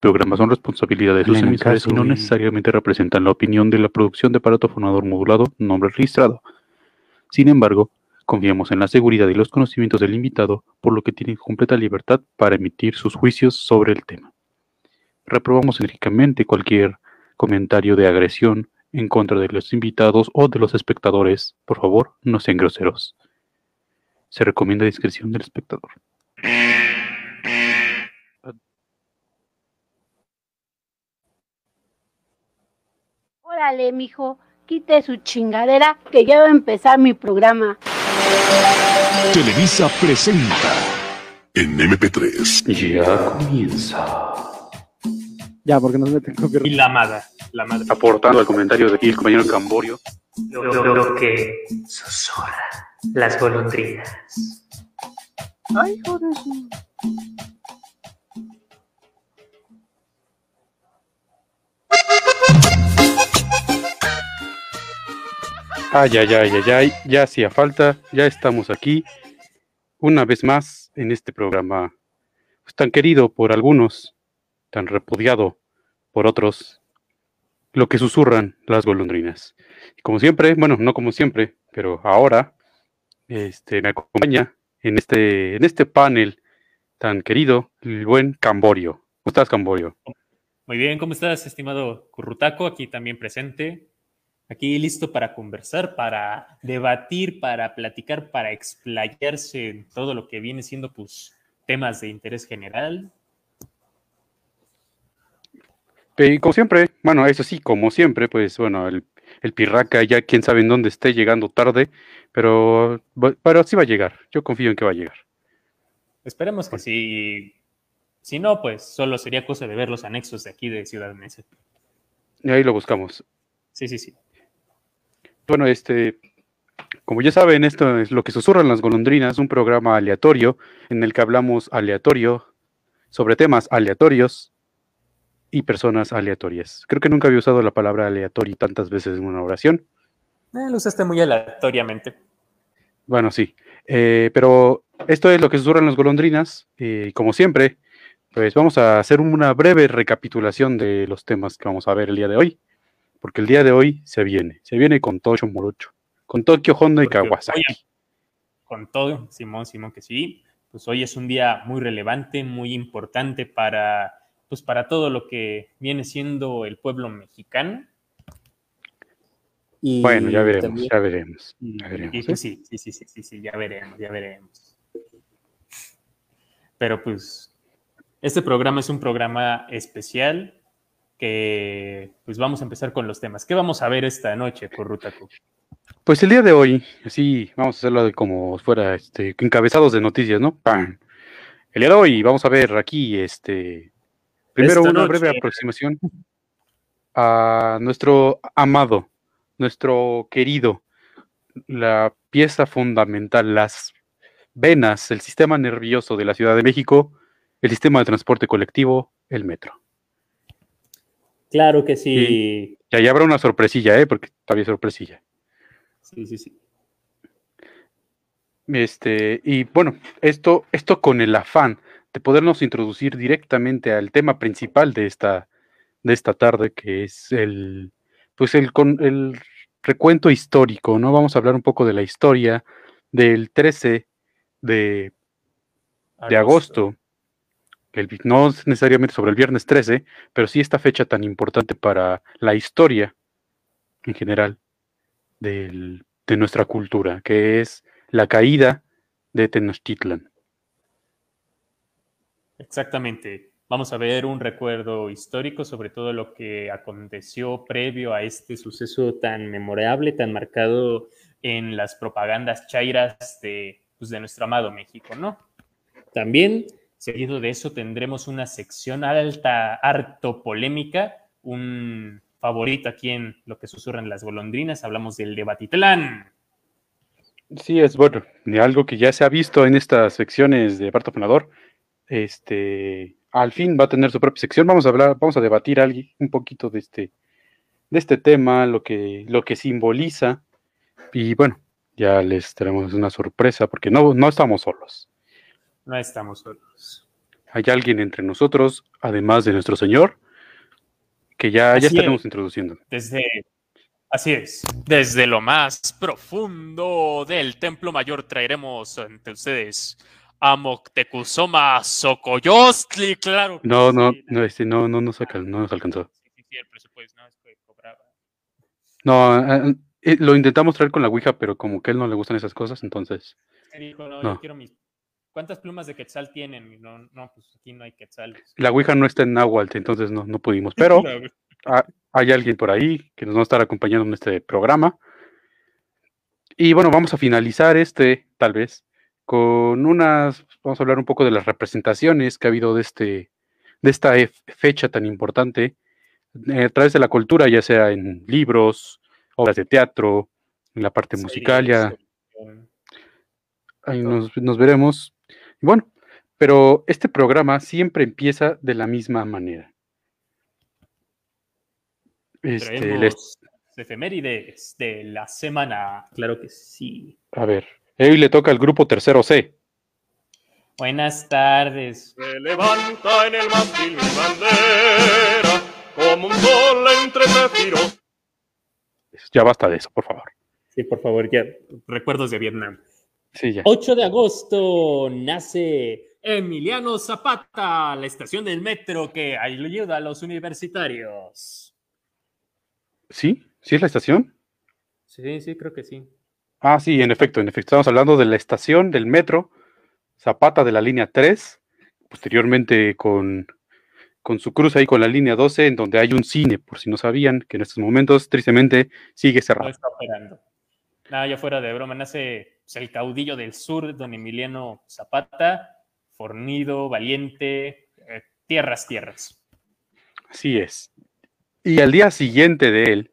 programas son responsabilidad de sus emisores y no necesariamente representan la opinión de la producción de aparato fonador modulado, nombre registrado. Sin embargo, confiamos en la seguridad y los conocimientos del invitado, por lo que tienen completa libertad para emitir sus juicios sobre el tema. Reprobamos enérgicamente cualquier comentario de agresión en contra de los invitados o de los espectadores. Por favor, no sean groseros. Se recomienda discreción del espectador. Órale, mijo, quite su chingadera que ya va a empezar mi programa. Televisa presenta en MP3. Ya comienza. Ya, porque nos meten copyright. Y la madre, la madre. Aportando al comentario de aquí el compañero Camborio. Lo, lo que susurra las golondrinas. Ay, joder. Ay, ay, ay, ay, ay, ya hacía falta, ya estamos aquí una vez más en este programa pues, tan querido por algunos, tan repudiado por otros, lo que susurran las golondrinas. Como siempre, bueno, no como siempre, pero ahora este, me acompaña en este, en este panel tan querido el buen Camborio. ¿Cómo estás, Camborio? Muy bien, ¿cómo estás, estimado Currutaco? Aquí también presente. Aquí listo para conversar, para debatir, para platicar, para explayarse en todo lo que viene siendo pues temas de interés general. Y como siempre, bueno, eso sí, como siempre, pues bueno, el, el pirraca ya quién sabe en dónde esté llegando tarde, pero, pero sí va a llegar. Yo confío en que va a llegar. Esperemos que sí. Si no, pues solo sería cosa de ver los anexos de aquí de Ciudad Mesa. Y ahí lo buscamos. Sí, sí, sí. Bueno, este, como ya saben, esto es lo que susurran las golondrinas, un programa aleatorio en el que hablamos aleatorio sobre temas aleatorios y personas aleatorias. Creo que nunca había usado la palabra aleatorio tantas veces en una oración. Eh, lo usaste muy aleatoriamente. Bueno, sí. Eh, pero esto es lo que susurran las golondrinas. Eh, y como siempre, pues vamos a hacer una breve recapitulación de los temas que vamos a ver el día de hoy porque el día de hoy se viene, se viene con Tocho Morocho, con Tokio, Honda y Kawasaki. con todo, Simón, Simón, que sí. Pues hoy es un día muy relevante, muy importante para, pues para todo lo que viene siendo el pueblo mexicano. bueno, ya veremos, ya veremos. ¿eh? sí, sí, sí, sí, sí, ya veremos, ya veremos. Pero pues, este programa es un programa especial que pues vamos a empezar con los temas. ¿Qué vamos a ver esta noche por Rutaku? Pues el día de hoy, así vamos a hacerlo como fuera este, encabezados de noticias, ¿no? ¡Pam! El día de hoy vamos a ver aquí, este, primero una breve aproximación a nuestro amado, nuestro querido, la pieza fundamental, las venas, el sistema nervioso de la Ciudad de México, el sistema de transporte colectivo, el metro. Claro que sí. Y ahí habrá una sorpresilla, ¿eh? Porque todavía sorpresilla. Sí, sí, sí. Este, y bueno, esto, esto con el afán de podernos introducir directamente al tema principal de esta, de esta tarde, que es el, pues el, con, el recuento histórico, ¿no? Vamos a hablar un poco de la historia del 13 de, de agosto no necesariamente sobre el viernes 13, pero sí esta fecha tan importante para la historia en general de nuestra cultura, que es la caída de Tenochtitlan. Exactamente. Vamos a ver un recuerdo histórico sobre todo lo que aconteció previo a este suceso tan memorable, tan marcado en las propagandas chairas de, pues, de nuestro amado México, ¿no? También Seguido de eso tendremos una sección alta, harto polémica, un favorito aquí en lo que susurran las golondrinas, hablamos del debatitlán. Sí, es bueno, de algo que ya se ha visto en estas secciones de Parto Fonador. Este, al fin va a tener su propia sección. Vamos a hablar, vamos a debatir un poquito de este, de este tema, lo que, lo que simboliza. Y bueno, ya les tenemos una sorpresa porque no, no estamos solos. No estamos solos. hay alguien entre nosotros, además de nuestro Señor, que ya, Así ya es. estaremos introduciendo. Desde, así es, desde lo más profundo del Templo Mayor traeremos ante ustedes a Moctezuma Xocoyostli, claro. que No, no, sí. no, este, no, no, nos alca- no nos alcanzó. Sí, sí, sí, el presupuesto no es que cobraba. No, ah, eh, lo intentamos traer con la Ouija, pero como que a él no le gustan esas cosas, entonces. Dijo, no, No. yo quiero mis... ¿Cuántas plumas de quetzal tienen? No, no, pues aquí no hay quetzales. La Ouija no está en Nahuatl, entonces no, no pudimos. Pero hay alguien por ahí que nos va a estar acompañando en este programa. Y bueno, vamos a finalizar este, tal vez, con unas, vamos a hablar un poco de las representaciones que ha habido de este, de esta e- fecha tan importante eh, a través de la cultura, ya sea en libros, obras de teatro, en la parte musical, ya ahí nos, nos veremos. Y bueno, pero este programa siempre empieza de la misma manera. Este, les- efemérides de la semana. Claro que sí. a ver, hoy le toca al grupo tercero C. Buenas tardes. Se levanta en el mástil mi bandera, como un sol entre zefiros. Ya basta de eso, por favor. Sí, por favor, ya. Recuerdos de Vietnam. Sí, ya. 8 de agosto nace Emiliano Zapata, la estación del metro que ayuda a los universitarios. ¿Sí? ¿Sí es la estación? Sí, sí, creo que sí. Ah, sí, en efecto, en efecto. Estamos hablando de la estación del metro Zapata de la línea 3, posteriormente con, con su cruce ahí con la línea 12, en donde hay un cine, por si no sabían, que en estos momentos, tristemente, sigue No cerrado. está operando. Nada, ya fuera de broma, nace pues, el caudillo del sur, don Emiliano Zapata, fornido, valiente, eh, tierras, tierras. Así es. Y al día siguiente de él,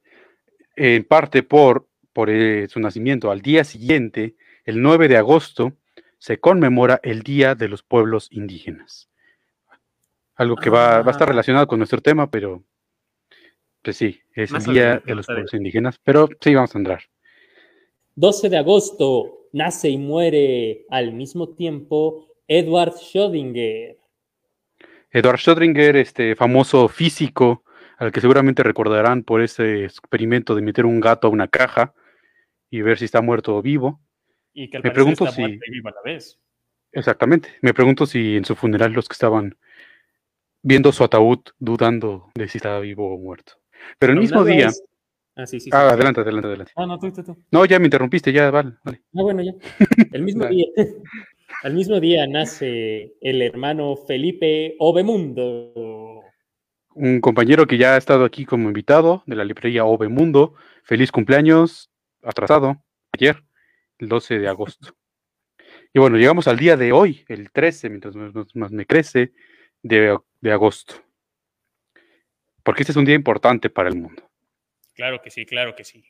en parte por, por eh, su nacimiento, al día siguiente, el 9 de agosto, se conmemora el Día de los Pueblos Indígenas. Algo que va, va a estar Ah. relacionado con nuestro tema, pero pues sí, es Más el Día de los Pueblos. Indígenas, pero sí vamos a entrar. 12 de agosto nace y muere al mismo tiempo Edward Schrödinger. Edward Schrödinger, este famoso físico, al que seguramente recordarán por ese experimento de meter un gato a una caja y ver si está muerto o vivo. Y que al Me pregunto está si- vivo a la vez. Exactamente. Me pregunto si en su funeral los que estaban viendo su ataúd dudando de si estaba vivo o muerto. Pero el mismo día. Ah, sí, sí. sí. Ah, adelante, adelante, adelante. Ah, no, tú, tú, tú. No, ya me interrumpiste, ya, vale. vale. Ah, bueno, ya. El mismo día. Al mismo día nace el hermano Felipe Obemundo. Un compañero que ya ha estado aquí como invitado de la librería Ove Mundo. Feliz cumpleaños, atrasado, ayer, el 12 de agosto. Y bueno, llegamos al día de hoy, el 13, mientras más me crece, de, de agosto. Porque este es un día importante para el mundo. Claro que sí, claro que sí.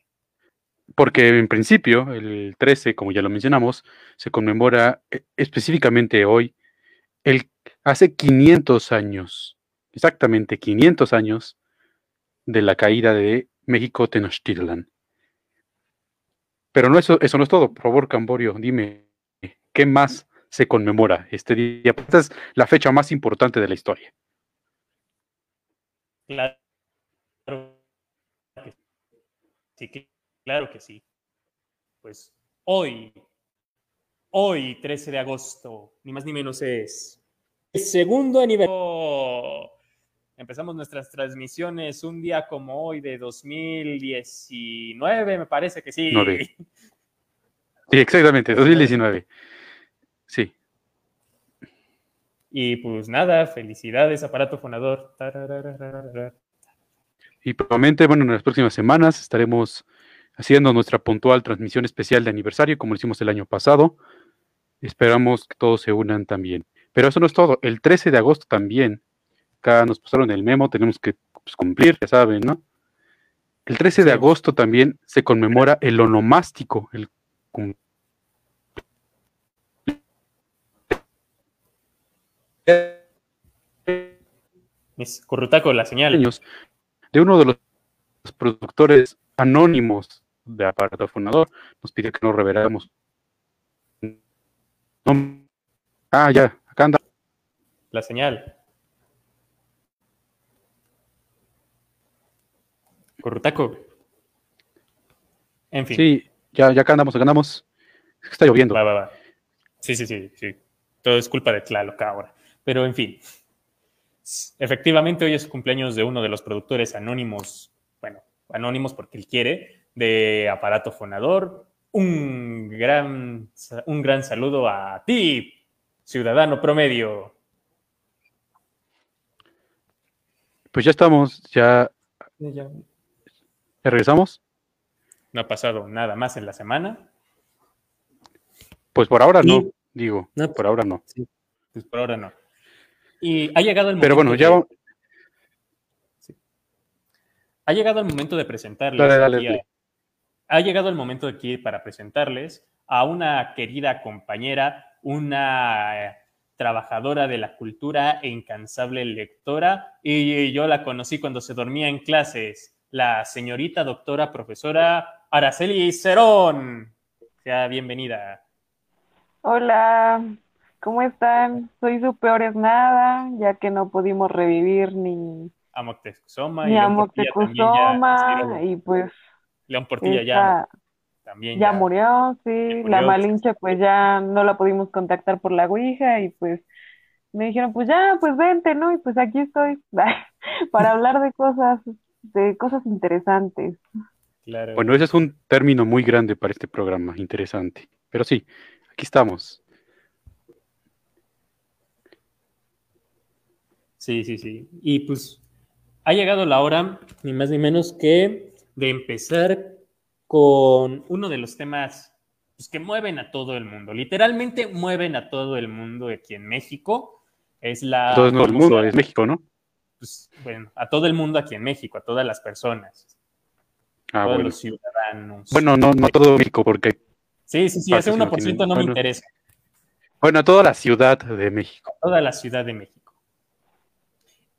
Porque en principio, el 13, como ya lo mencionamos, se conmemora eh, específicamente hoy, el, hace 500 años, exactamente 500 años, de la caída de México Tenochtitlan. Pero no eso, eso no es todo. Por favor, Camborio, dime, ¿qué más se conmemora este día? Esta es la fecha más importante de la historia. Claro sí, que- claro que sí. Pues hoy, hoy, 13 de agosto, ni más ni menos es el segundo aniversario. Empezamos nuestras transmisiones un día como hoy de 2019, me parece que sí. Sí, exactamente, 2019. Sí. Y pues nada, felicidades, aparato fonador. Tararararara. Y probablemente, bueno, en las próximas semanas estaremos haciendo nuestra puntual transmisión especial de aniversario, como lo hicimos el año pasado. Esperamos que todos se unan también. Pero eso no es todo. El 13 de agosto también, acá nos pasaron el memo, tenemos que pues, cumplir, ya saben, ¿no? El 13 de agosto también se conmemora el onomástico, el cum- Mis currutaco, la señal. años de uno de los productores anónimos de aparato fonador. Nos pidió que no reveláramos. No- Ah, ya, acá anda. la señal. Currutaco. En fin. Sí, ya, ya acá andamos, acá andamos. Es que está lloviendo. Va, va, va. Sí, sí, sí, sí. Todo es culpa de Tlaloc ahora. Pero en fin. Efectivamente, hoy es cumpleaños de uno de los productores anónimos, bueno, anónimos porque él quiere, de Aparato Fonador. Un gran, un gran saludo a ti, ciudadano promedio. Pues ya estamos, ya, Ya regresamos. no ha pasado nada más en la semana. Pues por ahora no, Y- digo, No, por ahora no. Pues por ahora no. Y ha llegado el momento. Pero bueno, ya de- va- Ha llegado el momento de presentarles. Dale, dale, aquí a- dale. ha llegado el momento aquí para presentarles a una querida compañera, una eh, trabajadora de la cultura e incansable lectora. Y yo la conocí cuando se dormía en clases, la señorita doctora profesora Araceli Cerón. Sea bienvenida. Hola, ¿cómo están? Soy su peor es nada, ya que no pudimos revivir ni, A Moctezuma. ni y a ya- Moctezuma y pues León Portilla ya, también ya murió, sí, la murió. Malinche pues ya no la pudimos contactar por la Ouija y pues me dijeron pues ya, pues vente, ¿no? Y pues aquí estoy para hablar de cosas, de cosas interesantes. Claro. Bueno, ese es un término muy grande para este programa, interesante. Pero sí, aquí estamos. Sí, sí, sí. Y pues ha llegado la hora, ni más ni menos que de empezar con uno de los temas pues, que mueven a todo el mundo. Literalmente mueven a todo el mundo aquí en México. Es la... Todo el mundo es México, ¿no? pues, bueno, a todo el mundo aquí en México, a todas las personas, Ah, todos bueno. los ciudadanos. Bueno, no, no todo México, porque, sí, sí, sí, ese que no 1% tienen- no me bueno. interesa. bueno, toda la ciudad de México. toda la Ciudad de México.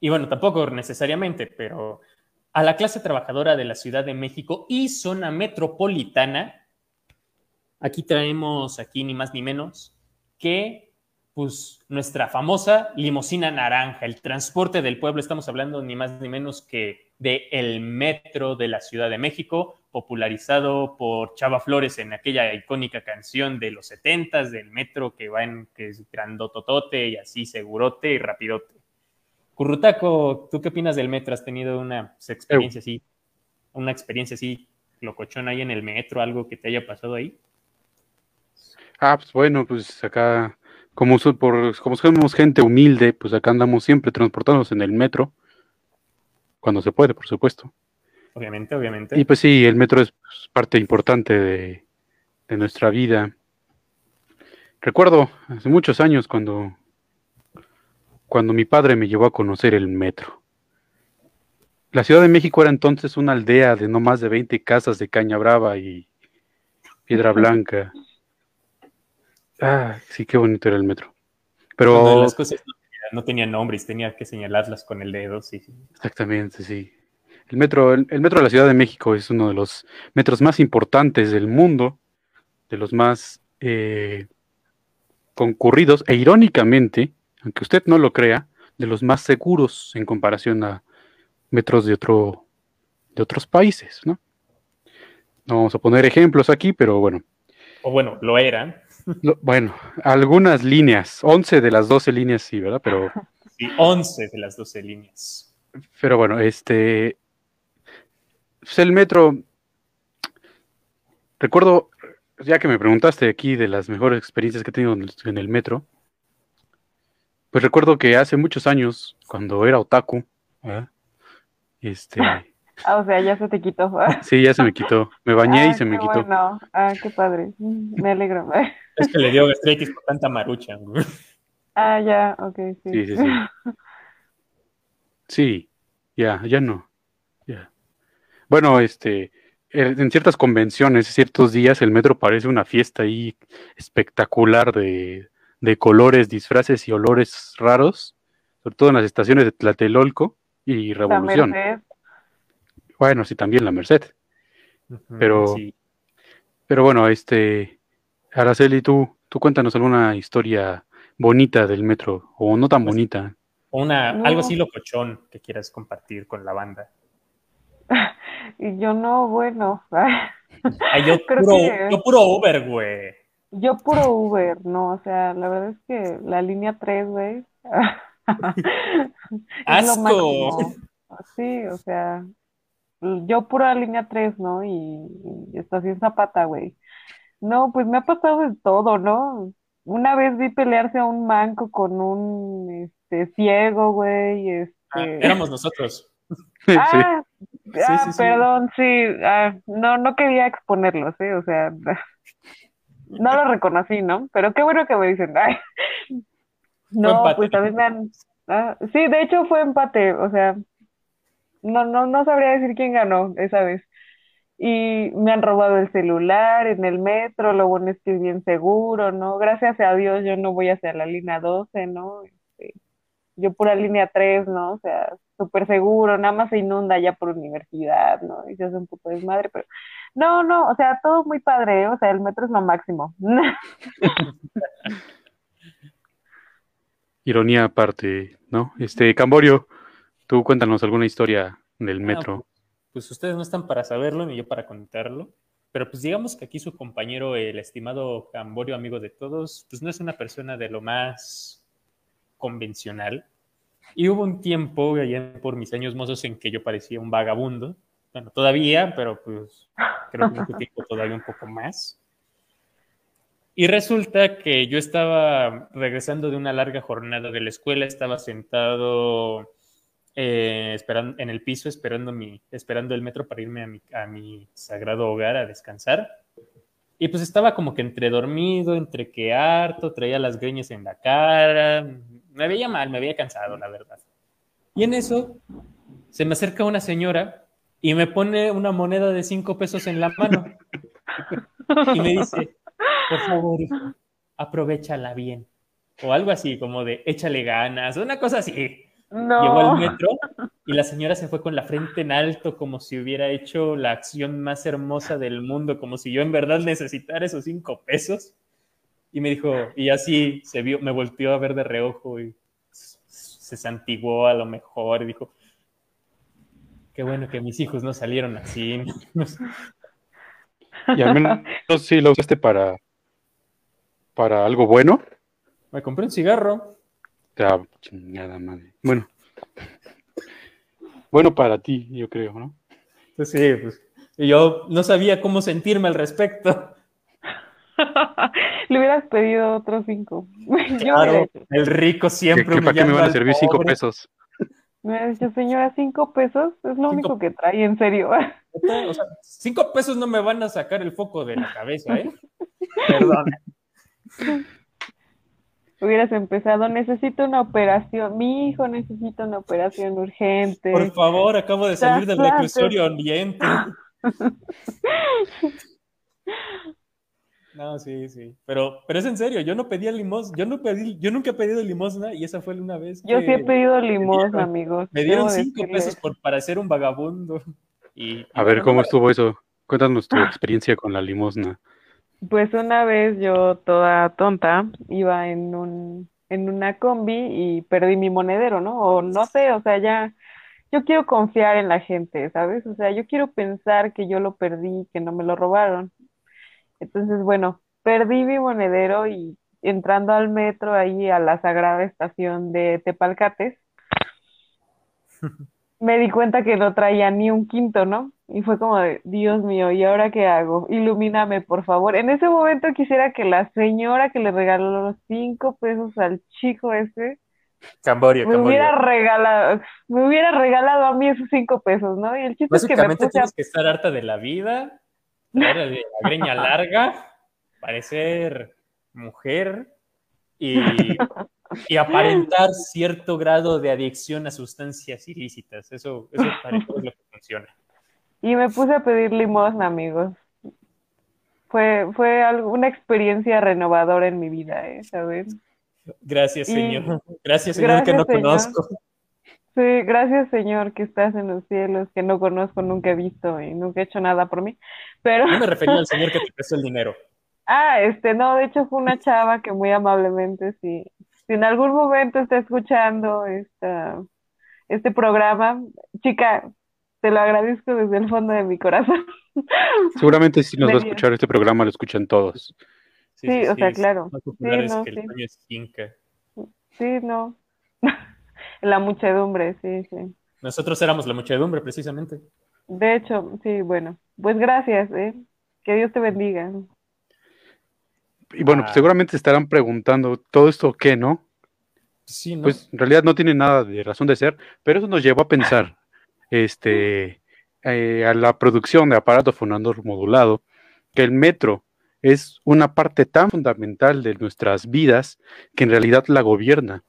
Y bueno, tampoco necesariamente, pero a la clase trabajadora de la Ciudad de México y zona metropolitana, aquí traemos aquí ni más ni menos que pues nuestra famosa limosina naranja, el transporte del pueblo, estamos hablando ni más ni menos que de el metro de la Ciudad de México, popularizado por Chava Flores en aquella icónica canción de los setentas del metro que va en que es grandototote y así segurote y rapidote. Currutaco, ¿tú qué opinas del metro? ¿Has tenido una experiencia así, una experiencia así locochona ahí en el metro, algo que te haya pasado ahí? Ah, pues bueno, pues acá, como, so- por, como somos gente humilde, pues acá andamos siempre transportándonos en el metro, cuando se puede, por supuesto. Obviamente, obviamente. Y pues sí, el metro es pues, parte importante de, de nuestra vida. Recuerdo hace muchos años cuando, cuando mi padre me llevó a conocer el metro. La Ciudad de México era entonces una aldea de no más de 20 casas de caña brava y piedra blanca. Ah, sí, qué bonito era el metro. Pero las cosas no tenían, no tenían nombres, tenía que señalarlas con el dedo, sí, sí. Exactamente, sí. El metro, el, el metro de la Ciudad de México es uno de los metros más importantes del mundo, de los más eh, concurridos e irónicamente, aunque usted no lo crea, de los más seguros en comparación a metros de otro de otros países, ¿no? No vamos a poner ejemplos aquí, pero bueno, O bueno, lo eran. lo- bueno, algunas líneas, 11 de las 12 líneas sí, ¿verdad? Pero Sí, 11 de las 12 líneas. Pero bueno, este. pues el metro. Recuerdo, ya que me preguntaste aquí de las mejores experiencias que he tenido en el, en el metro. Pues recuerdo que hace muchos años, cuando era otaku, este. Ah, o sea, ya se te quitó. Sí, ya se me quitó. Me bañé y Ah, se me quitó. bueno. Ah, qué padre. Mm, Me alegro. Es que le dio gastritis por tanta marucha. güey. Ah, ya, ok, sí. Sí, sí, sí. Sí, ya, ya no. Ya. Bueno, este, en en ciertas convenciones, ciertos días, el metro parece una fiesta ahí espectacular de, de colores, disfraces y olores raros, sobre todo en las estaciones de Tlatelolco y La Revolución. Merced. Bueno, sí, también la Merced. Pero- Sí. Pero bueno, este, Araceli, tú, tú cuéntanos alguna historia bonita del metro, o no tan Pues- bonita. O una, No. algo así locochón que quieras compartir con la banda. Y yo no, bueno. Ay, yo, puro, que- yo puro Uber, güey. Yo puro Uber, no, o sea, la verdad es que la línea 3, güey. es lo ¡Asco! máximo. Sí, o sea, yo pura línea 3, ¿no? Y, y estación Zapata, güey. No, pues me ha pasado de todo, ¿no? Una vez vi pelearse a un manco con un este ciego, güey, Ah, este éramos nosotros. Sí. Ah, ah, sí, sí. perdón, sí, ah, no, no quería exponerlos, ¿eh? O sea, no lo reconocí, ¿no? Pero qué bueno que me dicen, ay. No, pues mí me han, ah, sí, de hecho fue empate, o sea, no, no, no sabría decir quién ganó esa vez. Y me han robado el celular en el metro, lo bueno es que es bien seguro, ¿no? Gracias a Dios yo no voy hacia la línea 12, ¿no? Yo pura línea 3, ¿no? O sea, súper seguro, nada más se inunda ya por universidad, ¿no? Y se hace un poco desmadre, pero no, no, o sea, todo muy padre, ¿eh? o sea, el metro es lo máximo. Ironía aparte, ¿no? Este, Camborio, tú cuéntanos alguna historia del metro. Pues ustedes no están para saberlo ni yo para contarlo. Pero pues digamos que aquí su compañero, el estimado Camborio, amigo de todos, pues no es una persona de lo más convencional. Y hubo un tiempo, allá por mis años mozos, en que yo parecía un vagabundo. Bueno, todavía, pero pues creo que en ese tiempo todavía un poco más. Y resulta que yo estaba regresando de una larga jornada de la escuela, estaba sentado eh, esperando, en el piso esperando, mi, esperando el metro para irme a mi, a mi sagrado hogar a descansar. Y pues estaba como que entre dormido, entre que harto, traía las greñas en la cara, me veía mal, me veía cansado, la verdad. Y en eso se me acerca una señora y me pone una moneda de cinco pesos en la mano y me dice, por favor, hijo, aprovechala bien. O algo así, como de échale ganas, una cosa así. Llegó al metro y la señora se fue con la frente en alto, como si hubiera hecho la acción más hermosa del mundo, como si yo en verdad necesitara esos cinco pesos. Y me dijo, y así se vio, me volteó a ver de reojo y se santiguó a lo mejor y dijo, qué bueno que mis hijos no salieron así. Y al menos sí lo usaste para, para algo bueno. Me compré un cigarro. Ah, chingada madre. Bueno. Bueno para ti, yo creo, ¿no? Pues sí, pues, y yo no sabía cómo sentirme al respecto. le hubieras pedido otros cinco. Claro, el rico ¿Qué- siempre qué- ¿Para qué me van a servir cinco pesos? Me hubiera dicho, señora, cinco pesos es lo único que trae, en serio. O sea, cinco pesos no me van a sacar el foco de la cabeza, ¿eh? Perdón. Hubieras empezado, necesito una operación, mi hijo necesita una operación urgente. Por favor, acabo de salir del reclusorio oriente. No, sí, sí. Pero, pero es en serio, yo no pedía limosna, yo no pedí, yo nunca he pedido limosna y esa fue una vez Yo que sí he pedido limosna, dieron- amigos. me dieron cinco decirles. pesos por parecer un vagabundo. Y, y A ver, ¿cómo estuvo eso? Cuéntanos tu experiencia con la limosna. Pues una vez yo, toda tonta, iba en un, en una combi y perdí mi monedero, ¿no? O no sé, o sea, ya, yo quiero confiar en la gente, ¿sabes? O sea, yo quiero pensar que yo lo perdí, que no me lo robaron. Entonces, bueno, perdí mi monedero y entrando al metro ahí a la sagrada estación de Tepalcates, me di cuenta que no traía ni un quinto, ¿no? Y fue como de, Dios mío, ¿y ahora qué hago? Ilumíname, por favor. En ese momento quisiera que la señora que le regaló los cinco pesos al chico ese Camborio, me Camborio. hubiera regalado, me hubiera regalado a mí esos cinco pesos, ¿no? Y el chiste es que me puse a tienes que estar harta de la vida, de la greña larga, parecer mujer y, y aparentar cierto grado de adicción a sustancias ilícitas. Eso, eso parece es lo que funciona. Y me puse a pedir limosna, amigos. Fue, fue algo- una experiencia renovadora en mi vida, ¿eh? ¿Saben? Gracias, Y- señor. Gracias, señor, que no señor. conozco. Sí, gracias, Señor, que estás en los cielos, que no conozco, nunca he visto y nunca he hecho nada por mí. Pero, Yo me refería al señor que te prestó el dinero. ah, este, no, de hecho fue una chava que muy amablemente sí, si en algún momento está escuchando esta, este programa, chica, te lo agradezco desde el fondo de mi corazón. Seguramente si nos va a escuchar este programa, lo escuchan todos. Sí, o sea, claro. No, que el es. Sí, no. La muchedumbre, sí, sí. Nosotros éramos la muchedumbre, precisamente. De hecho, sí, bueno. Pues gracias, ¿eh? Que Dios te bendiga. Y bueno, Ah. pues seguramente se estarán preguntando, ¿todo esto qué, no? Sí, ¿no? Pues en realidad no tiene nada de razón de ser, pero eso nos llevó a pensar este, eh, a la producción de aparato fonador modulado, que el metro es una parte tan fundamental de nuestras vidas que en realidad la gobierna.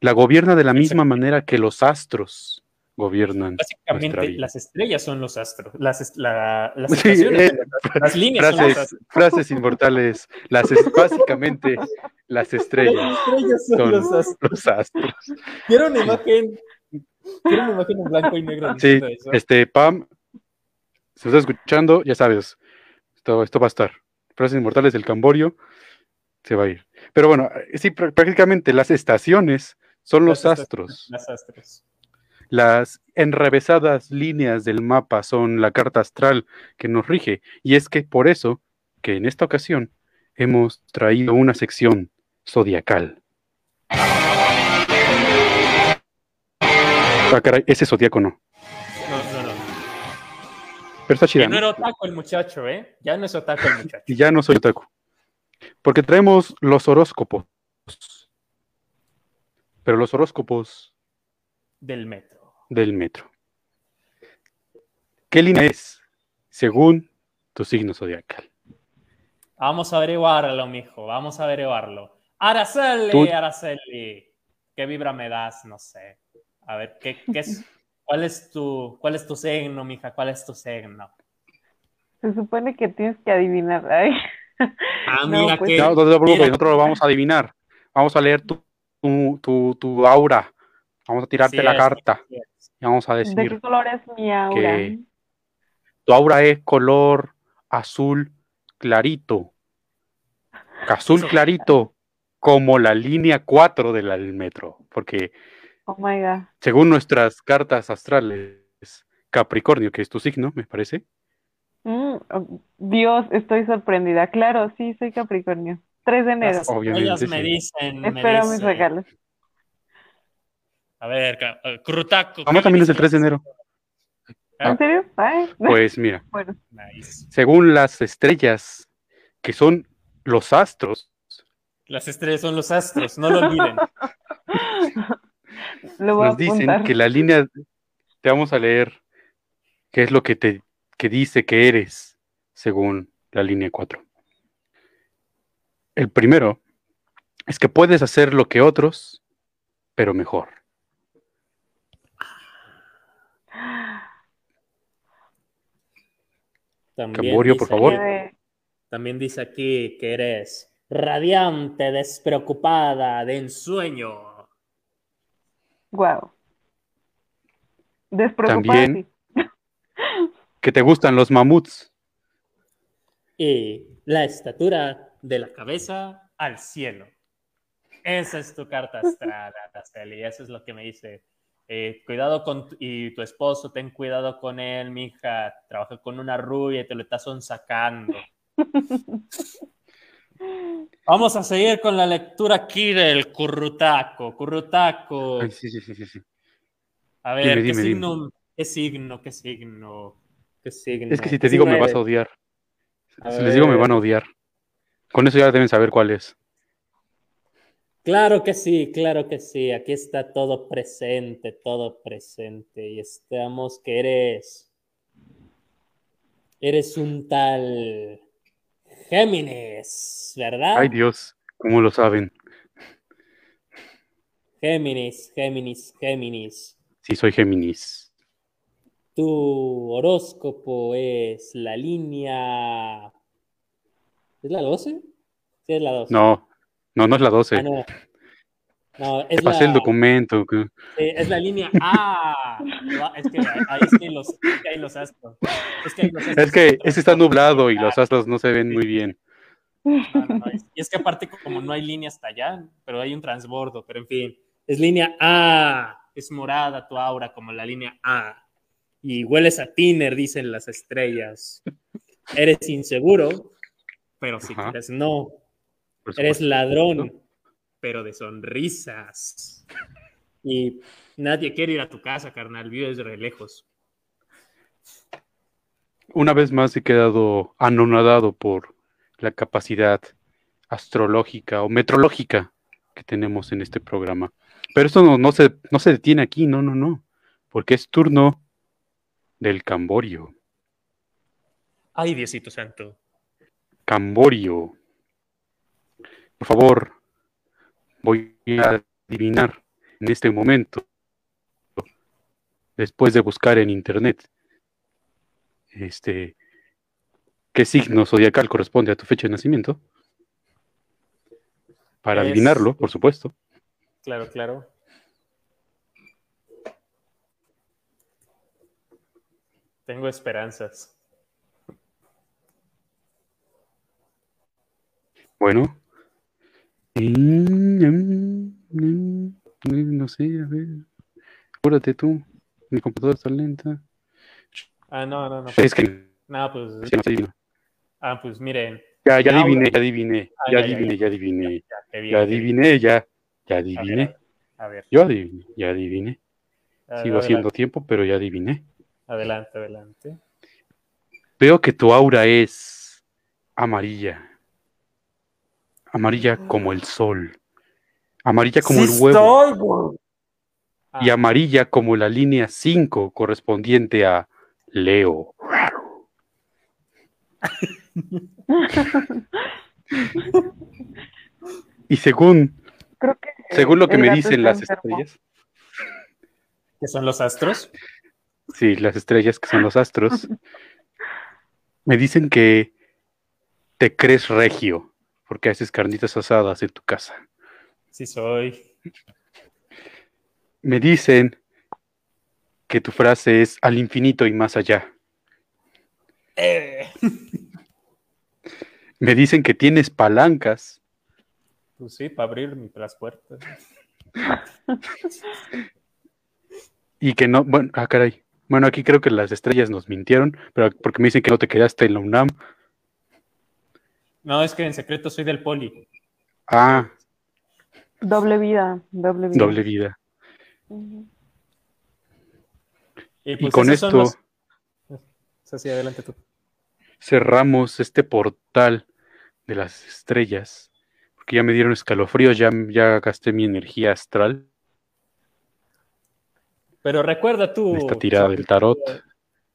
La gobierna de la misma manera que los astros gobiernan. Básicamente, las estrellas son los astros. Las, la- las Sí, eh, las- las líneas son los frases, astros. frases inmortales, las es- básicamente las estrellas Las estrellas son son los astros. los astros. Quiero una imagen. Quiero una imagen en blanco y negro. Sí, eso. este, Pam, si estás escuchando, ya sabes, esto, esto va a estar. Frases inmortales del Camborio, se va a ir. Pero bueno, eh, sí, pr- prácticamente las estaciones son los Las astros. Las astros. Las enrevesadas líneas del mapa son la carta astral que nos rige. Y es que por eso que en esta ocasión hemos traído una sección zodiacal. Ah, caray, ese zodiaco no. No, no, no. Pero está chida. Que no era otaku el muchacho, ¿eh? Ya no es otaku el muchacho. Ya no soy otaku. Porque traemos los horóscopos. Pero los horóscopos Del metro. del metro. ¿Qué línea es? Según tu signo zodiacal. Vamos a averiguarlo, mijo. Vamos a averiguarlo. Araceli, Tú- Araceli. ¿Qué vibra me das? No sé. A ver, ¿qué, qué es, cuál, es tu, ¿cuál es tu signo, mija? ¿Cuál es tu signo? Se supone que tienes que adivinar. Ay. Ah, No, mira pues- que. No, no te preocupes, mira- nosotros lo vamos a adivinar. Vamos a leer tu, tu, tu- tu aura. Vamos a tirarte Sí la es, carta. sí. Y vamos a ¿De qué decir, color es mi aura? que- tu aura es color azul clarito. Azul clarito, como la línea 4 del metro. Porque Oh my God. según nuestras cartas astrales, Capricornio, que es tu signo, me parece. Mm, oh, Dios, estoy sorprendida. Claro, sí, soy Capricornio. 3 de enero. Las Obviamente, estrellas me sí. dicen. me Espero mis regalos. A ver, eh, Crutaco. Vamos ¿qué me también es el dices? 3 de enero. Ah. ¿En serio? Ay, Pues mira, bueno. Nice. según las estrellas, que son los astros, Las estrellas son los astros, no lo olviden. Lo voy a nos dicen que la línea, te vamos a leer qué es lo que te que dice que eres, según la línea 4. El primero es que puedes hacer lo que otros, pero mejor. También Camborio, por dice favor. También dice aquí que eres radiante, despreocupada, de ensueño. Wow. Despreocupada, También-. Que te gustan los mamuts. Y la estatura de la cabeza al cielo. Esa es tu carta astral, Araceli. Eso es lo que me dice. Eh, cuidado con tu- y tu esposo, ten cuidado con él, mija. Trabaja con una rubia y te lo estás sacando. Vamos a seguir con la lectura aquí del currutaco. Currutaco. Ay, sí, sí, sí. A ver, Dime, ¿qué dime, dime. signo? ¿Qué signo? ¿Qué signo? ¿Qué signo? Es que si ¿Qué te digo me vas a odiar. A Si les digo me van a odiar. Con eso ya deben saber cuál es. Claro que sí, claro que sí. Aquí está todo presente, todo presente. Y estamos que eres. Eres un tal Géminis, ¿verdad? Ay Dios, ¿cómo lo saben? Géminis, Géminis, Géminis. Sí, soy Géminis. Tu horóscopo es la línea. ¿Es la 12? Sí, es la 12. No, no, no es la 12. Ah, no. No, es Te pasé el la- documento. que- Sí, es la línea A. Es que ahí, es que los, es que hay los astros. Es que, hay los astros. Es que ese está nublado y los astros no se ven muy bien. No, no, Y es que aparte, como no hay línea hasta allá, pero hay un transbordo, pero en fin, es línea A, es morada tu aura como la línea A. Y hueles a tiner, dicen las estrellas. Eres inseguro, pero si Ajá. quieres no. Eres ladrón, pero de sonrisas. Y nadie quiere ir a tu casa, carnal, vives re lejos. Una vez más he quedado anonadado por la capacidad astrológica o metrológica que tenemos en este programa. Pero esto no, no se, no se detiene aquí, no, no, no. Porque es turno del Camborio. Ay, Diosito Santo. Camborio. Por favor, voy a adivinar en este momento, después de buscar en internet, este, qué signo zodiacal corresponde a tu fecha de nacimiento. Para Es- adivinarlo, por supuesto. Claro, claro. Tengo esperanzas. Bueno. No sé, a ver. Apúrate tú. Mi computadora está lenta. Ah, no, no, no. Es que No, pues, sí, no ah, pues miren. Ya, ya Laura. adiviné, ya adiviné, Ah, ya ya, adiviné, ya. adiviné, Ya, bien, ya adiviné, ya, ya A adiviné, ver, a ver. yo adiviné, ya adiviné. Sigo adelante, haciendo tiempo, pero ya adiviné. Adelante, adelante. Veo que tu aura es amarilla. Amarilla como el sol. Amarilla como el huevo. Y Ah, amarilla como la línea 5 correspondiente a Leo. Y según, Creo que. según lo que me dicen las enfermo. estrellas, ¿Qué son los astros? sí, las estrellas que son los astros, me dicen que te crees regio porque haces carnitas asadas en tu casa. Sí soy. Me dicen que tu frase es al infinito y más allá. Eh, Me dicen que tienes palancas Pues sí, para abrir las puertas. y que no, bueno, ah, caray. Bueno, aquí creo que las estrellas nos mintieron, pero porque me dicen que no te quedaste en la UNAM. No, es que en secreto soy del poli. Ah, Doble vida, doble vida. doble vida. Y, pues con esto- los- adelante tú. cerramos este portal de las estrellas, porque ya me dieron escalofríos, ya, ya gasté mi energía astral Pero recuerda tú. esta tirada del tarot.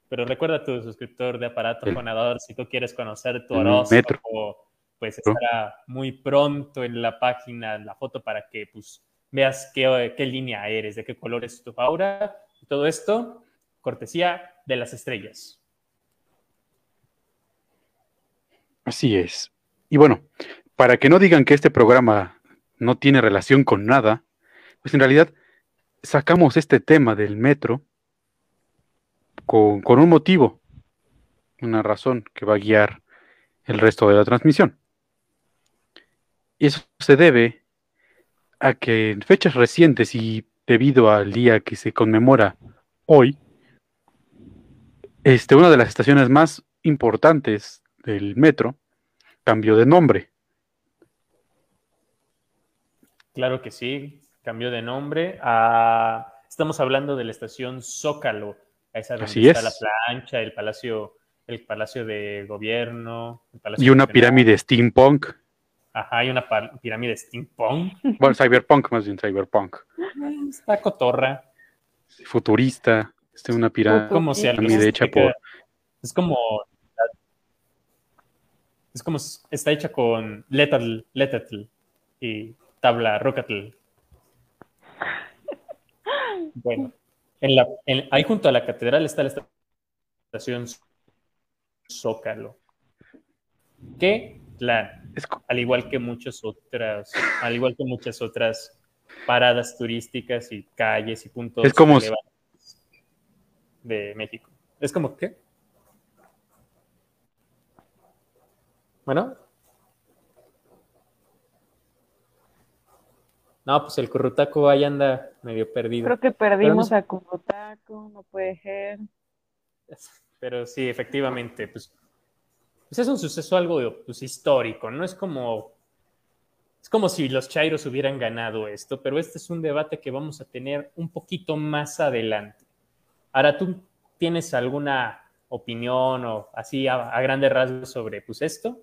Pero recuerda tu suscriptor de aparato El- fonador, si tú quieres conocer tu horóscopo, pues estará muy pronto en la página, la foto para que pues veas qué, qué línea eres, de qué color es tu aura. Y todo esto, cortesía de las estrellas. Así es. Y bueno, para que no digan que este programa no tiene relación con nada, pues en realidad sacamos este tema del metro con, un motivo, una razón que va a guiar el resto de la transmisión. Y eso se debe a que en fechas recientes y debido al día que se conmemora hoy, este, una de las estaciones más importantes del metro cambió de nombre. Claro que sí, cambió de nombre. Estamos hablando de la estación Zócalo, esa donde Así está es. la plancha, el palacio, el palacio de gobierno, el palacio Y una pirámide steampunk. Ajá, hay una pirámide steampunk. Bueno, cyberpunk, más bien cyberpunk. Está cotorra. Futurista. Este, una pirámide Como si pirámide hecha por. Es como. Es como. Está hecha con Letatl, Letatl y tabla Rockatl. Bueno, en la, en- ahí junto a la catedral está la estación Zócalo. Que, co- al igual que muchas otras, al igual que muchas otras paradas turísticas y calles y puntos Es como de México. Es como que. Bueno, No, pues el currutaco ahí anda medio perdido. Creo que perdimos no- a Currotaco, no puede ser. Pero sí, efectivamente, pues, pues es un suceso algo pues, histórico, ¿no? Es como, es como si los Chairos hubieran ganado esto, pero este es un debate que vamos a tener un poquito más adelante. Ahora, ¿tú tienes alguna opinión o así a, a grandes rasgos sobre pues esto?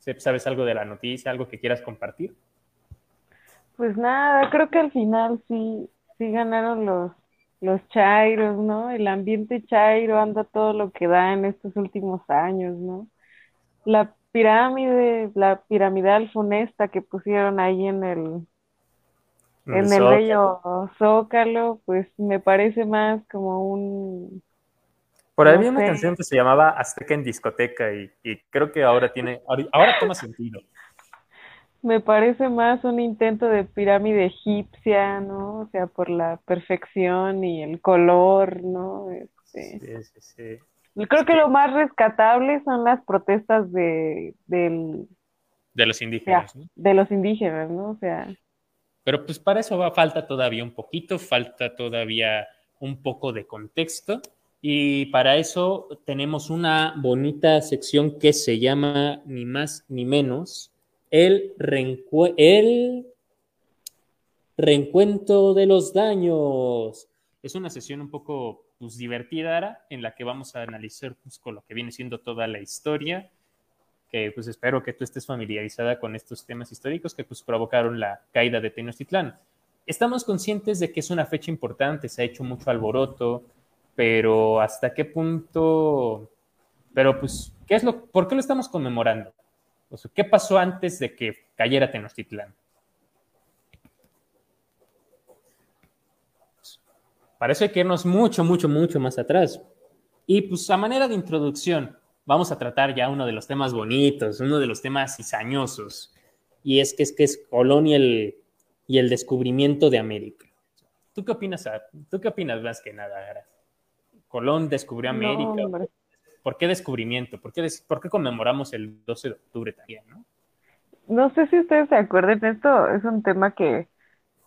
¿Sabes algo de la noticia, algo que quieras compartir? Pues nada, creo que al final sí, sí ganaron los, los chairos, ¿no? El ambiente chairo anda todo lo que da en estos últimos años, ¿no? La pirámide, la piramidal funesta que pusieron ahí en el, en el Zócalo. bello Zócalo, pues me parece más como un, Por ahí no había una canción que se llamaba Azteca en discoteca y, y creo que ahora tiene, ahora toma sentido. Me parece más un intento de pirámide egipcia, ¿no? O sea, por la perfección y el color, ¿no? Este, Sí, sí, sí. Yo Creo que lo más rescatable son las protestas de, del, De los indígenas, ¿no? de los indígenas, ¿no? O sea, Pero pues para eso va, falta todavía un poquito, falta todavía un poco de contexto. Y para eso tenemos una bonita sección que se llama ni más ni menos el, el reencuentro de los daños. Es una sesión un poco pues, divertida en la que vamos a analizar pues, con lo que viene siendo toda la historia, que pues espero que tú estés familiarizada con estos temas históricos que pues provocaron la caída de Tenochtitlán. Estamos conscientes de que es una fecha importante, se ha hecho mucho alboroto, pero hasta qué punto, pero pues, ¿qué es lo, ¿por qué lo estamos conmemorando? O sea, ¿qué pasó antes de que cayera Tenochtitlán? Eso hay que irnos mucho, mucho, mucho más atrás. Y pues a manera de introducción, vamos a tratar ya uno de los temas bonitos, uno de los temas cizañosos, y es que es que es Colón y el, y el descubrimiento de América. ¿Tú qué opinas? Ar? ¿Tú qué opinas más que nada? Colón descubrió América. ¿Por qué descubrimiento? ¿Por qué, des- por qué conmemoramos el 12 de octubre también, no? No sé si ustedes se acuerdan, esto es un tema que,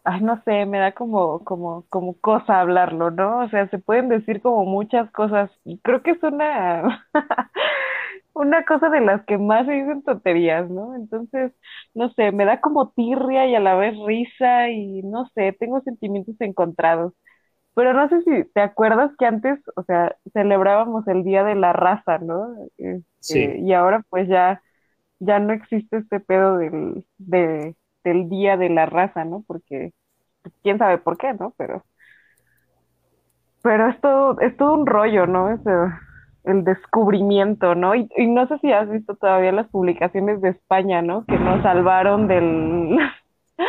ay, no sé, me da como, como, como cosa hablarlo, ¿no? O sea, se pueden decir como muchas cosas, y creo que es una, una cosa de las que más se dicen tonterías, ¿no? Entonces, no sé, me da como tirria y a la vez risa y no sé, tengo sentimientos encontrados. Pero no sé si te acuerdas que antes, o sea, celebrábamos el Día de la Raza, ¿no? Este, Sí. y ahora pues ya, ya no existe este pedo del, de, del Día de la Raza, ¿no? Porque quién sabe por qué, ¿no? Pero, pero es todo, es todo un rollo, ¿no? Es, el descubrimiento, ¿no? Y, y no sé si has visto todavía las publicaciones de España, ¿no? Que nos salvaron del...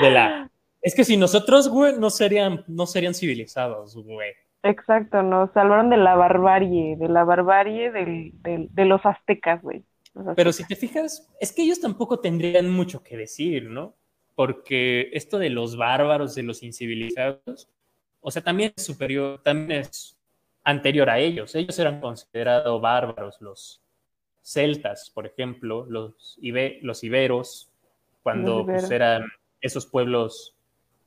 De la... Es que si nosotros, güey, no serían, no serían civilizados, güey. Exacto, nos salvaron de la barbarie, de la barbarie del, del- de los aztecas, güey. Los Pero si te fijas, es que ellos tampoco tendrían mucho que decir, ¿no? Porque esto de los bárbaros, de los incivilizados, o sea, también es superior, también es anterior a ellos. Ellos eran considerados bárbaros, los celtas, por ejemplo, los, ibe- los iberos, cuando Los pues, eran esos pueblos,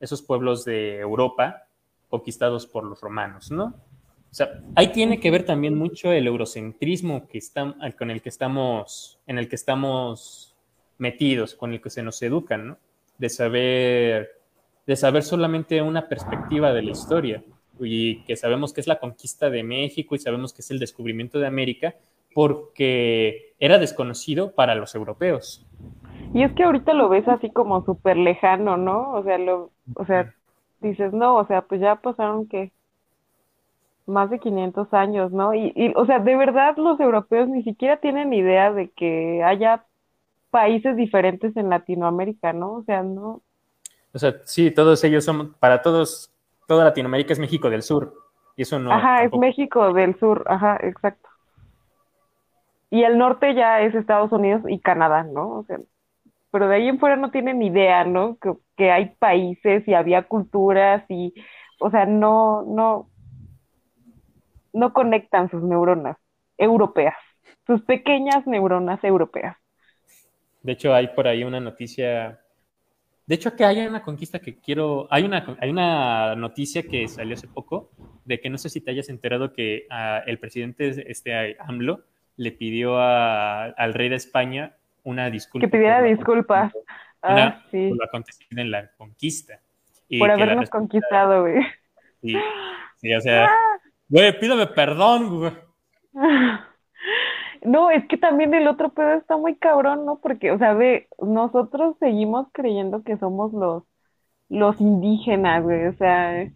esos pueblos de Europa conquistados por los romanos, ¿no? O sea, ahí tiene que ver también mucho el eurocentrismo que con el que estamos, en el que estamos metidos, con el que se nos educan, ¿no? De saber, de saber solamente una perspectiva de la historia y que sabemos que es la conquista de México y sabemos que es el descubrimiento de América porque era desconocido para los europeos. Y es que ahorita lo ves así como súper lejano, ¿no? O sea, lo, o sea, dices, no, o sea, pues ya pasaron que más de 500 años, ¿no? Y, y, o sea, de verdad los europeos ni siquiera tienen idea de que haya países diferentes en Latinoamérica, ¿no? O sea, no, O sea, sí, todos ellos son, para todos, toda Latinoamérica es México del Sur. Y eso no. ajá, es México del Sur, ajá, exacto. Y el norte ya es Estados Unidos y Canadá, ¿no? O sea, pero de ahí en fuera no tienen idea, ¿no? Que, que hay países y había culturas y, o sea, no, no, no conectan sus neuronas europeas, sus pequeñas neuronas europeas. De hecho, hay por ahí una noticia De hecho, que hay una conquista que quiero. Hay una, hay una noticia que salió hace poco de que no sé si te hayas enterado que ah, el presidente este, AMLO le pidió a- al rey de España una disculpa. Que pidiera disculpas. Ah, sí. por lo acontecido en la conquista. Y Por habernos conquistado, güey. Sí, sí, o sea, güey, pídame perdón, güey. No, es que también el otro pedo está muy cabrón, ¿no? Porque, o sea, ve, nosotros seguimos creyendo que somos los, los indígenas, güey. O sea,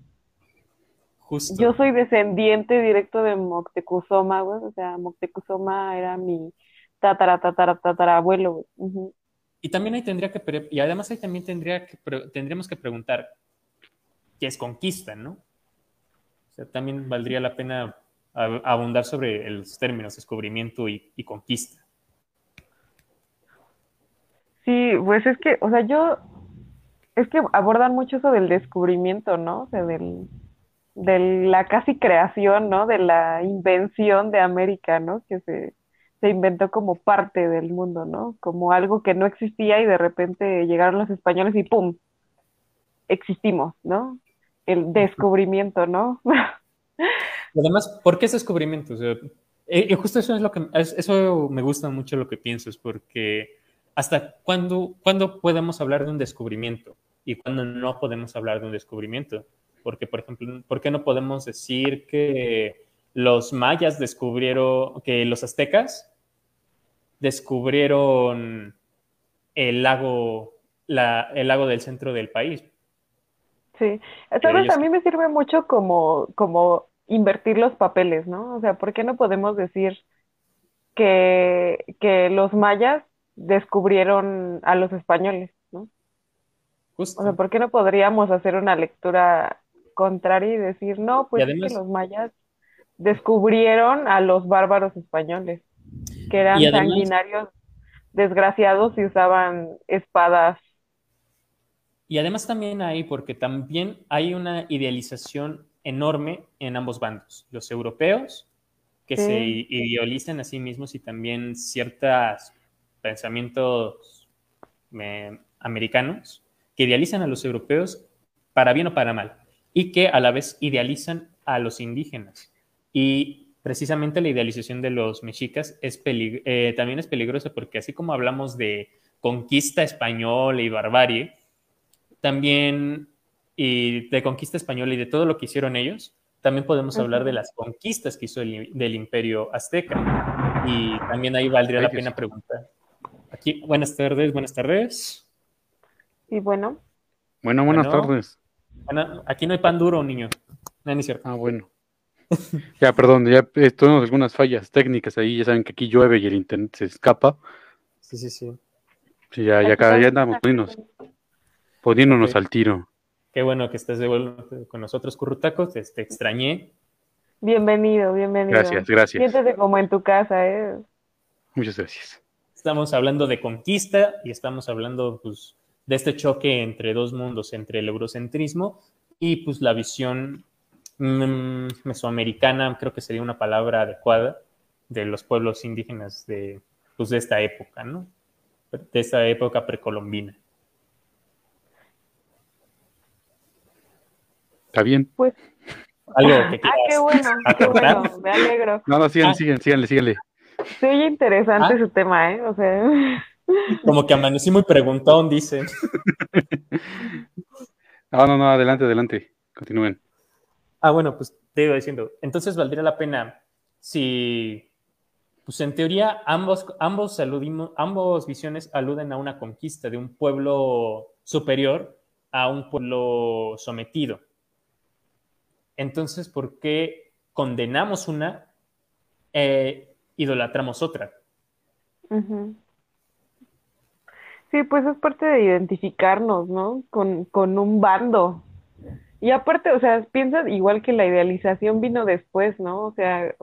Justo. yo soy descendiente directo de Moctezuma, güey. O sea, Moctezuma era mi tatara, tatara, tatarabuelo, güey. Ujú. Y también ahí tendría que, y además ahí también tendría que, tendríamos que preguntar qué es conquista, ¿no? O sea, también valdría la pena ab- abundar sobre los términos descubrimiento y, y conquista. Sí, pues es que, o sea, yo, es que abordan mucho eso del descubrimiento, ¿no? O sea, del, de la casi creación, ¿no? De la invención de América, ¿no? Que se, se inventó como parte del mundo, ¿no? Como algo que no existía y de repente llegaron los españoles y ¡pum! Existimos, ¿no? El descubrimiento, ¿no? Además, ¿por qué ese descubrimiento? O sea, eh, y justo eso es lo que, es- eso me gusta mucho lo que piensas, porque hasta cuándo, cuándo podemos hablar de un descubrimiento y cuándo no podemos hablar de un descubrimiento. Porque, por ejemplo, ¿por qué no podemos decir que los mayas descubrieron, que los aztecas descubrieron el lago, la- el lago del centro del país? Sí, sabes, ellos- a mí me sirve mucho como, como invertir los papeles, ¿no? O sea, ¿por qué no podemos decir que, que los mayas descubrieron a los españoles, ¿no? Justo. O sea, ¿por qué no podríamos hacer una lectura contraria y decir, no, pues es que los mayas descubrieron a los bárbaros españoles, que eran además- sanguinarios, desgraciados y usaban espadas. Y además también hay, porque también hay una idealización enorme en ambos bandos, los europeos, que Sí. se idealizan a sí mismos y también ciertos pensamientos eh, americanos que idealizan a los europeos para bien o para mal, y que a la vez idealizan a los indígenas. Y precisamente la idealización de los mexicas es pelig- eh, también es peligrosa porque así como hablamos de conquista española y barbarie, también y de conquista española y de todo lo que hicieron ellos, también podemos hablar de las conquistas que hizo el, del imperio azteca. Y también ahí valdría la pena preguntar. Aquí, buenas tardes, buenas tardes. Y bueno, Bueno, buenas Bueno. tardes. Bueno, aquí no hay pan duro, niño. No, no es cierto. Ah, bueno. Ya, perdón, ya eh, tuvimos algunas fallas técnicas ahí. Ya saben que aquí llueve y el internet se escapa. Sí, sí, sí. Sí, ya, ya, acá- ya andamos poniéndonos, poniéndonos al tiro. Qué bueno que estés de vuelta con nosotros, Currutacos. Te, te extrañé. bienvenido, bienvenido. Gracias, gracias. Siéntete como en tu casa, ¿eh? Muchas gracias. Estamos hablando de conquista y estamos hablando pues, de este choque entre dos mundos, entre el eurocentrismo y pues la visión mesoamericana, creo que sería una palabra adecuada, de los pueblos indígenas de, pues, de esta época, ¿no? De esta época precolombina. ¿Está bien? Pues, Algo que ah, qué quieras bueno, qué bueno, me alegro. No, no, sigan, Ah. sigan, síganle, síganle. Se oye interesante Ah. su tema, ¿eh? O sea, Como que amanecí muy preguntón, dice. No, no, no, adelante, adelante. Continúen. Ah, bueno, pues te iba diciendo, entonces valdría la pena si, pues en teoría ambos, ambos aludimos, ambos visiones aluden a una conquista de un pueblo superior a un pueblo sometido. Entonces, ¿por qué condenamos una, e idolatramos otra? Sí, pues es parte de identificarnos, ¿no? Con, con un bando. Y aparte, o sea, piensas igual que la idealización vino después, ¿no? O sea,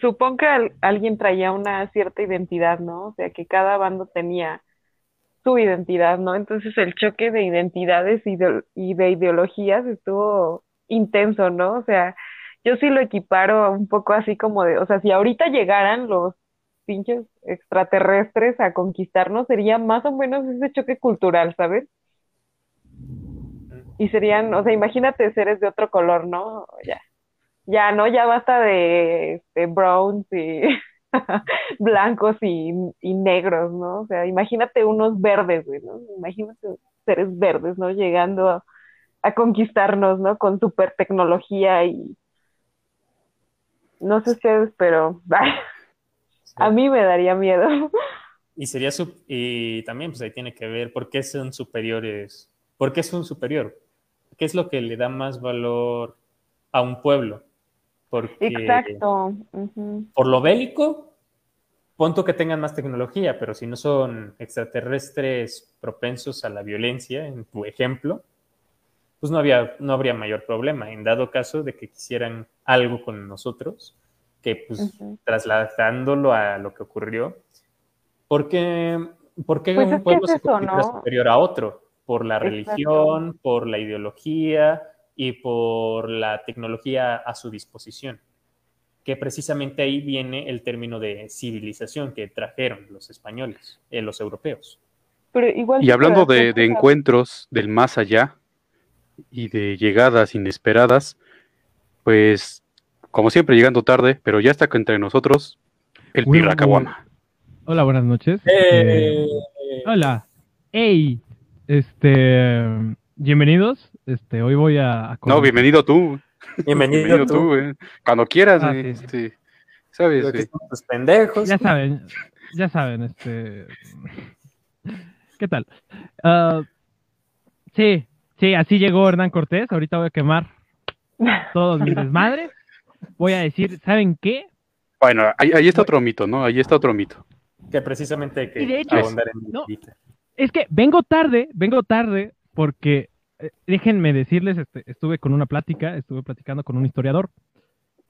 supongo que al- alguien traía una cierta identidad, ¿no? O sea, que cada bando tenía su identidad, ¿no? Entonces el choque de identidades y de, y de ideologías estuvo intenso, ¿no? O sea, yo sí lo equiparo un poco así como de, o sea, si ahorita llegaran los pinches extraterrestres a conquistarnos, sería más o menos ese choque cultural, ¿sabes? Y serían, o sea, imagínate seres de otro color, ¿no? Ya, ya, ¿no? Ya basta de, este, browns y blancos y, y negros, ¿no? O sea, imagínate unos verdes, güey, ¿no? Imagínate seres verdes, ¿no? Llegando a, a conquistarnos, ¿no? Con super tecnología y no sé ustedes, pero a mí me daría miedo. Y sería su- y también pues ahí tiene que ver por qué son superiores, por qué es un superior, qué es lo que le da más valor a un pueblo, porque Exacto. por lo bélico, punto que tengan más tecnología, pero si no son extraterrestres propensos a la violencia, en tu ejemplo, pues no, había, no habría mayor problema. En dado caso de que quisieran algo con nosotros, que pues trasladándolo a lo que ocurrió, ¿por qué, por qué Pues es un que pueblo es se eso, considera ¿no? superior a otro? Por la Exacto. religión, por la ideología y por la tecnología a su disposición que precisamente ahí viene el término de civilización que trajeron los españoles, eh, los europeos. Pero igual Y hablando de, encuentros del más allá y de llegadas inesperadas, pues como siempre llegando tarde, pero ya está entre nosotros el Uy, Pirracaguama. Hola, buenas noches. Eh, hola. Hey, este, bienvenidos. Este, hoy voy a, a No, bienvenido tú. Bienvenido, Bienvenido tú. tú, eh. Cuando quieras, Ah, eh, sí, sí. este, ¿sabes? Están tus pendejos. Ya saben, ya saben, este, ¿qué tal? Ah, sí, sí, así llegó Hernán Cortés. Ahorita voy a quemar todos mis desmadres. Voy a decir, ¿saben qué? Bueno, ahí, ahí está otro mito, ¿no? Ahí está otro mito. Que precisamente hay que Y de hecho- ahondar en No. Es que vengo tarde, vengo tarde porque eh, déjenme decirles, este, estuve con una plática, estuve platicando con un historiador,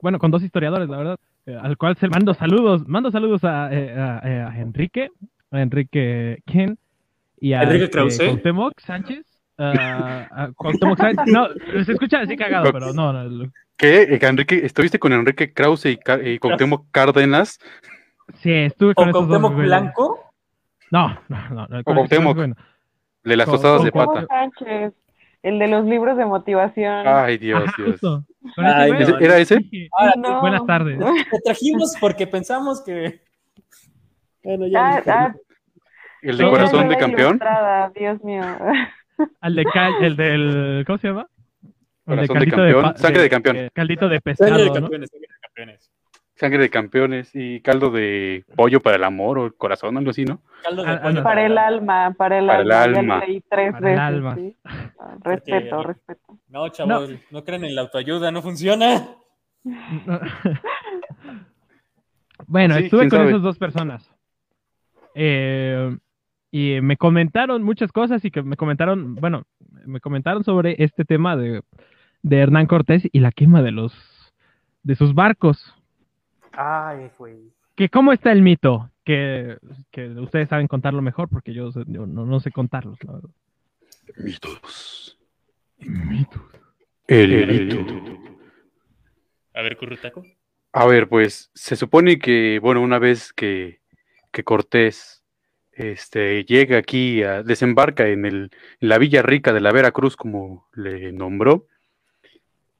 bueno, con dos historiadores, la verdad, eh, al cual se mando saludos, mando saludos a, eh, a- eh, a Enrique, a Enrique Ken y a Enrique este, Krause. Cuauhtémoc Sánchez. a- a Cuauhtémoc Sánchez. No, se escucha así cagado, pero no, no, lo- ¿Qué? Enrique, ¿Estuviste con Enrique Krause y, y Cuauhtémoc Cárdenas? sí, estuve con ¿O esos dos Cuauhtémoc. Blanco? No, no, no, no, con- Cuauhtémoc. bueno. De las tostadas de pata. Sánchez, el de los libros de motivación. Ay, Dios, Ajá, Dios. Ay, no, ¿Era ese? Ahora, No. Buenas tardes. Te trajimos porque pensamos que... Bueno, ya. Ah, ah, ¿El de No, corazón no, de campeón? Dios mío. Al de cal- el del, ¿cómo se llama? El Corazón de campeón, pa- sangre de campeón. caldito de Sangre pescado, de ¿no? campeones, sangre de campeones. Sangre de campeones y caldo de pollo para el amor o el corazón, algo así, ¿no? Caldo de Ah, ah, pollo no. Para el alma, para el Para el alma. Ya alma. lo leí tres Para el alma. ¿sí? Ah, Respeto, Porque- respeto. No, chavos, no. creen en la autoayuda, no funciona. bueno, Sí, estuve con sabe. esas dos personas. Eh, y me comentaron muchas cosas y que me comentaron, bueno, me comentaron sobre este tema de, de Hernán Cortés y la quema de los de sus barcos. Ay, güey. Que cómo está el mito, que, que ustedes saben contarlo mejor porque yo, yo no, no sé contarlos, la verdad. Mitos. El mito. A ver, Currutaco. A ver, pues se supone que, bueno, una vez que, que Cortés este, llega aquí, a, desembarca en, el, en la Villa Rica de la Veracruz, como le nombró,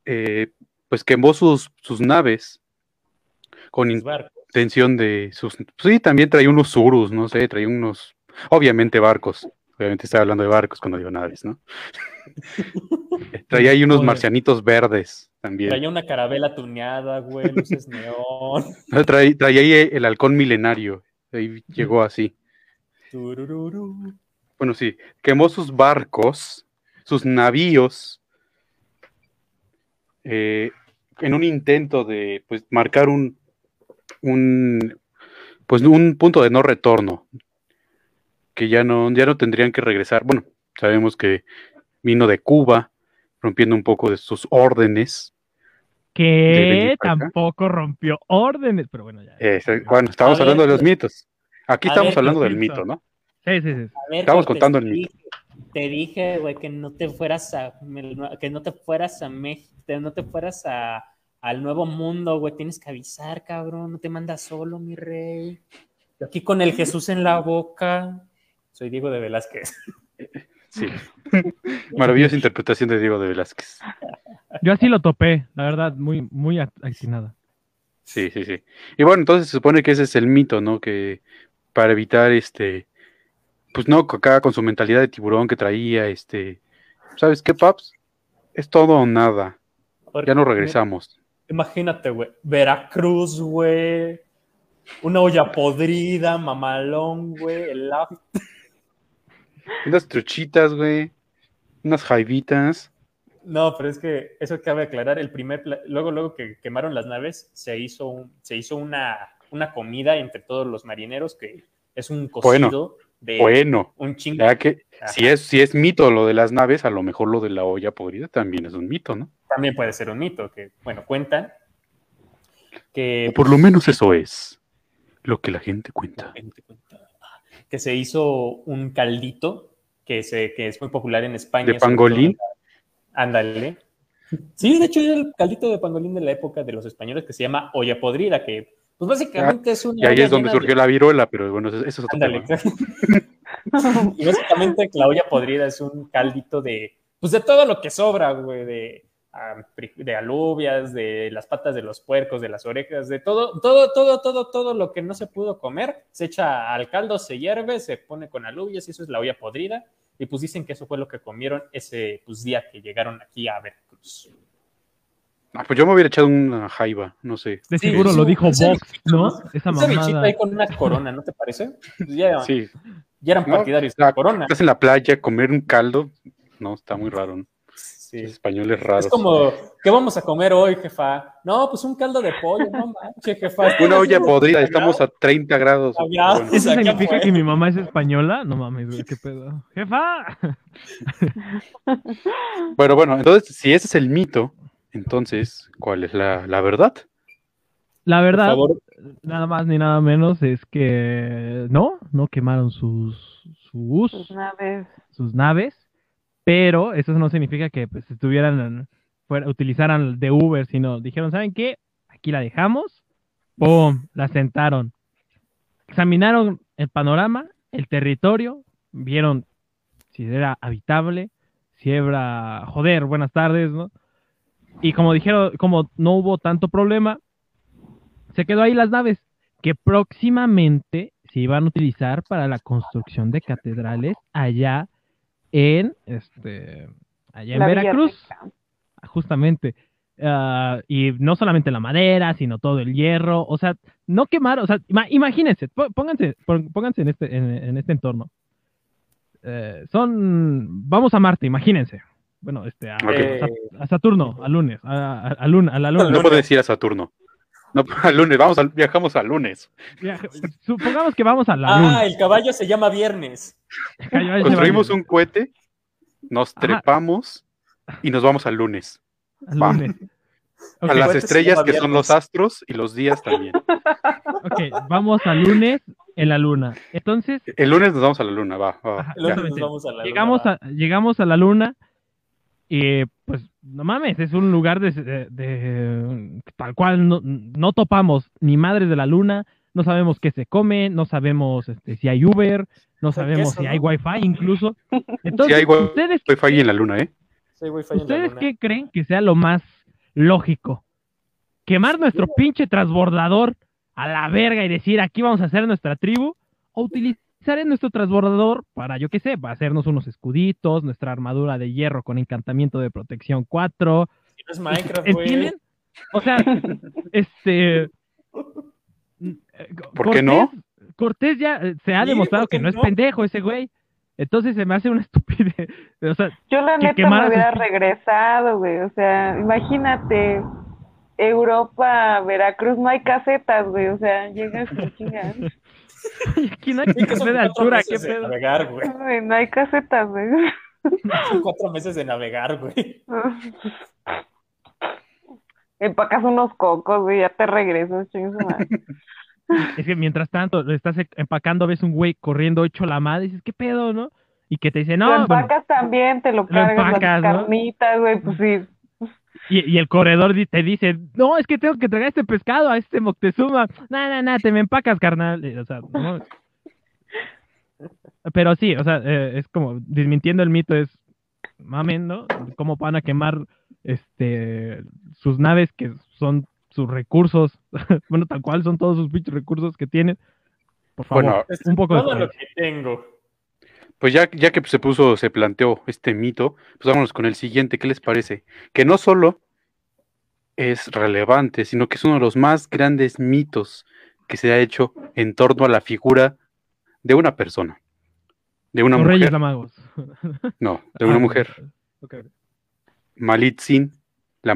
eh, pues quemó sus, sus naves con intención de sus... Sí, también traía unos surus, no sé, traía unos... Obviamente barcos. Obviamente estaba hablando de barcos cuando digo naves, ¿no? traía ahí unos marcianitos verdes también. Traía una carabela tuneada, güey, luces neón. No, traí- traía ahí el halcón milenario. Ahí llegó así. Turururu. Bueno, sí. Quemó sus barcos, sus navíos, eh, en un intento de pues, marcar un, un, pues, un punto de no retorno. Que ya no, ya no tendrían que regresar. Bueno, sabemos que vino de Cuba, rompiendo un poco de sus órdenes. De Que tampoco rompió órdenes, pero bueno, ya. Eh, bueno, estamos ver, hablando de los pues, mitos. Aquí estamos ver, hablando del mito, ¿no? Sí, sí, sí. Ver, Estamos Cortés, contando el te mito. dije- Te dije, güey, que no te fueras a que no te fueras a México, no te fueras a al nuevo mundo, güey. Tienes que avisar, cabrón. No te mandas solo, mi rey. Yo aquí con el Jesús en la boca. Soy Diego de Velázquez. Sí. Maravillosa interpretación de Diego de Velázquez. Yo así lo topé, la verdad, muy, muy atinada. Sí, sí, sí. Y bueno, entonces se supone que ese es el mito, ¿no? Que para evitar este, pues no, acá con su mentalidad de tiburón que traía, este, ¿sabes qué, Paps? Es todo o nada. Ya no regresamos. Imagínate, güey. Veracruz, güey. Una olla podrida, mamalón, güey. El Unas truchitas, güey. Unas jaivitas. No, pero es que eso cabe aclarar. El primer, luego, luego que quemaron las naves, se hizo, un- se hizo una, una comida entre todos los marineros que es un Bueno, cocido de Bueno, un chingo. ya que Ajá. si es, si es mito lo de las naves, a lo mejor lo de la olla podrida también es un mito, ¿no? También puede ser un mito, que, bueno, cuentan que O por lo menos eso es lo que la gente cuenta. que se hizo un caldito que, se, que es muy popular en España. ¿De pangolín? Ándale. Sí, de hecho era el caldito de pangolín de la época de los españoles que se llama olla podrida, que pues básicamente es una Y ahí es donde surgió de- la viruela, pero bueno, eso, es otro Ándale. tema. y básicamente la olla podrida es un caldito de, pues de todo lo que sobra, güey, de, ah, de alubias, de las patas de los puercos, de las orejas, de todo, todo, todo, todo, todo lo que no se pudo comer, se echa al caldo, se hierve, se pone con alubias y eso es la olla podrida. Y pues dicen que eso fue lo que comieron ese pues, día que llegaron aquí a Veracruz. Ah, pues yo me hubiera echado una jaiba, no sé. De seguro lo dijo Vox, ¿no? Esa Ese bichito mamada. ahí con una corona, ¿no te parece? Pues ya, Sí. ya eran No, partidarios de la- la corona. Estás en la playa, comer un caldo, no, está muy raro, ¿no? Sí. Los españoles raros. Es como, ¿qué vamos a comer hoy, jefa? No, pues un caldo de pollo, no manches, jefa. Una olla podrida, estamos a 30 grados. A grados. Bueno, ¿Eso significa que mi mamá es española? No mames, güey, qué pedo. ¡Jefa! Bueno, bueno, entonces, si ese es el mito, entonces, ¿cuál es la, la verdad? La verdad, nada más ni nada menos es que no, no quemaron sus, sus, naves. sus naves, pero eso no significa que pues, estuvieran, fuera, utilizaran de Uber, sino dijeron, ¿saben qué? Aquí la dejamos, ¡pum! La sentaron. Examinaron el panorama, el territorio, vieron si era habitable, si era, joder, buenas tardes, ¿no? Y como dijeron, como no hubo tanto problema, se quedó ahí las naves que próximamente se iban a utilizar para la construcción de catedrales allá en este allá en La Veracruz, justamente. Ah, y no solamente la madera, sino todo el hierro, o sea, no quemar, o sea, ima- imagínense, pó- pónganse, pó- pónganse en este, en, en este entorno. Eh, son, vamos a Marte, imagínense. Bueno, este, a, a Sat- a Saturno, a lunes, a, a- a luna, a la luna. No puedo decir a Saturno. No, al lunes, vamos al, viajamos al lunes. Viaje- Supongamos que vamos a la ah, luna. el caballo se llama Viernes. Construimos un cohete, nos Ajá. trepamos y nos vamos al lunes. Al va. lunes. A las estrellas que son los astros y los días también. ok, vamos al lunes en la luna. Entonces, El lunes nos vamos a la luna, va. ya. Luego nos vamos a la llegamos luna, a, llegamos a la luna y pues no mames, es un lugar de, de- de- tal cual no, no topamos ni madres de la luna, no sabemos qué se come, no sabemos este, si hay Uber, no sabemos si ¿no? hay Wi-Fi incluso. Entonces, hay wi- ¿ustedes, Wi-Fi en la luna, ¿eh? Sí, Wi-Fi en la ¿ustedes luna. qué creen que sea lo más lógico? ¿Quemar nuestro pinche transbordador a la verga y decir aquí vamos a hacer nuestra tribu? ¿O utilizar en nuestro transbordador para, yo qué sé, para hacernos unos escuditos, nuestra armadura de hierro con encantamiento de protección 4? Si no es Minecraft, güey. ¿Entienden? O sea, este... ¿Por qué no? Cortés ya eh, se ha Sí, demostrado ¿por qué que no es pendejo ese güey. Entonces se me hace una estupidez. O sea, Yo la que neta me hubiera regresado, güey. O sea, imagínate, Europa, Veracruz, no hay casetas, güey. O sea, llegas y chingas. aquí no hay que café de altura, qué pedo. navegar, güey. Güey, No hay casetas, güey. Son cuatro meses de navegar, güey. Empacas unos cocos, güey, ya te regresas, madre. Es que mientras tanto lo estás e- empacando, ves un güey corriendo hecho la madre, y dices, ¿qué pedo, no? Y que te dice, lo no, bueno, empacas también, te lo Lo cargas, empacas, las ¿no? carnitas, güey, pues sí. Y, y el corredor te dice, no, es que tengo que traer este pescado a este Moctezuma. No, no, no, te me empacas, carnal. O sea, no, Pero sí, o sea, eh, es como desmintiendo el mito, es mamen, ¿no? ¿Cómo van a quemar este sus naves que son sus recursos? bueno, tal cual son todos sus recursos que tienen. Por favor, Bueno, un poco de todo lo que tengo. Pues ya, ya que se puso, se planteó este mito, pues vámonos con el siguiente. ¿Qué les parece? Que no solo es relevante, sino que es uno de los más grandes mitos que se ha hecho en torno a la figura de una persona. De una Los Reyes mujer. No, de una Ah, mujer. Malitzin, la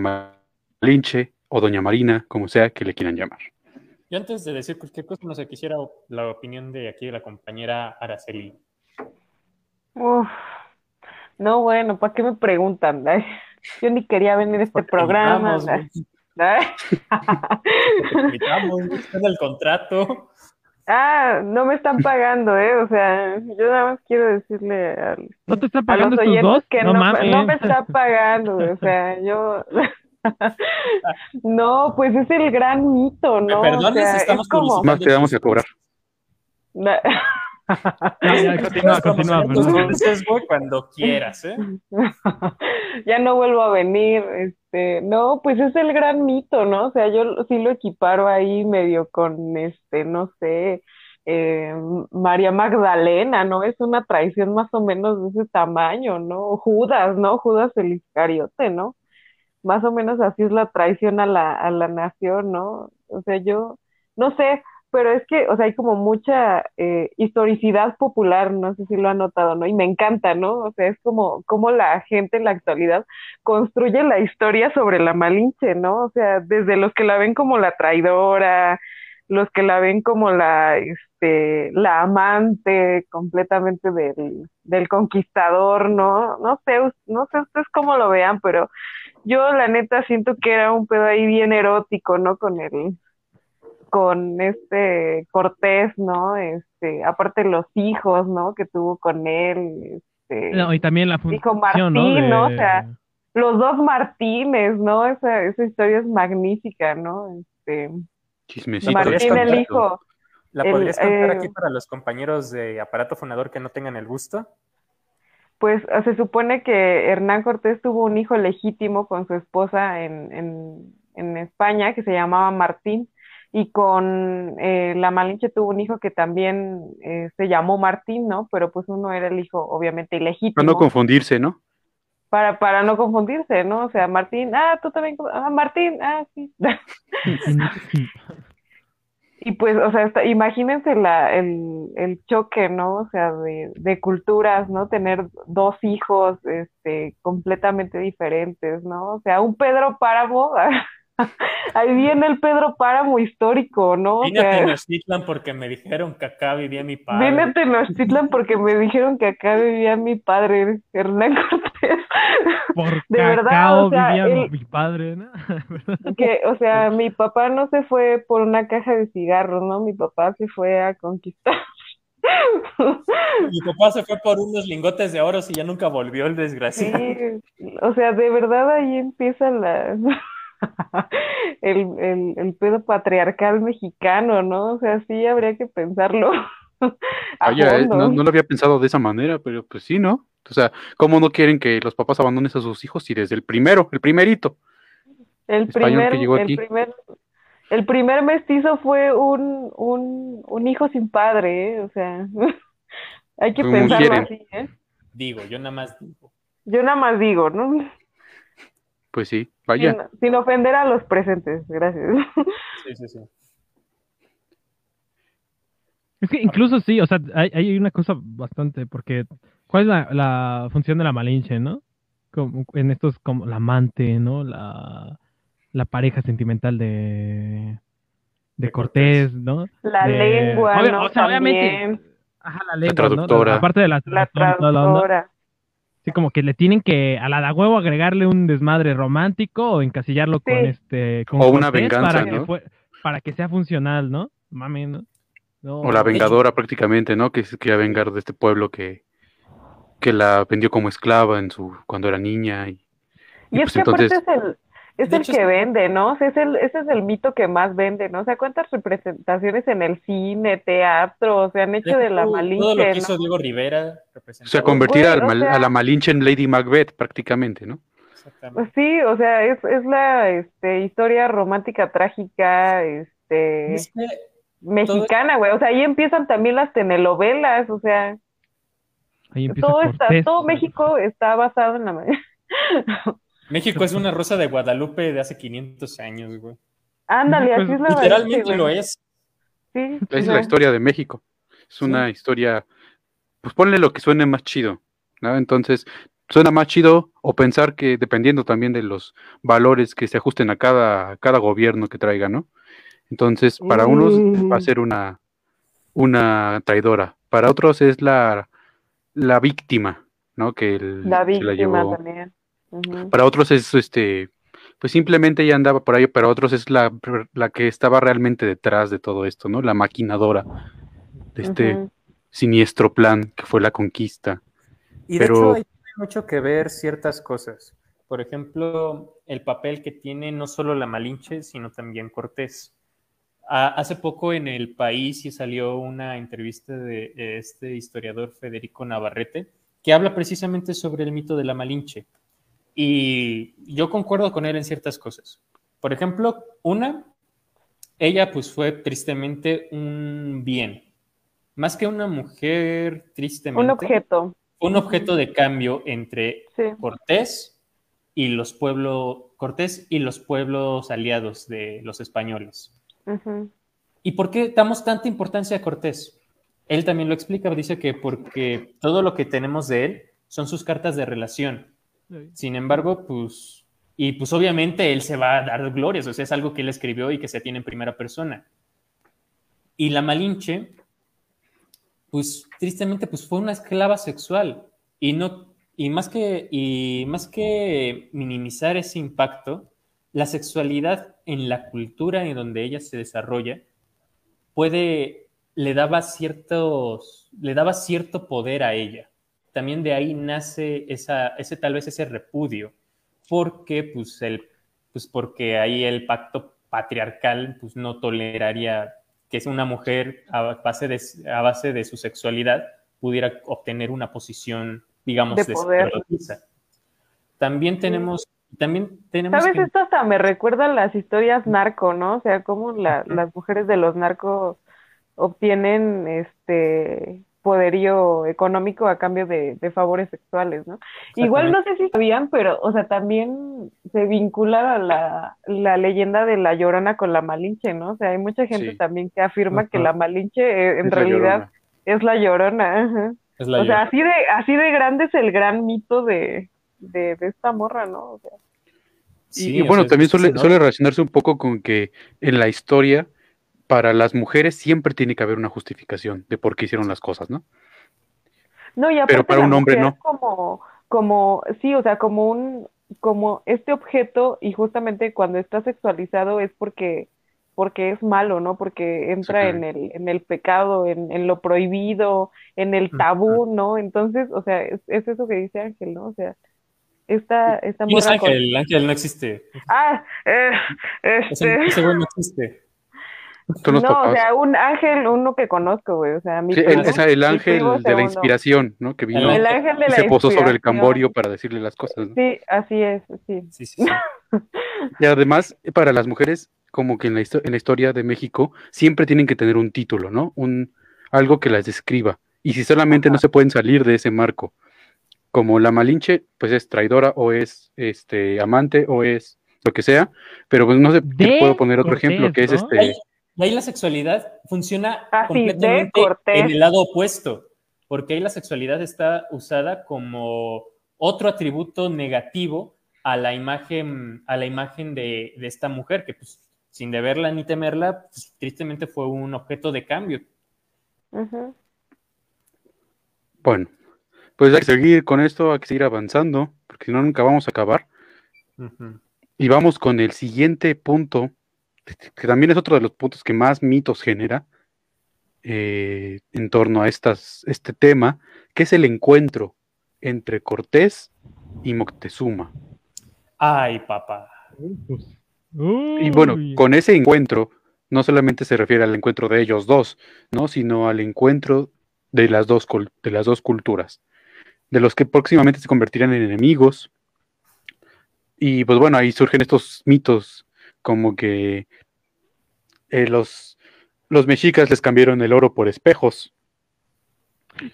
Malinche o Doña Marina, como sea que le quieran llamar. Yo antes de decir cualquier cosa, no sé, quisiera la opinión de aquí de la compañera Araceli. Uf. No, bueno, ¿para qué me preguntan? Yo ni quería venir a este Porque programa. invitamos, en el contrato. Ah, no me están pagando, ¿eh? O sea, yo nada más quiero decirle al, ¿No te están a los pagando oyentes dos? que no, no, me está pagando, o sea, yo... No, pues es el gran mito, ¿no? Me perdonas, O sea, estamos es como... Más te vamos a cobrar. Continúa, continúa, güey, cuando quieras, ¿eh? ya no vuelvo a venir, este, no, pues es el gran mito, ¿no? O sea, yo sí lo equiparo ahí medio con, este, no sé, eh, María Magdalena, ¿no? Es una traición más o menos de ese tamaño, ¿no? Judas, ¿no? Judas el Iscariote, ¿no? Más o menos así es la traición a la, a la nación, ¿no? O sea, yo, no sé, pero es que, o sea, hay como mucha eh, historicidad popular, no sé si lo han notado, ¿no? Y me encanta, ¿no? O sea, es como, como la gente en la actualidad construye la historia sobre la Malinche, ¿no? O sea, desde los que la ven como la traidora, los que la ven como la, este, la amante completamente del, del conquistador, ¿no? No sé, no sé ustedes cómo lo vean, pero yo la neta siento que era un pedo ahí bien erótico, ¿no? Con el, con este Cortés, ¿no? Este, aparte los hijos, ¿no? Que tuvo con él, este, No, y también la Dijo función, Martín, ¿no? O De- sea, los dos Martínez, ¿no? Esa, esa historia es magnífica, ¿no? Este, Chismecito. Martín el hijo. ¿La El, podrías contar eh, aquí para los compañeros de aparato fonador que no tengan el gusto? Pues eh, se supone que Hernán Cortés tuvo un hijo legítimo con su esposa en, en, en España que se llamaba Martín y con eh, la Malinche tuvo un hijo que también eh, se llamó Martín, ¿no? Pero pues uno era el hijo obviamente Para ilegítimo no confundirse, ¿no? para, para no confundirse, ¿no? O sea, Martín, ah, tú también, ah, Martín, ah, sí. Y pues, o sea, está- imagínense la, el, el choque, ¿no? O sea, de, de culturas, ¿no? Tener dos hijos, este, completamente diferentes, ¿no? O sea, un Pedro Páramo, ahí viene el Pedro Páramo histórico, ¿no? O Vine a sea, Tenochtitlan porque me dijeron que acá vivía mi padre. vine a Tenochtitlan porque me dijeron que acá vivía mi padre, Hernán Cortés. Por De verdad, o sea, vivía él- mi padre, ¿no? que, o sea, mi papá no se fue por una caja de cigarros, ¿no? Mi papá se fue a conquistar. Mi papá se fue por unos lingotes de oro y ya nunca volvió el desgraciado. Sí, o sea, de verdad ahí empieza la el, el, el pedo patriarcal mexicano, ¿no? O sea, sí habría que pensarlo a Vaya, eh, fondo. no, no lo había pensado de esa manera, pero pues sí, ¿no? O sea, ¿cómo no quieren que los papás abandonen a sus hijos si desde el primero, el primerito? El español primer, que llegó el aquí. primer, el primer mestizo fue un, un, un hijo sin padre, ¿eh? O sea, hay que Como pensarlo quieren. así, ¿eh? Digo, yo nada más digo. Yo nada más digo, ¿no? Pues sí, vaya. Sin, sin ofender a los presentes, gracias. Sí, sí, sí. Es que incluso sí, o sea, hay, hay una cosa bastante, porque ¿cuál es la, la función de la Malinche, no? Como en estos, como la amante, ¿no? La, la pareja sentimental de, de Cortés, ¿no? La De- lengua, Obvio- ¿no? o sea, obviamente, También, ajá, la lengua, ¿no? traductora. Aparte de la la la traductora. Sí, como que le tienen que a la da huevo agregarle un desmadre romántico o encasillarlo con este con O una venganza, para que ¿no? fue- para que sea funcional, ¿no? Mami, ¿no? No, O la de hecho, vengadora prácticamente, ¿no? Que se quería vengar de este pueblo que, que la vendió como esclava en su cuando era niña. Y, Y y es pues que entonces, aparte es el, Es De el hecho, que vende, ¿no? O sea, es el, ese es el mito que más vende, ¿no? O sea, ¿cuántas representaciones en el cine, teatro, se han hecho de la Todo- Todo lo Malinche, que hizo. Diego Rivera O sea, convertir Güey, al o mal- sea- a la Malinche en Lady Macbeth prácticamente, ¿no? Exactamente. Pues sí, o sea, es, es la este, historia romántica trágica, este, Es que mexicana, güey. O sea, ahí empiezan también las telenovelas, o sea, Ahí empieza todo está, todo México está basado en la... México es una rosa de Guadalupe de hace 500 años, güey. Ándale, así es la Literalmente Malinche, lo es. Sí, Es la historia de México. Es una historia, pues ponle lo que suene más chido, ¿no? Entonces, suena más chido o pensar que dependiendo también de los valores que se ajusten a cada, a cada gobierno que traiga, ¿no? Entonces, para unos va a Mm. ser una, una traidora, para otros es la, la víctima, ¿no? Que el- la se la víctima llevó. también. Para otros es este, pues simplemente ella andaba por ahí, para otros es la, la que estaba realmente detrás de todo esto, ¿no? La maquinadora de este siniestro plan que fue la conquista. Y Pero- de hecho, ahí tiene mucho que ver ciertas cosas. Por ejemplo, el papel que tiene no solo la Malinche, sino también Cortés. Ah, hace poco en El País sí salió una entrevista de este historiador Federico Navarrete que habla precisamente sobre el mito de la Malinche. Y yo concuerdo con él en ciertas cosas. Por ejemplo, una, ella pues fue tristemente un bien. Más que una mujer, tristemente. Un objeto, Un objeto de cambio entre sí. Cortés y los pueblos Cortés y los pueblos aliados de los españoles. ¿Y por qué damos tanta importancia a Cortés? Él también lo explica, dice que porque todo lo que tenemos de él son sus cartas de relación. Sin embargo, pues, y pues obviamente él se va a dar glorias, o sea, es algo que él escribió y que se tiene en primera persona. Y la Malinche, pues tristemente, pues fue una esclava sexual y no, y más que, y más que minimizar ese impacto, la sexualidad en la cultura en donde ella se desarrolla puede, le daba ciertos, le daba cierto poder a ella. También de ahí nace esa, ese tal vez ese repudio, porque pues el, pues porque ahí el pacto patriarcal pues no toleraría que una mujer a base de, a base de su sexualidad pudiera obtener una posición, digamos, De de poder. También tenemos, también tenemos ¿Sabes? que- Esto hasta me recuerda a las historias narco, ¿no? O sea, cómo la- las mujeres de los narcos obtienen este poderío económico a cambio de, de favores sexuales, ¿no? Igual no sé si sabían, pero, o sea, también se vincula a la, la leyenda de la Llorona con la Malinche, ¿no? O sea, hay mucha gente Sí. también que afirma que la Malinche eh, en Es realidad es la Llorona. ajá. es la O sea, así de, así de grande es el gran mito de, de, de esta morra, ¿no? O sea, Y, Sí, y bueno, sea, también suele, suele relacionarse un poco con que en la historia, para las mujeres siempre tiene que haber una justificación de por qué hicieron las cosas, ¿no? No, y Pero para un hombre no. Como, como, sí, o sea, como un, como este objeto, y justamente cuando está sexualizado es porque, porque es malo, ¿no? Porque entra en el, en el pecado, en, en lo prohibido, en el tabú, ¿no? Entonces, o sea, es, es eso que dice Ángel, ¿no? O sea, esta, esta ¿Quién es con- Ángel? El Ángel no existe. Ah, eh, Ese, este, ese güey no existe. Son los no, o sea, un ángel, uno que conozco, güey, o sea, mi Sí, el, el ángel de la inspiración, ¿no? Que vino El ángel de y la se posó sobre el camborio para decirle las cosas. ¿no? Sí, así es, sí. Sí, sí, sí. Y además, para las mujeres, como que en la, en la historia de México, siempre tienen que tener un título, ¿no? Un, algo que las describa. Y si solamente no se pueden salir de ese marco, como la Malinche, pues es traidora o es este amante o es lo que sea, pero pues no sé, te puedo poner otro ejemplo que es este... Y ahí la sexualidad funciona Ah, completamente en el lado opuesto, porque ahí la sexualidad está usada como otro atributo negativo a la imagen, a la imagen de, de esta mujer, que pues sin deberla ni temerla, pues, tristemente fue un objeto de cambio. Bueno, pues hay que seguir con esto, hay que seguir avanzando, porque si no nunca vamos a acabar. Y vamos con el siguiente punto, que también es otro de los puntos que más mitos genera eh, en torno a estas, este tema, que es el encuentro entre Cortés y Moctezuma. Ay, papá. Pues, Y bueno, con ese encuentro, no solamente se refiere al encuentro de ellos dos, ¿no? Sino al encuentro de las dos, de las dos culturas, de los que próximamente se convertirán en enemigos. Y pues bueno, ahí surgen estos mitos como que eh, los, los mexicas les cambiaron el oro por espejos.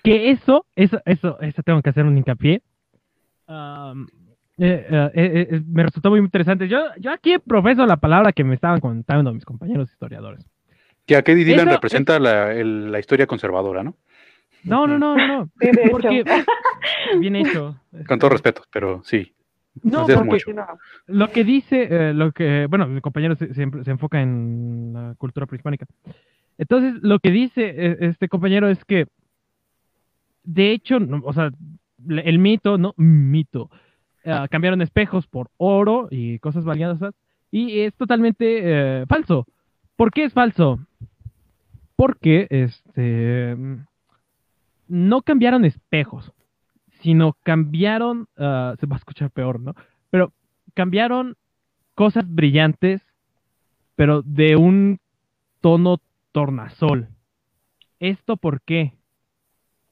Que eso, eso, eso, eso tengo que hacer un hincapié. Eh, eh, eh, eh, me resultó muy interesante. Yo, yo aquí profeso la palabra que me estaban contando mis compañeros historiadores. Que a Katie Dylan Eso- representa la, el- la historia conservadora, ¿no? No, no, no, no, no. Sí, de hecho. Porque, bien hecho. Con todo respeto, pero sí. No, porque no. lo que dice, eh, lo que, bueno, mi compañero se, siempre se enfoca en la cultura prehispánica. Entonces, lo que dice eh, este compañero es que, de hecho, no, o sea, el mito, ¿no? Mito. eh, cambiaron espejos por oro y cosas valiosas. Y es totalmente eh, falso. ¿Por qué es falso? Porque, este, no cambiaron espejos, sino cambiaron, ah, se va a escuchar peor, ¿no? Pero cambiaron cosas brillantes, pero de un tono tornasol. ¿Esto por qué?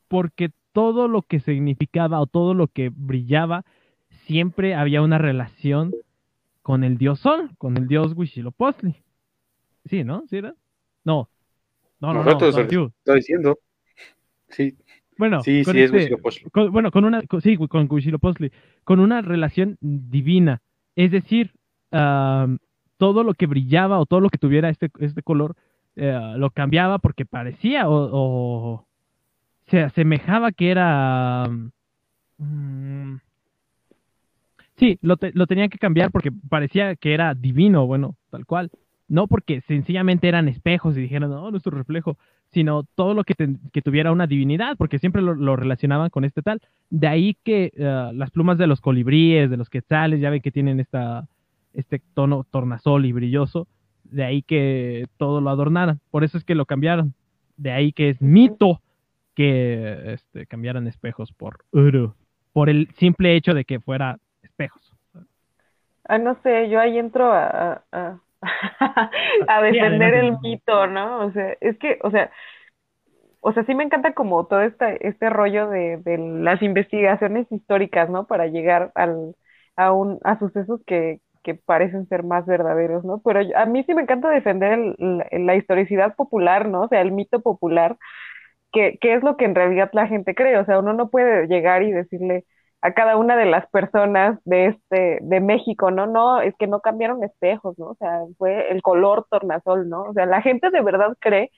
Porque todo lo que significaba o todo lo que brillaba, siempre había una relación con el dios sol, con el dios Huitzilopochtli. Sí, ¿no? ¿Sí era? No. No, no, no. Nosotros con Tiu. está diciendo. Sí, Bueno, sí, con sí, es este- Huitzilopochtli. con- bueno, con una, con- sí, con Huitzilopochtli, con una relación divina. Es decir, todo lo que brillaba o todo lo que tuviera este, este color eh, lo cambiaba porque parecía o, o se asemejaba que era... mm, sí, lo, te- lo tenían que cambiar porque parecía que era divino, bueno, tal cual. No porque sencillamente eran espejos y dijeron, no, nuestro reflejo, sino todo lo que, tuviera una divinidad, porque siempre lo, lo relacionaban con este tal. De ahí que eh, las plumas de los colibríes, de los quetzales, ya ven que tienen esta, este tono tornasol y brilloso, de ahí que todo lo adornaran. Por eso es que lo cambiaron. De ahí que es mito que este, cambiaran espejos por oro, por el simple hecho de que fuera espejos. Ah, no sé, yo ahí entro a, a, a- a defender el mito, ¿no? O sea, es que, o sea, o sea, sí me encanta como todo este, este rollo de, de las investigaciones históricas, ¿no? Para llegar al, a un, a sucesos que, que parecen ser más verdaderos, ¿no? Pero yo- a mí sí me encanta defender el- la, la historicidad popular, ¿no? O sea, el mito popular, que, que es lo que en realidad la gente cree. O sea, uno no puede llegar y decirle a cada una de las personas de este, de México, ¿no? No, es que no cambiaron espejos, ¿no? O sea, fue el color tornasol, ¿no? O sea, la gente de verdad cree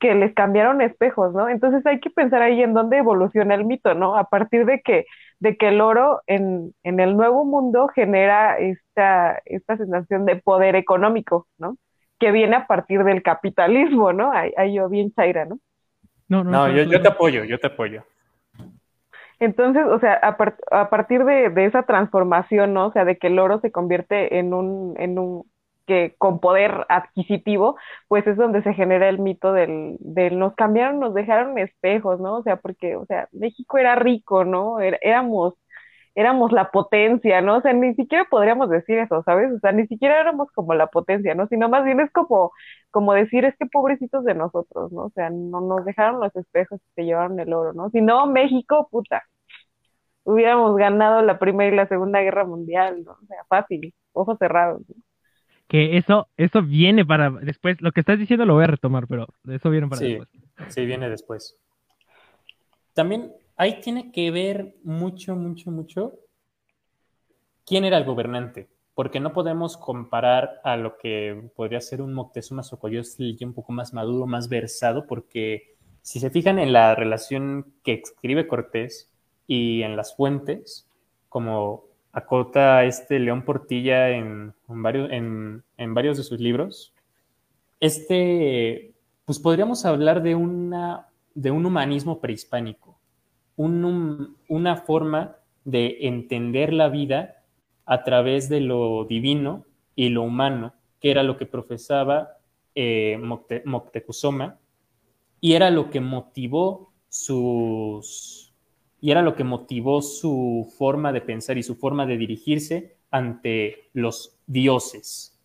que les cambiaron espejos, ¿no? Entonces hay que pensar ahí en dónde evoluciona el mito, ¿no? A partir de que, de que el oro en, en el nuevo mundo genera esta, esta sensación de poder económico, ¿no? Que viene a partir del capitalismo, ¿no? Ahí, ahí yo bien chaira, ¿no? No, no, No, claro, yo, yo te apoyo, yo te apoyo. Entonces, o sea, a, par- a partir de, de esa transformación, ¿no? O sea, de que el oro se convierte en un, en un, que con poder adquisitivo, pues es donde se genera el mito del, del nos cambiaron, nos dejaron espejos, ¿no? O sea, porque, o sea, México era rico, ¿no? Era- éramos, éramos la potencia, ¿no? O sea, ni siquiera podríamos decir eso, ¿sabes? O sea, ni siquiera éramos como la potencia, ¿no? Sino más bien es como, como decir, es que pobrecitos de nosotros, ¿no? O sea, no nos dejaron los espejos y se llevaron el oro, ¿no? Si no, México, puta, hubiéramos ganado la Primera y la Segunda Guerra Mundial, ¿no? O sea, fácil, ojos cerrados. ¿no? Que eso, eso viene para después. Lo que estás diciendo lo voy a retomar, pero eso viene para Sí, después. sí, viene después. También ahí tiene que ver mucho, mucho, mucho quién era el gobernante, porque no podemos comparar a lo que podría ser un Moctezuma Xocoyotl un poco más maduro, más versado, porque si se fijan en la relación que escribe Cortés y en las fuentes, como acota este León Portilla en, en varios, en, en varios de sus libros, este, pues podríamos hablar de, una, de un humanismo prehispánico, una forma de entender la vida a través de lo divino y lo humano, que era lo que profesaba eh, y era lo que motivó sus y era lo que motivó su forma de pensar y su forma de dirigirse ante los dioses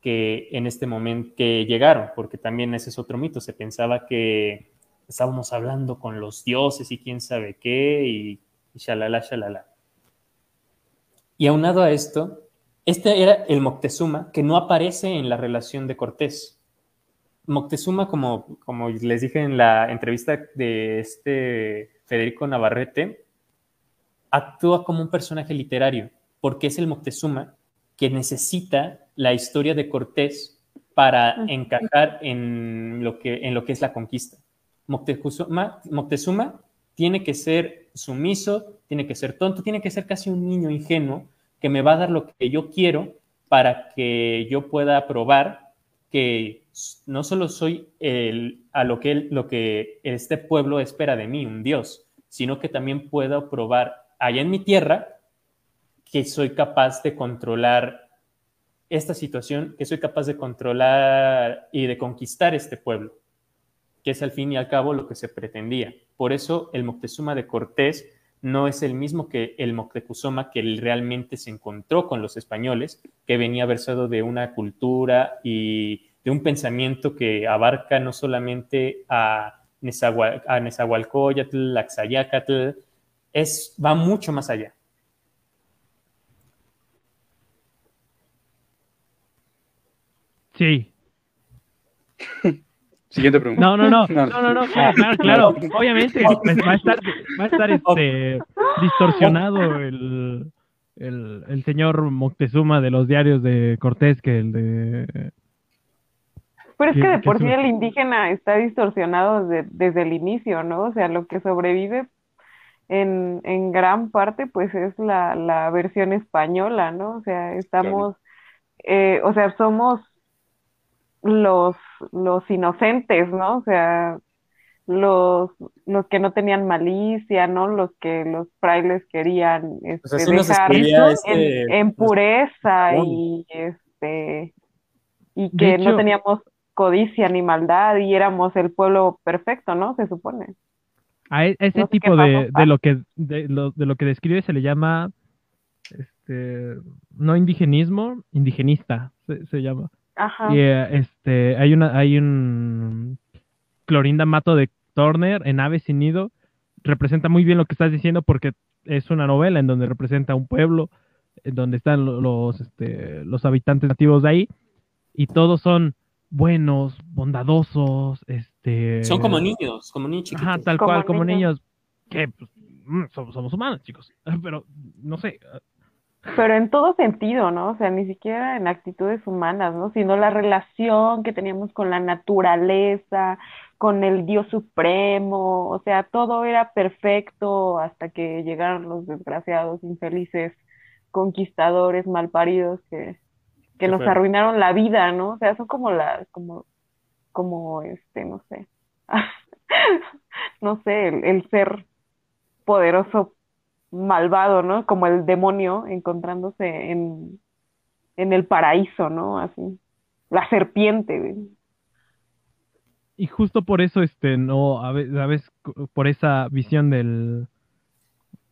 que en este momento que llegaron, porque también ese es otro mito, se pensaba que estábamos hablando con los dioses y quién sabe qué y, y shalala, shalala. Y aunado a esto, este era el Moctezuma que no aparece en la relación de Cortés. Moctezuma, como, como les dije en la entrevista de este Federico Navarrete, actúa como un personaje literario, porque es el Moctezuma que necesita la historia de Cortés para encajar en lo que, en lo que es la conquista. Moctezuma, tiene que ser sumiso, tiene que ser tonto, tiene que ser casi un niño ingenuo que me va a dar lo que yo quiero para que yo pueda probar que no solo soy el, a lo que, lo que este pueblo espera de mí, un Dios, sino que también puedo probar allá en mi tierra que soy capaz de controlar esta situación, que soy capaz de controlar y de conquistar este pueblo, que es al fin y al cabo lo que se pretendía. Por eso el Moctezuma de Cortés no es el mismo que el Moctezuma que realmente se encontró con los españoles, que venía versado de una cultura y de un pensamiento que abarca no solamente a, Nezahual, a Nezahualcóyotl, a Xayacatl, es, va mucho más allá. Sí. Siguiente pregunta. No, no, no, no, no, no, claro, claro, claro. obviamente va a estar, va a estar este, distorsionado el, el, el señor Moctezuma de los diarios de Cortés que el de... Pero es que- de por sí el indígena está distorsionado desde, desde el inicio, ¿no? O sea, lo que sobrevive en, en gran parte, pues es la, la versión española, ¿no? O sea, estamos, eh, o sea, somos los, los inocentes, ¿no? O sea, los, los que no tenían malicia, ¿no? Los que los frailes querían este, dejar en, este- en pureza y este y que hecho- no teníamos codicia ni maldad y éramos el pueblo perfecto, ¿no? Se supone. A e- ese No sé qué tipo de, de lo que de lo, de lo que describe se le llama este no indigenismo, indigenista se, se llama. Ajá. Y eh, este hay una hay un Clorinda Mato de Turner en Ave sin nido representa muy bien lo que estás diciendo porque es una novela en donde representa un pueblo en donde están lo- los este, los habitantes nativos de ahí y todos son buenos, bondadosos, este Son como niños, como niños chiquitos. Ajá, tal Como cual, como niños. Que pues, mm, somos, somos humanos, chicos. Pero, no sé. Pero en todo sentido, ¿no? O sea, ni siquiera en actitudes humanas, ¿no? Sino la relación que teníamos con la naturaleza, con el Dios Supremo, o sea, todo era perfecto hasta que llegaron los desgraciados, infelices, conquistadores, malparidos que, que nos arruinaron la vida, ¿no? O sea, son como la, como, como este, no sé, no sé, el, el ser poderoso malvado, ¿no? Como el demonio encontrándose en, en el paraíso, ¿no? Así. La serpiente, güey. Y justo por eso, este, no, a veces, a veces co- por esa visión del,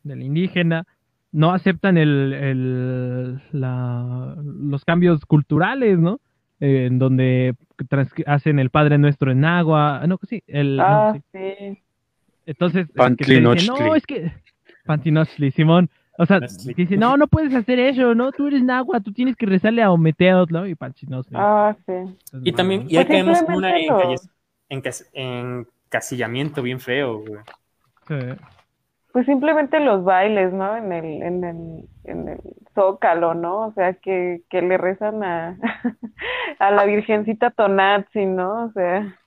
del indígena, no aceptan el, el, la, los cambios culturales, ¿no? Eh, en donde trans- hacen el Padre Nuestro en agua. No, sí, el, no, Ah, sí. sí. Entonces, es que te dicen, Pantinochtli. no, es que Pantinochtli, Simón. O sea, dice, no, no puedes hacer eso, no, tú eres Nahua, tú tienes que rezarle a Ometeotl, ¿no? Y Pantinochtli. Ah, sí. Y también, y Pues ahí caemos en una encasillamiento bien feo, güey. Sí. Pues simplemente los bailes, ¿no? En el, en el, en el Zócalo, ¿no? O sea, que, que le rezan a, a la Virgencita Tonazzi, ¿no? O sea,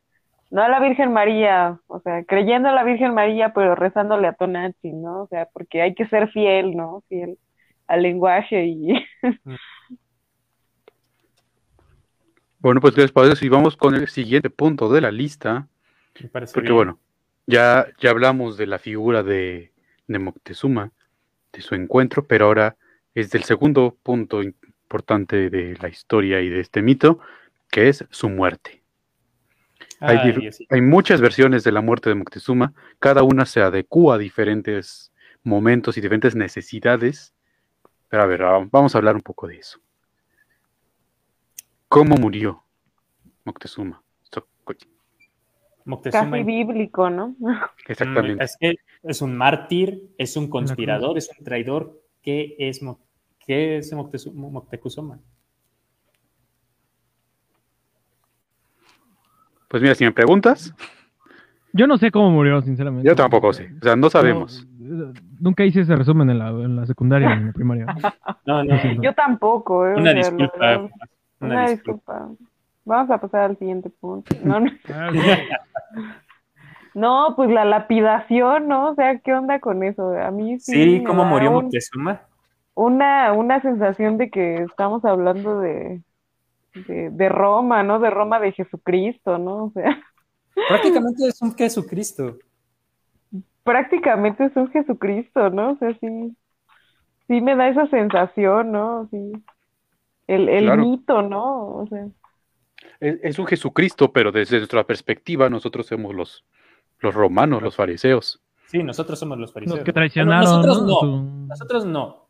no a la Virgen María, o sea, creyendo a la Virgen María, pero rezándole a Tonazzi, ¿no? O sea, porque hay que ser fiel, ¿no? Fiel al lenguaje y... Bueno, pues, ¿qué les parece si vamos con el siguiente punto de la lista? Me parece Porque, bien. bueno, ya, ya hablamos de la figura de, de Moctezuma, de su encuentro, pero ahora es del segundo punto importante de la historia y de este mito, que es su muerte. Hay, muchas versiones de la muerte de Moctezuma, cada una se adecua a diferentes momentos y diferentes necesidades, Pero a ver, va- vamos a hablar un poco de eso. ¿Cómo murió Moctezuma? Moctezuma Casi bíblico, ¿no? Mm, Exactamente. Es que es un mártir, es un conspirador, es un traidor. ¿Qué es, Mo- qué es Moctezuma? Pues mira, si me preguntas, Yo no sé cómo murió, sinceramente. yo tampoco sé. O sea, no sabemos. No, eh, nunca hice ese resumen en la, en la secundaria ni en la primaria. No, no. Yo tampoco, ¿eh? O Una sea, disculpa. Una, Una disculpa. disculpa. Vamos a pasar al siguiente punto. No, no. Ah. No, pues la lapidación, ¿no? O sea, ¿qué onda con eso? A mí sí, Sí, ¿cómo murió un- Moctezuma? una, una sensación de que estamos hablando de, de, de Roma, ¿no? De Roma de Jesucristo, ¿no? O sea, Prácticamente es un Jesucristo. prácticamente es un Jesucristo, ¿no? O sea, sí, sí me da esa sensación, ¿no? Sí. El, el Claro. mito, ¿no? O sea, Es, es un Jesucristo, pero desde nuestra perspectiva, nosotros somos los, los romanos, los fariseos. Sí, nosotros somos los fariseos. Los que traicionaron. Bueno, nosotros ¿no? Nosotros no.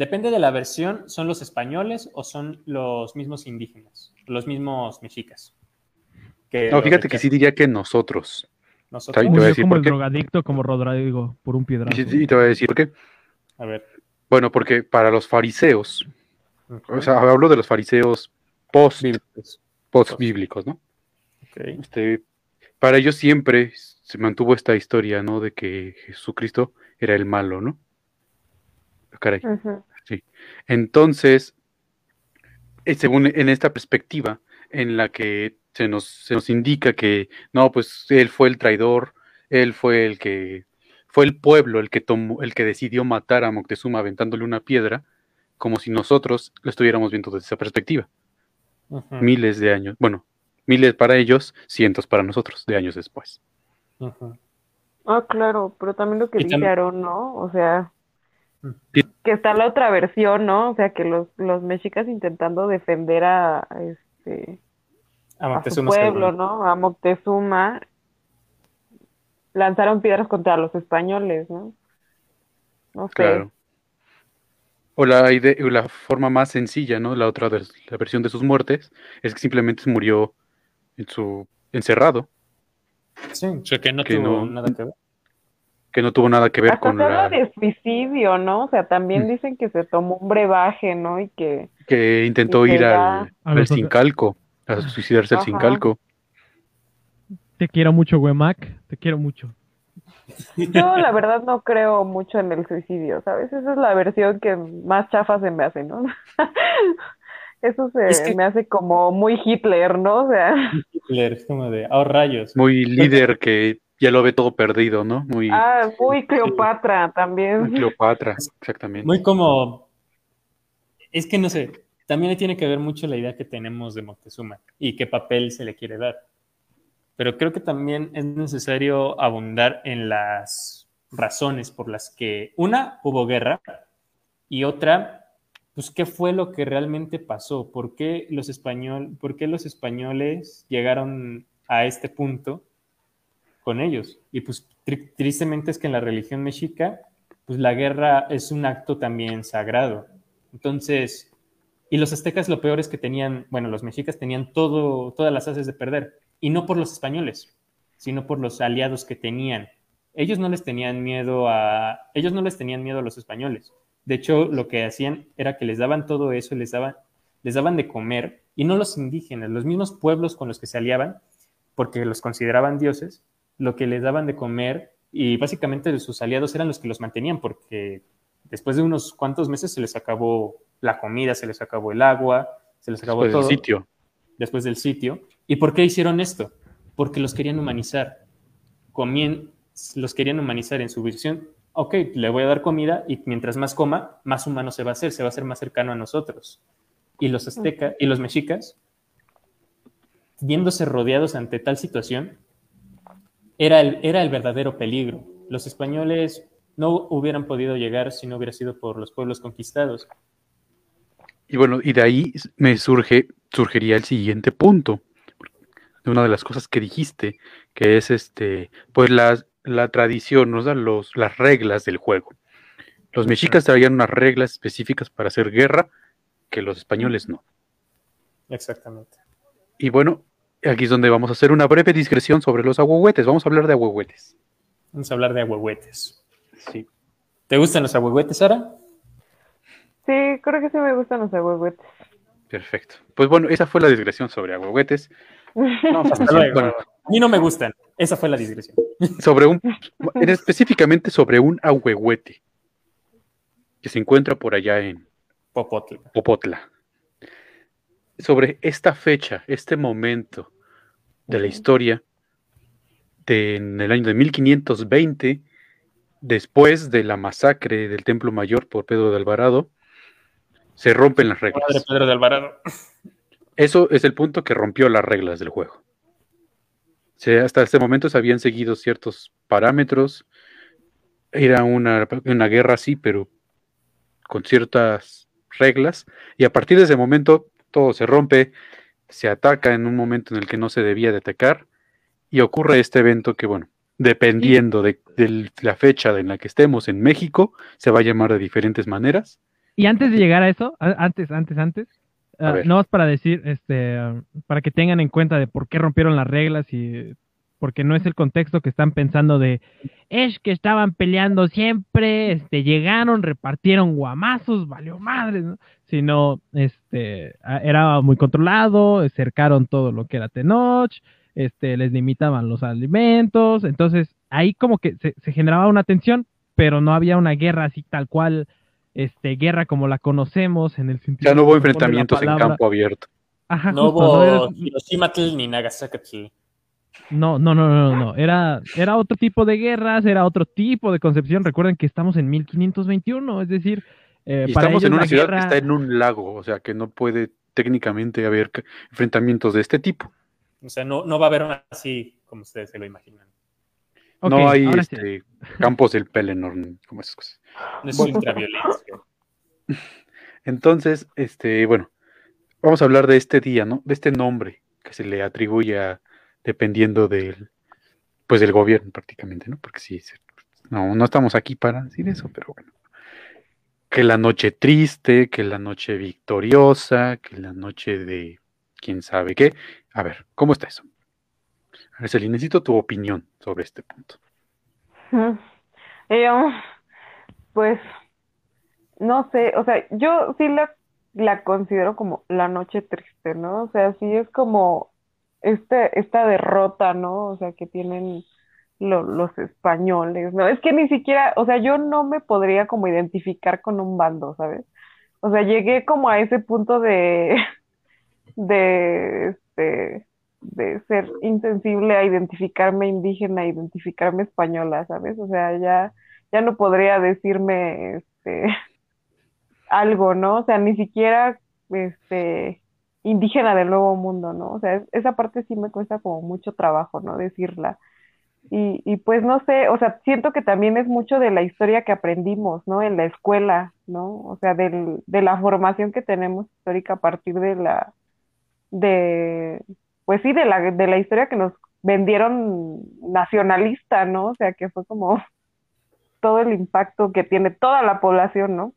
Depende de la versión, ¿son los españoles o son los mismos indígenas? Los mismos mexicas. Que No, fíjate que sí diría que nosotros. Nosotros. Ahí te voy a Murió decir como por el qué. drogadicto, como Rodrigo, por un piedrazo. Y, te voy a decir por qué. A ver. Bueno, porque para los fariseos, o sea, hablo de los fariseos post, Bíblicos. post bíblicos, ¿no? Ok. Este, para ellos siempre se mantuvo esta historia, ¿no? De que Jesucristo era el malo, ¿no? Caray. Ujú. Entonces, eh, según en esta perspectiva en la que se nos, se nos indica que no, pues él fue el traidor, él fue el que fue el pueblo el que tomó, el que decidió matar a Moctezuma aventándole una piedra, como si nosotros lo estuviéramos viendo desde esa perspectiva. Miles de años, bueno, miles para ellos, cientos para nosotros, de años después. Ah, claro, pero también lo que Aarón, ¿no? O sea, Sí. Que está la otra versión, ¿no? O sea, que los, los mexicas intentando defender a, este, A a su Moctezuma pueblo. ¿no? A Moctezuma, lanzaron piedras contra los españoles, ¿no? No sé. Claro. O la, ide- o la forma más sencilla, ¿no? La otra, de la versión de sus muertes, es que simplemente murió en su encerrado, Sí, o sea que no Que tuvo no- nada que ver. Que no tuvo nada que ver Hasta con la de suicidio, ¿no? O sea, también Mm. dicen que se tomó un brebaje, ¿no? Y que, que intentó Y ir al, A al a suicidarse al Ajá. Sincalco. Te quiero mucho, Wemac. Te quiero mucho. yo la verdad no creo mucho en el suicidio, ¿sabes? Esa es la versión que más chafa se me hace, ¿no? Eso se Es que- me hace como muy Hitler, ¿no? O sea, Hitler, es como de, oh rayos. Muy líder que ya lo ve todo perdido, ¿no? Muy, ah, muy Cleopatra muy también. Cleopatra, exactamente. Muy como. Es que no sé. También tiene que ver mucho la idea que tenemos de Moctezuma y qué papel se le quiere dar. Pero creo que también es necesario abundar en las razones por las que, una, hubo guerra y otra, pues qué fue lo que realmente pasó, por qué los, español, por qué los españoles llegaron a este punto con ellos. Y pues tri- tristemente es que en la religión mexica, pues la guerra es un acto también sagrado. Entonces, y los aztecas lo peor es que tenían, bueno, los mexicas tenían todo, todas las haces de perder, y no por los españoles, sino por los aliados que tenían. Ellos no les tenían miedo a, ellos no les tenían miedo a los españoles. De hecho, lo que hacían era que les daban todo eso, les daban, les daban de comer, y no los indígenas, los mismos pueblos con los que se aliaban, porque los consideraban dioses, lo que les daban de comer, y básicamente sus aliados eran los que los mantenían, porque después de unos cuantos meses se les acabó la comida, se les acabó el agua, se les acabó Después del sitio. después del sitio. ¿Y por qué hicieron esto? Porque los querían humanizar. Comían, los querían humanizar en su visión. Ok, le voy a dar comida y mientras más coma, más humano se va a hacer, se va a hacer más cercano a nosotros. Y los aztecas y los mexicas, viéndose rodeados ante tal situación, era el, era el verdadero peligro. Los españoles no hubieran podido llegar si no hubiera sido por los pueblos conquistados. Y bueno, y de ahí me surge, surgiría el siguiente punto. De una de las cosas que dijiste, que es este, pues la, la tradición, ¿no? O sea, los, las reglas del juego. Los mexicas traían unas reglas específicas para hacer guerra que los españoles no. Exactamente. Y bueno, aquí es donde vamos a hacer una breve discreción sobre los ahuehuetes. Vamos a hablar de ahuehuetes. Vamos a hablar de ahuehuetes. Sí. ¿Te gustan los ahuehuetes, Sara? Sí, creo que sí me gustan los ahuehuetes. Perfecto. Pues bueno, esa fue la digresión sobre ahuehuetes. Vamos a Hasta pasar, luego. bueno, A mí no me gustan. Esa fue la digresión. sobre un, específicamente sobre un ahuehuete que se encuentra por allá en Popotla. Popotla. Sobre esta fecha, este momento de la historia, de, en el año de 1520, después de la masacre del Templo Mayor por Pedro de Alvarado, se rompen las reglas. Padre Pedro de Alvarado. Eso es el punto que rompió las reglas del juego. Se- hasta este momento se habían seguido ciertos parámetros. Era una, una guerra así, pero con ciertas reglas. Y a partir de ese momento todo se rompe, se ataca en un momento en el que no se debía de atacar. Y ocurre este evento que, bueno, dependiendo de, de la fecha en la que estemos en México, se va a llamar de diferentes maneras. Y antes de llegar a eso, antes, antes, antes, ah, no es para decir, este, ah, para que tengan en cuenta de por qué rompieron las reglas y porque no es el contexto que están pensando de es que estaban peleando siempre, este, llegaron, repartieron guamazos, valió madre, ¿no? Sino, este, era muy controlado, cercaron todo lo que era Tenoch, este, les limitaban los alimentos, entonces ahí como que se, se generaba una tensión, pero no había una guerra así tal cual, este, guerra como la conocemos en el sentido. Ya no hubo enfrentamientos en campo abierto. Ajá, No justo, no, hubo era- Hiroshima ni Nagasaki. no, no, no, no, no, era, era otro tipo de guerras, era otro tipo de concepción. Recuerden que estamos en 1521, es decir, eh, Y para estamos en una ciudad guerra- que está en un lago, o sea que no puede técnicamente haber enfrentamientos de este tipo. O sea, no, no va a haber así como ustedes se lo imaginan. No hay sí. este, campos del Pelennor, ni como esas cosas. No es Bueno. ultraviolencia. Entonces, este, bueno, vamos a hablar de este día, ¿no? De este nombre que se le atribuye a, dependiendo del, pues del gobierno prácticamente, ¿no? Porque sí, se- no, no estamos aquí para decir eso, pero bueno. Que la noche triste, que la noche victoriosa, que la noche de quién sabe qué. A ver, ¿cómo está eso? Araceli, necesito tu opinión sobre este punto. Eh, um, pues, no sé, o sea, yo sí la, la considero como la noche triste, ¿no? O sea, sí es como este, esta derrota, ¿no? O sea, que tienen lo- los españoles, ¿no? Es que ni siquiera, o sea, yo no me podría como identificar con un bando, ¿sabes? O sea, llegué como a ese punto de, de, este, de ser insensible a identificarme indígena, a identificarme española, ¿sabes? O sea, ya, ya no podría decirme, este, algo, ¿no? O sea, ni siquiera, este, indígena del Nuevo Mundo, ¿no? O sea, es- esa parte sí me cuesta como mucho trabajo, ¿no? Decirla. Y, y pues no sé, o sea, siento que también es mucho de la historia que aprendimos, ¿no? En la escuela, ¿no? O sea, del, de la formación que tenemos histórica a partir de la, de, pues sí, de la, de la historia que nos vendieron nacionalista, ¿no? O sea, que fue como todo el impacto que tiene toda la población, ¿no?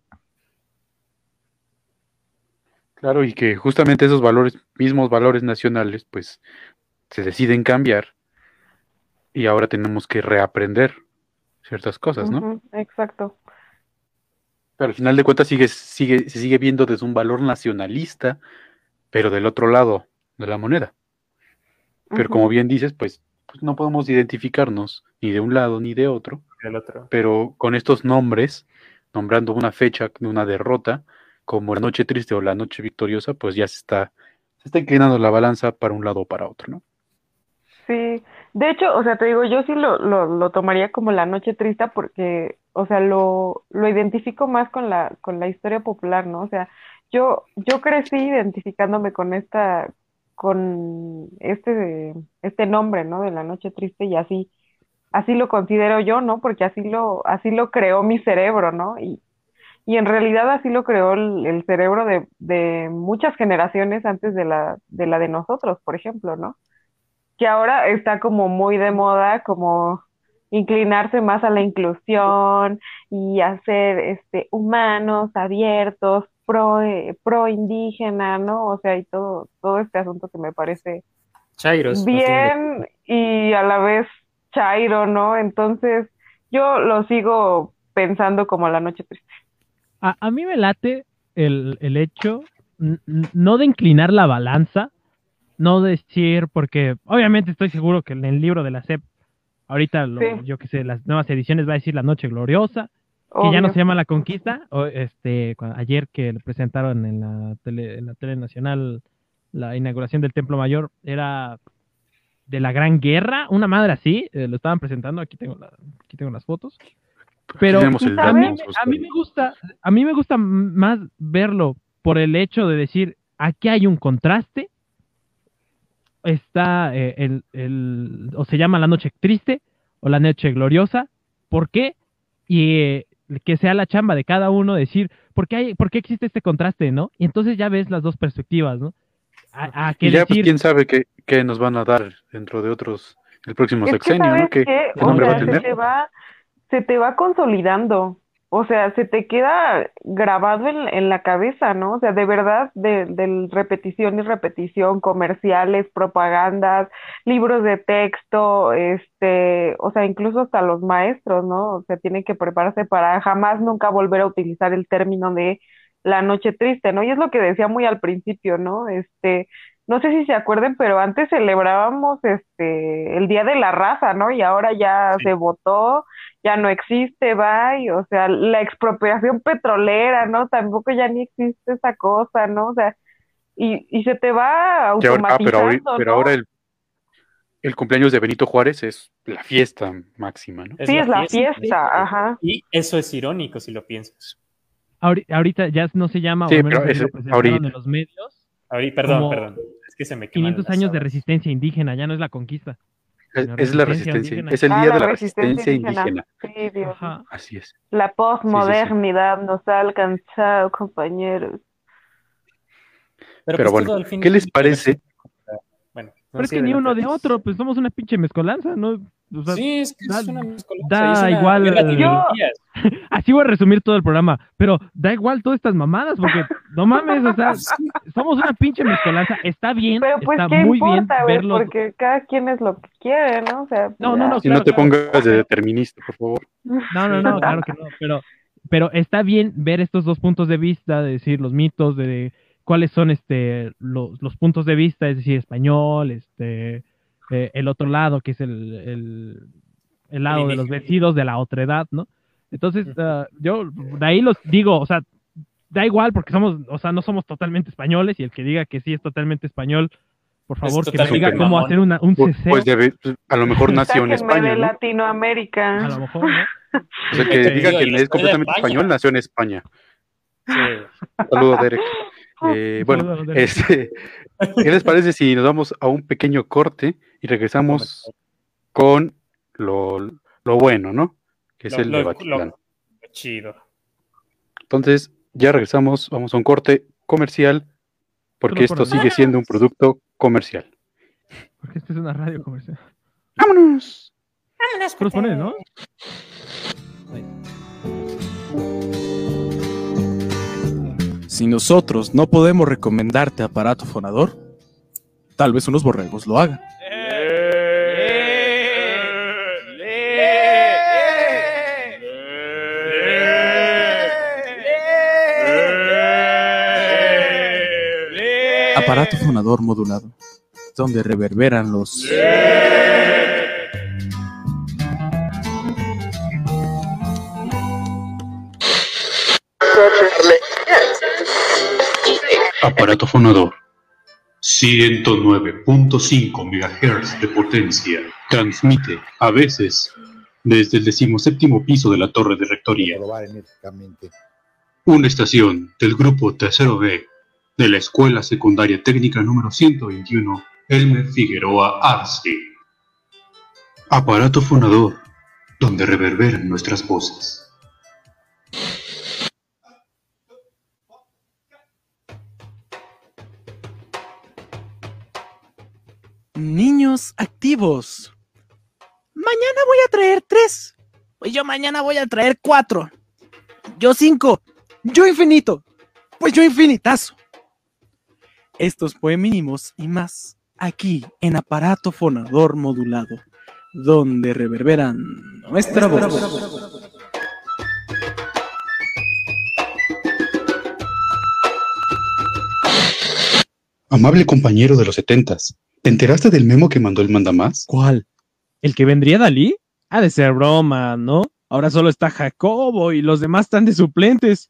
Claro, y que justamente esos valores, mismos valores nacionales, pues se deciden cambiar y ahora tenemos que reaprender ciertas cosas, ¿no? Exacto. Pero al final de cuentas sigue, sigue, se sigue viendo desde un valor nacionalista, pero del otro lado de la moneda. Pero como bien dices, pues, pues no podemos identificarnos ni de un lado ni de otro, El otro. pero con estos nombres, nombrando una fecha de una derrota, como la noche triste o la noche victoriosa, pues ya se está, se está inclinando la balanza para un lado o para otro, ¿no? Sí, de hecho, o sea, te digo, yo sí lo, lo, lo tomaría como la noche triste porque, o sea, lo, lo identifico más con la, con la historia popular, ¿no? O sea, yo, yo crecí identificándome con esta, con este, este nombre, ¿no? De la noche triste y así, así lo considero yo, ¿no? Porque así lo, así lo creó mi cerebro, ¿no? Y, y en realidad así lo creó el, el cerebro de, de muchas generaciones antes de la, de la de nosotros, por ejemplo, ¿no? Que ahora está como muy de moda, como inclinarse más a la inclusión y a ser este, humanos, abiertos, pro, eh, pro indígena, ¿no? O sea, y todo, todo este asunto que me parece Chairos. bien y a la vez chairo, ¿no? Entonces, yo lo sigo pensando como la noche triste. A, a mí me late el, el hecho, no de inclinar la balanza, no decir, porque obviamente estoy seguro que en el libro de la SEP, ahorita, lo- Sí. yo que sé, las nuevas ediciones va a decir La Noche Gloriosa, que ya no se llama La Conquista. o, este, ayer que lo presentaron en la, tele, en la tele nacional la inauguración del Templo Mayor, era de la Gran Guerra, una madre así, eh, lo estaban presentando, aquí tengo, la- aquí tengo las fotos. Pero a, mí, a mí me gusta, a mí me gusta más verlo por el hecho de decir, aquí hay un contraste, está eh, el, el- o se llama la noche triste o la noche gloriosa, ¿por qué? Y eh, que sea la chamba de cada uno decir, ¿por qué, hay, ¿por qué existe este contraste, no? Y entonces ya ves las dos perspectivas, ¿no? A, a que Y ya, pues, quién sabe qué, qué nos van a dar dentro de otros, el próximo sexenio, ¿sabes ¿no? ¿Qué, qué? qué O nombre va a se tener? te va, se te va consolidando. O sea, se te queda grabado en, en la cabeza, ¿no? O sea, de verdad, de, repetición y repetición, comerciales, propagandas, libros de texto, este, o sea, incluso hasta los maestros, ¿no? O sea, tienen que prepararse para jamás nunca volver a utilizar el término de la noche triste, ¿no? Y es lo que decía muy al principio, ¿no? Este, no sé si se acuerden, pero antes celebrábamos este el Día de la Raza, ¿no? Y ahora ya se votó, ya no existe, bye, o sea, la expropiación petrolera, ¿no? Tampoco ya ni existe esa cosa, ¿no? O sea, y, y se te va ahora- ah, pero, ahora, automatizando, pero ¿no? ahora el, el cumpleaños de Benito Juárez es la fiesta máxima, ¿no? Sí, es la fiesta, ajá. Y eso es irónico si lo piensas. ahori- ahorita ya no se llama, Sí, o menos pero ese- lo ahorita. en los medios, Ahorita, perdón, Como perdón. Es que se me queman 500 las años de resistencia indígena, ya no es la conquista. Es, es la resistencia resistencia, indígena. es el Ah, día la de la resistencia resistencia indígena. indígena. Sí, Dios. Ajá. Así es. La posmodernidad nos ha alcanzado, compañeros. Pero pues bueno, ¿qué es les parece? Pero es que ni uno de otro, pues somos una pinche mezcolanza, ¿no? O sea, Sí, es que da- es una mezcolanza, da una igual- Yo-. Así voy a resumir todo el programa, pero da igual todas estas mamadas, porque no mames, o sea, somos una pinche mezcolanza, está bien, Pero pues, está ¿qué muy bien importa, güey? verlos. Porque cada quien es lo que quiere, ¿no? O sea, No, no, no, Si claro, no te claro. pongas de determinista, por favor. No, no, no, claro que no, pero, pero está bien ver estos dos puntos de vista, de decir los mitos, de cuáles son este los, los puntos de vista, es decir, español, este eh, el otro lado, que es el, el, el lado de los vestidos de la otra edad, ¿no? Entonces, ah, yo de ahí los digo, o sea, da igual porque somos, o sea, no somos totalmente españoles y el que diga que sí es totalmente español, por favor, que me diga cómo mamón. hacer una, un Pues, ceseo, pues debe- a lo mejor nació en España, de ¿no? Latinoamérica. a lo mejor, ¿no? O sea, que diga que es completamente español, nació en España. Sí. Saludos, Derek. Eh, bueno, Saludos, Derek. este, ¿qué les parece si nos vamos a un pequeño corte y regresamos con lo, lo bueno, ¿no? Que es Lo- el lo- de lo- chido. Entonces, ya regresamos, vamos a un corte comercial, porque por esto sigue siendo un producto comercial. Porque esta es una radio comercial. ¡Vámonos! Pones, ¿no? Si nosotros no podemos recomendarte aparato fonador, tal vez unos borregos lo hagan. Aparato fonador modulado, donde reverberan los... Aparato fonador. 109.5 MHz de potencia. Transmite, a veces, desde el decimoséptimo piso de la torre de rectoría. Una estación del grupo Tercero B de la Escuela Secundaria Técnica número 121, Elmer Figueroa Arce. Aparato fonador, donde reverberan nuestras voces. Activos. mañana voy a traer tres. Pues yo mañana voy a traer cuatro. Yo cinco. Yo infinito. Pues yo infinitazo. Estos fue mínimos y más aquí en aparato fonador modulado, donde reverberan nuestra voz. Amable compañero de los setentas, ¿te enteraste del memo que mandó el mandamás? ¿Cuál? ¿El que vendría Dalí? Ha de ser broma, ¿no? Ahora solo está Jacobo y los demás están de suplentes.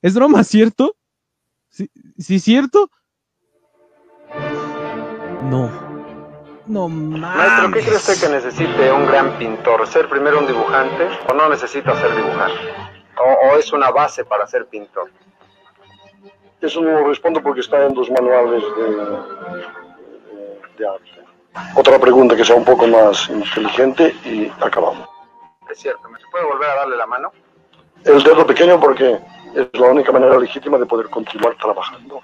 ¿Es broma, cierto? ¿Sí, sí cierto? No. No Maestro, ¿qué cree usted que necesite un gran pintor? ¿Ser primero un dibujante o no necesita ser dibujante? ¿O, o es una base para ser pintor? Eso no lo respondo porque está en los manuales de, de- arte. Otra pregunta que sea un poco más inteligente y acabamos. Es cierto, ¿me puede volver a darle la mano? El dedo pequeño porque es la única manera legítima de poder continuar trabajando.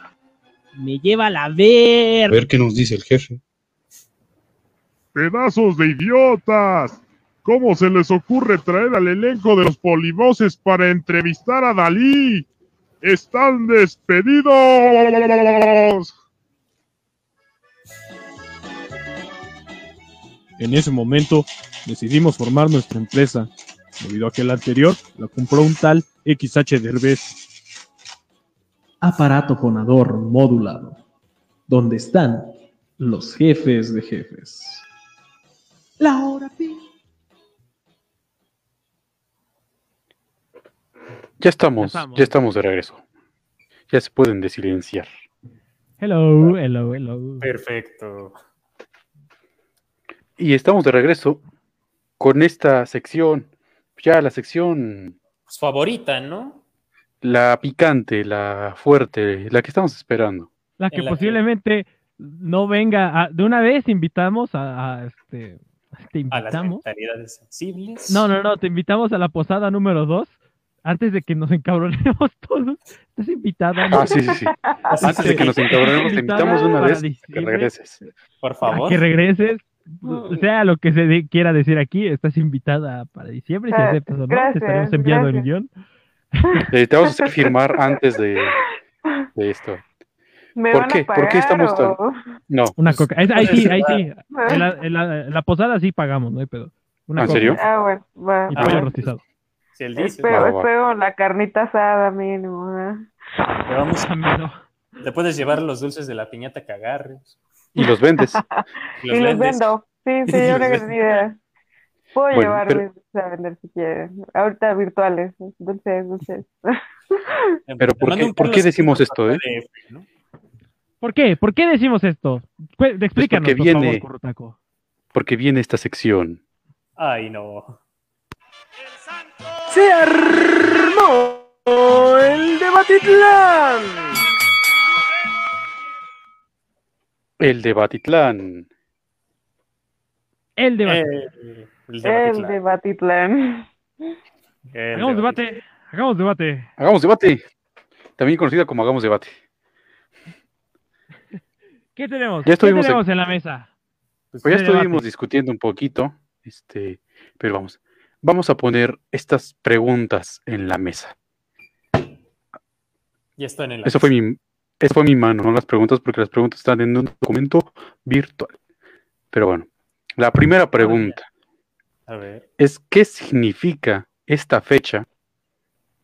Me lleva la ver. A ver qué nos dice el jefe. ¡Pedazos de idiotas! ¿Cómo se les ocurre traer al elenco de los polivoces para entrevistar a Dalí? ¡Están despedidos! En ese momento decidimos formar nuestra empresa, debido a que la anterior la compró un tal XH Derbez. Aparato fonador modulado, donde están los jefes de jefes. La hora pi. Ya estamos, Ya estamos. ya estamos de regreso. Ya se pueden desilenciar. Hello, hello, hello. Perfecto. Y estamos de regreso con esta sección, ya la sección, Pues favorita, ¿no? la picante, la fuerte, la que estamos esperando. La que posiblemente no venga a- de una vez invitamos a, a, este te A las invitamos. sensibles. No, no, no, te invitamos a la posada número 2 antes de que nos encabronemos todos. Estás invitada. Ah, sí, sí, sí. Antes de que nos encabronemos, te invitamos de una vez a que regreses. Por a favor. que regreses. Sea lo que se de- quiera decir aquí, estás invitada para diciembre. Si Ah, aceptas o no, te gracias, estaremos enviando el gracias. guion. Eh, te vamos a hacer firmar antes de, de esto. ¿Me ¿Por van qué? a ¿Por pagar qué estamos tan- No. Una coca. Ahí sí, ahí sí. Ah. En la, en la- en la posada sí pagamos, no hay pedo. Una ¿En coca serio? Ah, bueno, va. Y Ah, pollo bueno. rostizado. Si él dice, Espero, Va, va, va. espero la carnita asada mínimo. ¿eh? te, vamos a- Ameno. te puedes llevar los dulces de la piñata que agarres. Y los vendes. Y Y los vendo. Sí, los una vendes. gran idea. Puedo Bueno, llevar pero- dulces a vender si quieren. Ahorita virtuales. Dulces, dulces. Pero ¿por Te mando qué, por qué decimos esto, eh? ¿Por qué? ¿Por qué decimos esto? Explícanos, porque por viene- favor. Porque viene esta sección. Ay, no. Se armó el debatitlán. El de Batitlán. El debate. Eh, el El debatitlán. de Batitlán. El hagamos debate. debate. Hagamos debate. Hagamos debate. También conocida como Hagamos debate. ¿Qué tenemos? Ya estuvimos ¿Qué tenemos en la mesa? Pues ya debate. estuvimos discutiendo un poquito, este, pero vamos, vamos a poner estas preguntas en la mesa. Ya están en la Eso fue mi, eso fue mi mano, no las preguntas, porque las preguntas están en un documento virtual. Pero bueno, la primera pregunta A ver. es ¿qué significa esta fecha?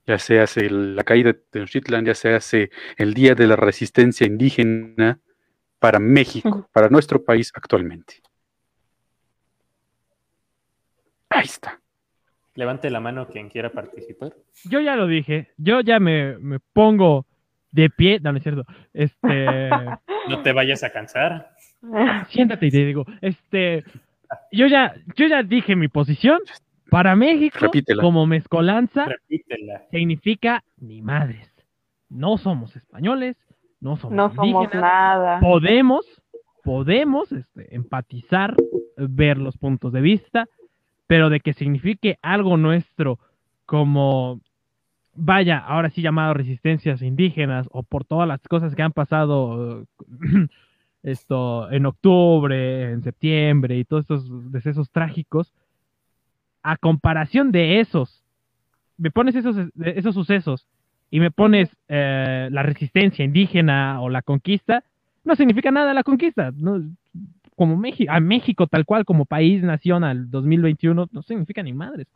Ya se hace la caída de Tenochtitlan, ya se hace el Día de la Resistencia Indígena para México, para nuestro país actualmente. Ahí está. Levante la mano quien quiera participar. Yo ya lo dije. Yo ya me, me pongo de pie. No, no es cierto. Este. No te vayas a cansar. siéntate y te digo. Este. Yo ya, yo ya dije mi posición. Para México, Repítela. como mezcolanza, Repítela. significa ni madres. No somos españoles, no somos No somos nada. Podemos, podemos este, empatizar, ver los puntos de vista, pero de que signifique algo nuestro como, vaya, ahora sí llamado resistencias indígenas o por todas las cosas que han pasado eh, esto en octubre, en septiembre y todos estos decesos trágicos, a comparación de esos, me pones esos, de esos sucesos y me pones eh, la resistencia indígena o la conquista, no significa nada la conquista. Como México, a México tal cual como país, nación al 2021, no significa ni madres.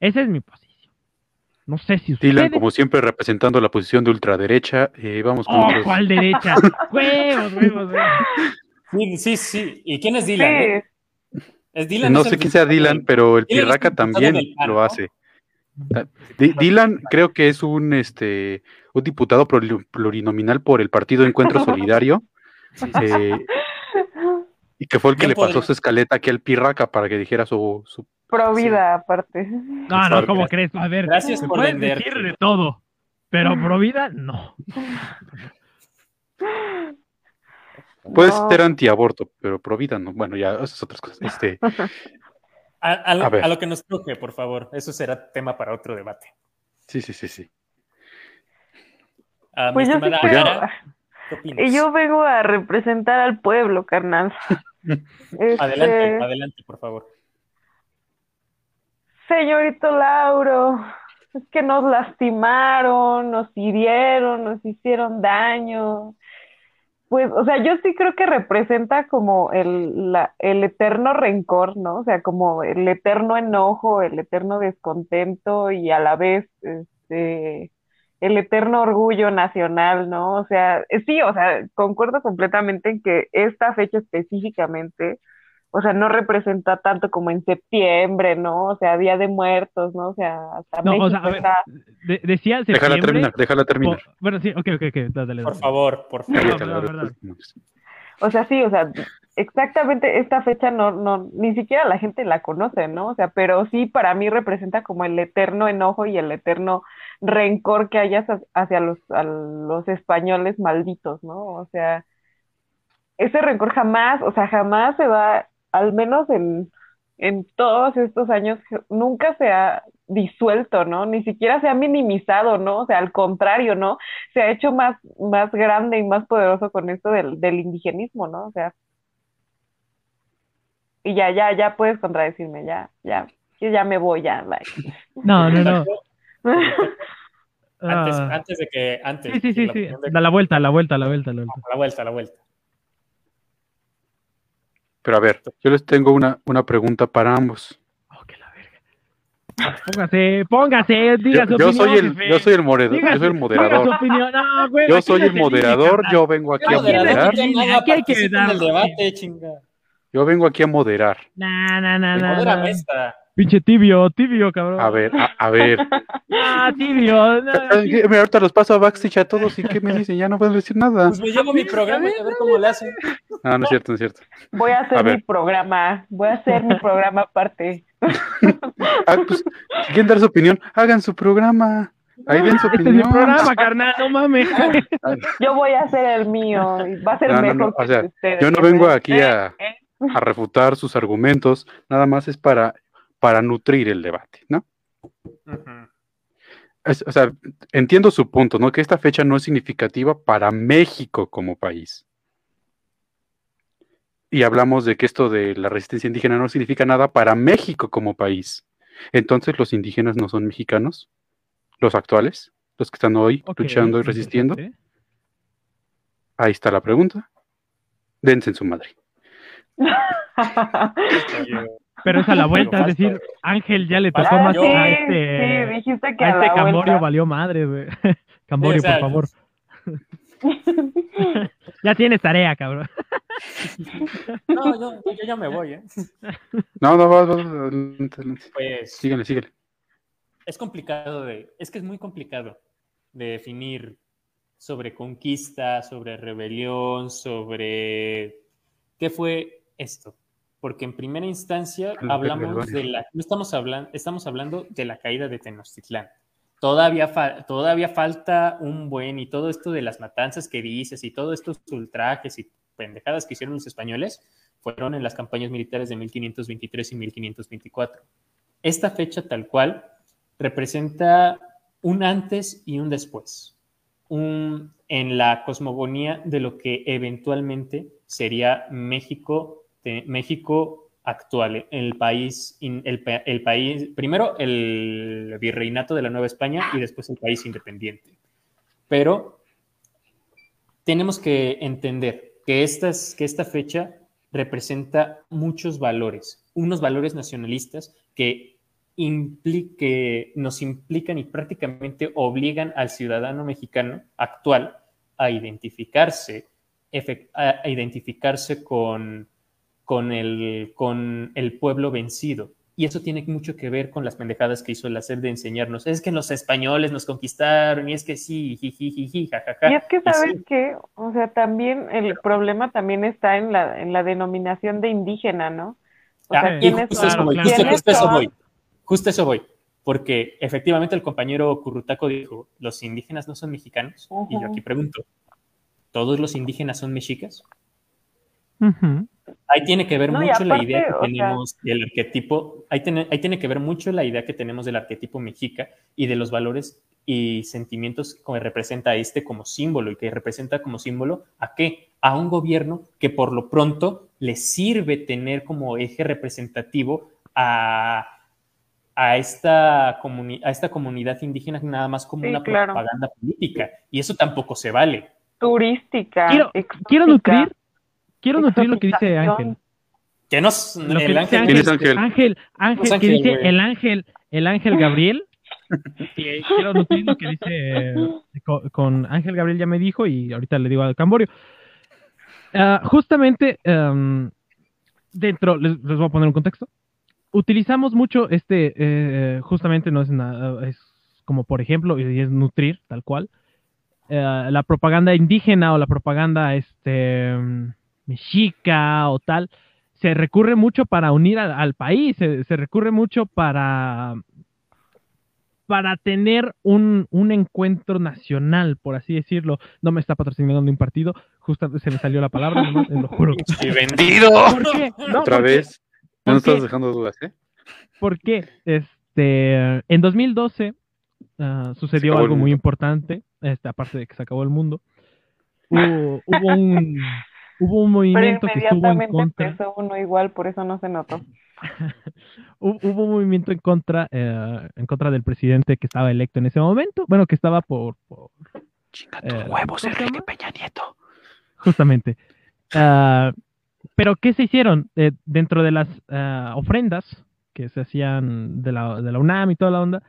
Esa es mi posición. No sé si ustedes... Dylan, como siempre, representando la posición de ultraderecha. eh, vamos con Oh, ¿cuál derecha? huevos, huevos, huevos. Sí, sí, sí. ¿Y quién es Dylan? eh? Es Dylan. no es sé quién sea Dylan, pero el Dylan Pirraca también lo hace. Ah, Dylan creo que es un este un diputado pluri- plurinominal por el Partido Encuentro Solidario eh, y que fue el que le pasó podría- su escaleta aquí al Pirraca para que dijera su, su Pro vida, aparte. No, no, ¿cómo crees? A ver, Gracias por puedes venderte. decir de todo, pero pro vida, no. puede No. ser antiaborto, pero pro vida no. Bueno, ya esas otras cosas. Este, A, a lo- A ver. a lo que nos truje, por favor. Eso será tema para otro debate. sí, sí, sí, sí. Ah, mi Pues yo sí. Ara, ¿qué yo vengo a representar al pueblo, carnal. Adelante, Este, adelante, por favor. Señorito Lauro, es que nos lastimaron, nos hirieron, nos hicieron daño. Pues, o sea, yo sí creo que representa como el, el eterno rencor, ¿no? O sea, como el eterno enojo, el eterno descontento y a la vez, este, el eterno orgullo nacional, ¿no? O sea, sí, o sea, concuerdo completamente en que esta fecha específicamente, o sea, no representa tanto como en septiembre, ¿no? O sea, Día de Muertos, ¿no? O sea, hasta No, o México sea, a ver, está... de- decía Déjala septiembre, terminar, déjala terminar. bueno, sí, ok, ok, ok, dale, dale, Por favor, por favor. Déjala, perdón, perdón. O sea, sí, o sea, exactamente esta fecha no, no, ni siquiera la gente la conoce, ¿no? O sea, pero sí para mí representa como el eterno enojo y el eterno rencor que hay hacia, hacia los, a los españoles malditos, ¿no? O sea, ese rencor jamás, o sea, jamás se va, al menos en, en todos estos años, nunca se ha disuelto, ¿no? Ni siquiera se ha minimizado, ¿no? O sea, al contrario, ¿no? Se ha hecho más, más grande y más poderoso con esto del, del indigenismo, ¿no? O sea, y ya, ya, ya puedes contradecirme, ya, ya, yo ya me voy, ya, like. No, no, no. Antes, Ah. antes de que. Antes Sí, sí, sí, la sí. Da la vuelta, la vuelta, la vuelta, la vuelta. A la vuelta, a la vuelta. Pero a ver, yo les tengo una, una pregunta para ambos. Póngase, póngase, diga Yo, su yo opinión, soy el, jefe. yo soy el moderador, Diga yo soy el moderador. No, güey, Yo soy el moderador, yo vengo aquí a moderar. aquí hay que dar- el debate, chinga. Yo vengo aquí a moderar. Nah, nah, nah. Pinche tibio, tibio, cabrón. A ver, a, a ver. Ah, tibio. no, mira, ahorita los paso a backstage a todos y ¿qué me dicen? Ya no puedo decir nada. Pues me llevo mi programa y a ver cómo le hacen. Ah, no es cierto, no es cierto. Voy a hacer A mi ver. programa, voy a hacer mi programa aparte. Ah, pues, si quieren dar su opinión, hagan su programa. Ahí den su Este es mi opinión. programa, carnal, no mames. Yo voy a hacer el mío y va a ser No, no, mejor no, o sea, ustedes. yo no vengo aquí a, a refutar sus argumentos, nada más es para, para nutrir el debate, ¿no? Es- o sea, entiendo su punto, ¿no? Que esta fecha no es significativa para México como país. Y hablamos de que esto de la resistencia indígena no significa nada para México como país. Entonces, ¿los indígenas no son mexicanos? ¿Los actuales? ¿Los que están hoy luchando y resistiendo? Ahí está la pregunta. Dense en su madre. Pero es a la vuelta, es decir, Ángel ya le tocó Ah, más sí, a sí, este. dijiste que a a este la Camborio vuelta. valió madre, güey. Camborio, Sí, o sea, por favor. ya tienes tarea, cabrón. No, yo, yo ya me voy, ¿eh? No, no, va, va, va, adelante, adelante. Pues Síganle, síganle. es complicado de. Es que es muy complicado de definir sobre conquista, sobre rebelión, sobre qué fue esto. Porque en primera instancia La hablamos de la. No estamos hablando, estamos hablando de la caída de Tenochtitlán. Todavía, fa- todavía falta un buen y todo esto de las matanzas que dices y todos estos ultrajes y pendejadas que hicieron los españoles fueron en las campañas militares de 1523 y 1524. Esta fecha tal cual representa un antes y un después, un, en la cosmogonía de lo que eventualmente sería México, de- México actual, el país, el, el país, primero el virreinato de la Nueva España y después el país independiente. Pero tenemos que entender que, estas, que esta fecha representa muchos valores, unos valores nacionalistas que, impli- que nos implican y prácticamente obligan al ciudadano mexicano actual a identificarse, a identificarse con, con, el, con el pueblo vencido. Y eso tiene mucho que ver con las pendejadas que hizo el hacer de enseñarnos. Es que los españoles nos conquistaron y es que sí, jiji, jajaja. Y es que, sí, ¿sabes qué? O sea, también el problema también está en la, en la denominación de indígena, ¿no? O Ah, sea, y ¿quiénes justo, eso son? voy, justo- ¿Quiénes justo eso voy. Justo eso voy. Porque efectivamente el compañero Currutaco dijo, los indígenas no son mexicanos. Y yo aquí pregunto, ¿todos los indígenas son mexicas? Ahí tiene que ver No, mucho la idea que sea- tenemos del arquetipo, ahí tiene, ahí tiene que ver mucho la idea que tenemos del arquetipo mexica y de los valores y sentimientos que representa este como símbolo y que representa como símbolo a qué? A un gobierno que por lo pronto le sirve tener como eje representativo a, a, esta, comuni- a esta comunidad indígena nada más como Sí, una claro. propaganda política y eso tampoco se vale. Turística. Quiero, quiero nutrir, quiero nutrir lo que dice. Ángel. Que nos, Lo que el dice ángel, ¿Quién es Ángel, Ángel? Ángel, Ángel, que dice güey. el ángel, el ángel Gabriel. Y quiero nutrir lo que dice eh, co- con, Ángel Gabriel ya me dijo y ahorita le digo al Camborio. Ah, justamente em, dentro, les, les voy a poner un contexto. Utilizamos mucho este, eh, justamente no es nada, es como por ejemplo, y es nutrir, tal cual, eh, la propaganda indígena o la propaganda este, mm, mexica o tal, se recurre mucho para unir al, al país, se, se recurre mucho para, para tener un, un encuentro nacional, por así decirlo. No me está patrocinando un partido, justo se me salió la palabra, nomás, te lo juro. ¡Y vendido! ¿Por qué? No, Otra ¿por qué? vez. No estás dejando dudas, ¿eh? ¿Por qué? Este, en 2012 ah, sucedió algo muy importante, este, aparte de que se acabó el mundo. Hubo, hubo un, hubo un Pero movimiento que estuvo en inmediatamente contra. empezó uno igual, por eso no se notó. Hu- Hubo un movimiento en contra, eh, en contra del presidente que estaba electo en ese momento. Bueno, que estaba por. por eh, Huevos, ¿cómo se Enrique? Peña Nieto. Justamente. Ah, pero, ¿qué se hicieron? Eh, dentro de las ah, ofrendas que se hacían de la, de la UNAM y toda la onda,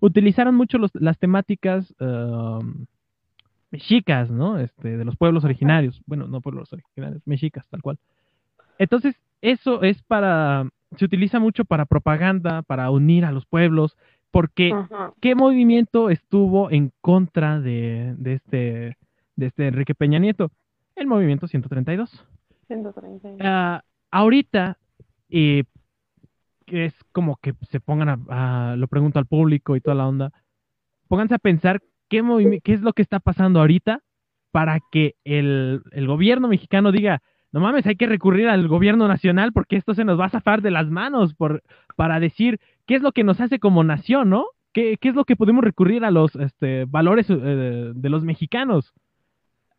utilizaron mucho los- las temáticas mexicas, ¿no? Este, de los pueblos originarios. Bueno, no pueblos originarios, mexicas, tal cual. Entonces, eso es para, se utiliza mucho para propaganda, para unir a los pueblos, porque Ajá. ¿qué movimiento estuvo en contra de, de este, de este Enrique Peña Nieto? El movimiento 132. 130. Ah, ahorita, eh, que es como que se pongan a, a- lo pregunto al público y toda la onda, pónganse a pensar qué, es lo que está pasando ahorita para que el, el gobierno mexicano diga, no mames, hay que recurrir al gobierno nacional porque esto se nos va a zafar de las manos por, para decir qué es lo que nos hace como nación, ¿no? ¿Qué, qué es lo que podemos recurrir a los este, valores eh, de los mexicanos?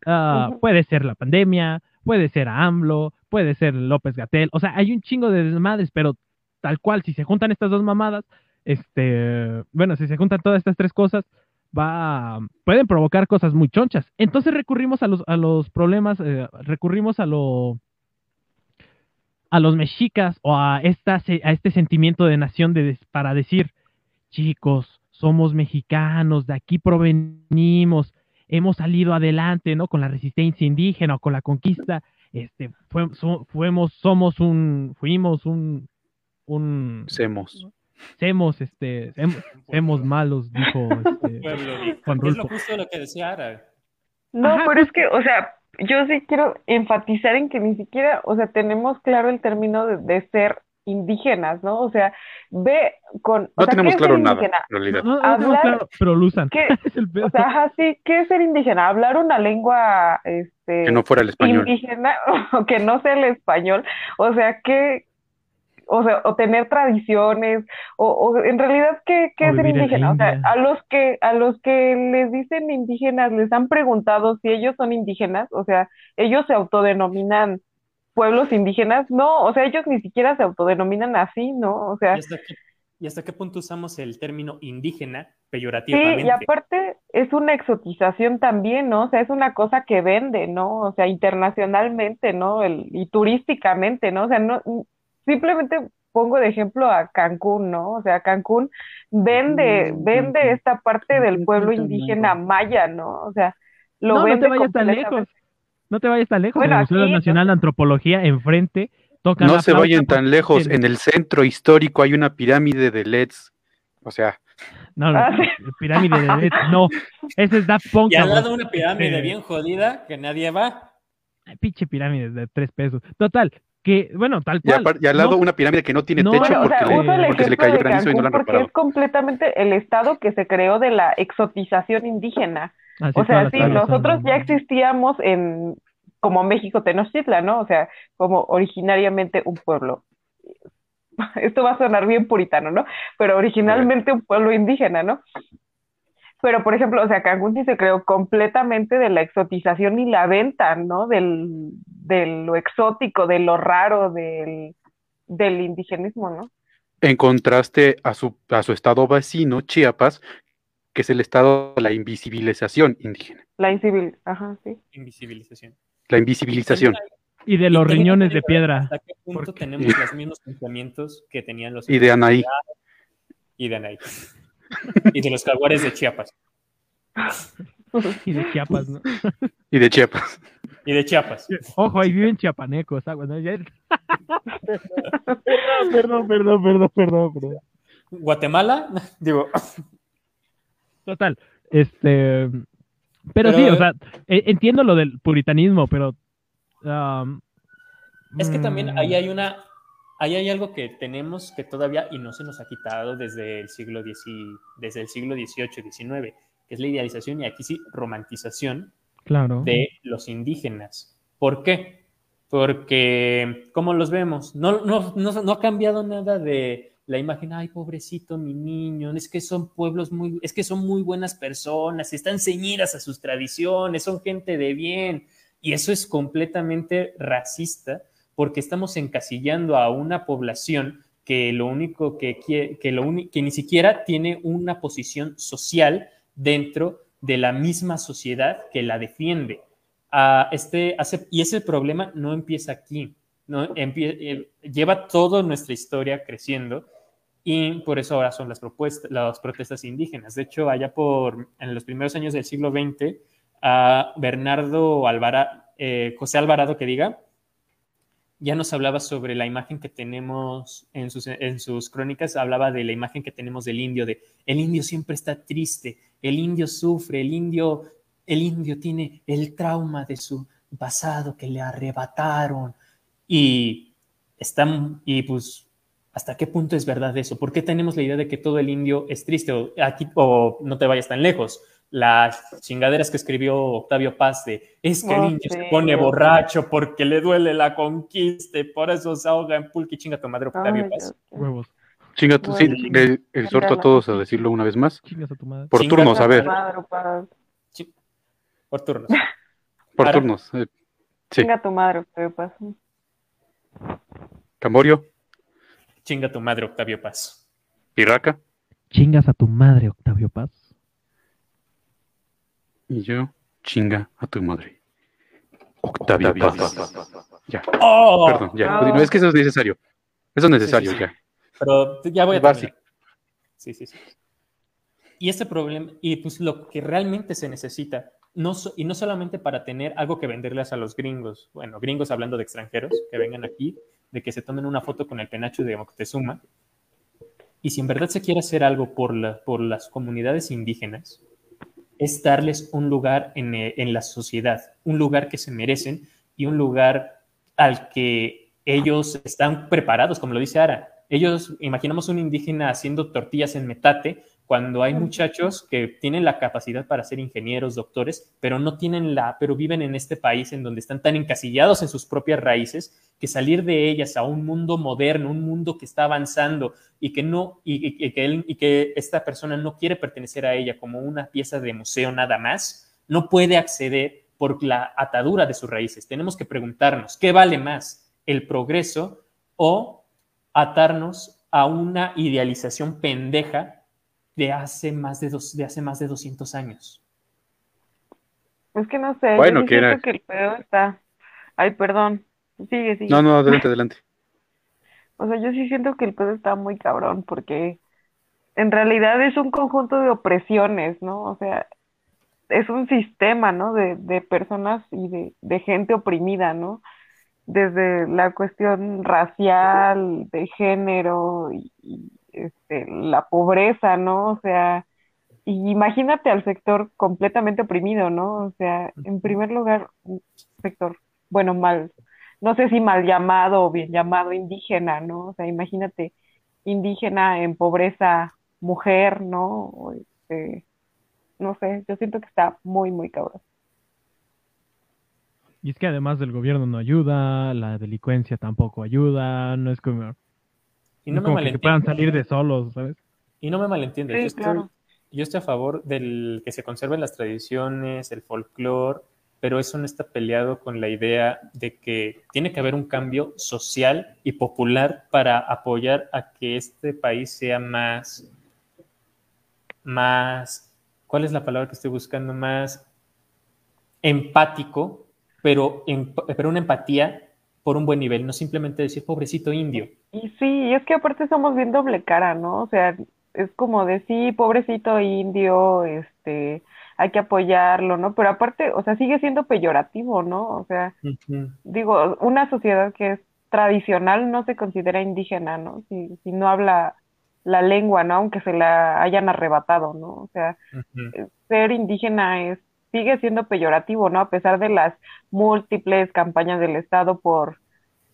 Ah. Puede ser la pandemia, puede ser a AMLO, puede ser López Gatel, o sea, hay un chingo de desmadres, pero tal cual, si se juntan estas dos mamadas, este, bueno, si se juntan todas estas tres cosas, va, pueden provocar cosas muy chonchas. Entonces recurrimos a los, a los problemas, eh, recurrimos a lo, a los mexicas o a, esta, a este sentimiento de nación de, para decir, chicos, somos mexicanos, de aquí provenimos, hemos salido adelante, ¿no? Con la resistencia indígena o con la conquista, este, fuimos, somos un, fuimos un, un, Semos. Semos, este, sem- semos malos, dijo este. Juan Es lo justo lo que decía Ara. No, Ajá, pero es que, o sea, yo sí quiero enfatizar en que ni siquiera, o sea, tenemos claro el término de, de ser indígenas, ¿no? O sea, ve con, o No sea, tenemos ¿qué claro nada, indígena? en realidad. No, no, claro, pero lo usan. ¿Qué? Es el pedo. O sea, ajá, sí, ¿qué es ser indígena? Hablar una lengua, este, Que no fuera el español. indígena, o que no sea el español, o sea, que, o sea, o tener tradiciones, o, o en realidad, ¿qué, qué es ser indígena? O sea, a los que, a los que les dicen indígenas, les han preguntado si ellos son indígenas, o sea, ellos se autodenominan pueblos indígenas, no, o sea, ellos ni siquiera se autodenominan así, ¿no? O sea, ¿Y hasta, qué, y hasta qué punto usamos el término indígena sí, peyorativamente? y aparte es una exotización también, ¿no? O sea, es una cosa que vende, ¿no? O sea, internacionalmente, ¿no? El, y turísticamente, ¿no? O sea, no, simplemente pongo de ejemplo a Cancún, ¿no? O sea, Cancún vende, vende esta parte del pueblo indígena maya, ¿no? O sea, lo no, no vende te vayas tan lejos. No te vayas tan lejos. Bueno, el Museo aquí, Nacional de Antropología enfrente toca No la se vayan tan lejos. En el centro histórico hay una pirámide de LEDs. O sea, No, no, Ah, pirámide de Led, no. Ese es Daft Punk. Y al lado una pirámide Eh, bien jodida que nadie va. Pinche pirámide de tres pesos. Total, que, bueno, tal y, cual. y al lado no- una pirámide que no tiene no, techo Bueno, o porque, sea, le, uso el porque se le ejemplo cayó de granizo y no Cancún lo han porque reparado. es completamente el estado que se creó de la exotización indígena. Así O sea, sí, nosotros ya existíamos en como México Tenochtitlan, ¿no? O sea, como originariamente un pueblo. Esto va a sonar bien puritano, ¿no? Pero originalmente un pueblo indígena, ¿no? Pero, por ejemplo, o sea, Cancún sí se creó completamente de la exotización y la venta, ¿no? Del, de lo exótico, de lo raro, del, del indigenismo, ¿no? En contraste a su, a su estado vecino, Chiapas, que es el estado de la invisibilización indígena. La incivil, ajá, sí. Invisibilización. La invisibilización. Y de los Y riñones de piedra. ¿Hasta qué punto tenemos los mismos pensamientos que tenían los Y de Anaí. y de Anaí? y de los jaguares de Chiapas. Y de Chiapas, ¿no? Y de Chiapas. Y de Chiapas. Ojo, ahí viven chiapanecos. ah, bueno, ya- perdón, perdón, perdón, perdón, perdón. Guatemala, digo, Total, este, pero, Pero- sí, o sea, e- entiendo lo del puritanismo, pero um, es que también mm, ahí hay una, ahí hay algo que tenemos que todavía y no se nos ha quitado desde el siglo X, desde el siglo XVIII, XIX, que es la idealización y aquí sí romantización claro, de los indígenas. ¿Por qué? Porque, ¿cómo los vemos? No, no, no, ha cambiado nada de la imagen, ay, pobrecito mi niño, es que son pueblos muy, es que son muy buenas personas, están ceñidas a sus tradiciones, son gente de bien. Y eso es completamente racista porque estamos encasillando a una población que lo único que quiere, que, lo que ni siquiera tiene una posición social dentro de la misma sociedad que la defiende. Ah, este, hace, y ese problema no empieza aquí, ¿no? Empie- eh, lleva toda nuestra historia creciendo y por eso ahora son las, propuestas, las protestas indígenas. De hecho, allá por en los primeros años del siglo XX, a Bernardo Alvara, eh, José Alvarado, que diga, ya nos hablaba sobre la imagen que tenemos en sus, en sus crónicas, hablaba de la imagen que tenemos del indio, de el indio siempre está triste, el indio sufre, el indio, el indio tiene el trauma de su pasado que le arrebataron y están, y pues, ¿hasta qué punto es verdad eso? ¿Por qué tenemos la idea de que todo el indio es triste? O, aquí, o no te vayas tan lejos. Las chingaderas que escribió Octavio Paz de es que el Oh, indio se pone borracho porque le duele la conquista y por eso se ahoga en pulque chinga tu madre Octavio Ay, Paz. Huevos, Chinga, tú, sí, le exhorto a todos a decirlo una vez más. chingas a tu madre. Por Chinga turnos, tu a ver. Por turnos. Por Ahora- turnos. eh, Sí. Chinga tu madre, Octavio Paz. Camborio, Chinga tu madre Octavio Paz. Pirraca Chingas a tu madre, Octavio Paz. Y yo, chinga a tu madre. Octavio Paz. Ya, ¡Oh! perdón, ya. Oh. No, es que eso es necesario. Eso es necesario, Sí, sí, sí. ya. Pero ya voy a Es básico. terminar. Sí, sí, sí. Y este problema, y pues lo que realmente se necesita, no, so- y no solamente para tener algo que venderles a los gringos, bueno, gringos hablando de extranjeros, que vengan aquí, de que se tomen una foto con el penacho de Moctezuma, y si en verdad se quiere hacer algo por, la- por las comunidades indígenas, es darles un lugar en, eh, en la sociedad, un lugar que se merecen y un lugar al que ellos están preparados, como lo dice Ara. Ellos, imaginamos un indígena haciendo tortillas en metate, cuando hay muchachos que tienen la capacidad para ser ingenieros, doctores, pero no tienen la, pero viven en este país en donde están tan encasillados en sus propias raíces que salir de ellas a un mundo moderno, un mundo que está avanzando y que no, y, y- que él, y que esta persona no quiere pertenecer a ella como una pieza de museo nada más, no puede acceder por la atadura de sus raíces. Tenemos que preguntarnos, ¿qué vale más? el progreso o atarnos a una idealización pendeja de hace más de, dos, de, hace más de 200 años. Es que no sé, Bueno, yo sí que era- siento que el pedo está... Ay, perdón. Sigue, sigue. No, no, adelante, adelante. O sea, yo sí siento que el pedo está muy cabrón porque en realidad es un conjunto de opresiones, ¿no? O sea, es un sistema, ¿no? De, de personas y de, de gente oprimida, ¿no? Desde la cuestión racial, de género y, este, la pobreza, ¿no? O sea, y imagínate al sector completamente oprimido, ¿no? O sea, en primer lugar, un sector, bueno, mal, no sé si mal llamado o bien llamado indígena, ¿no? O sea, imagínate, indígena en pobreza, mujer, ¿no? Este, no sé, yo siento que está muy, muy cabrón. Y es que además del gobierno no ayuda, la delincuencia tampoco ayuda, no es como, Y no me como que, que puedan salir de solos, ¿sabes? Y no me malentiendes, Sí, yo, estoy, claro. yo estoy a favor del que se conserven las tradiciones, el folclore, pero eso no está peleado con la idea de que tiene que haber un cambio social y popular para apoyar a que este país sea más, más, ¿cuál es la palabra que estoy buscando? Más empático, pero, pero una empatía por un buen nivel, no simplemente decir pobrecito indio. Y sí, y es que aparte somos bien doble cara, ¿no? O sea, es como de sí, pobrecito indio, este, hay que apoyarlo, ¿no? Pero aparte, o sea, sigue siendo peyorativo, ¿no? O sea, digo, una sociedad que es tradicional no se considera indígena, ¿no? Si, si no habla la lengua, ¿no? Aunque se la hayan arrebatado, ¿no? O sea, ser indígena es, sigue siendo peyorativo, ¿no? A pesar de las múltiples campañas del Estado por,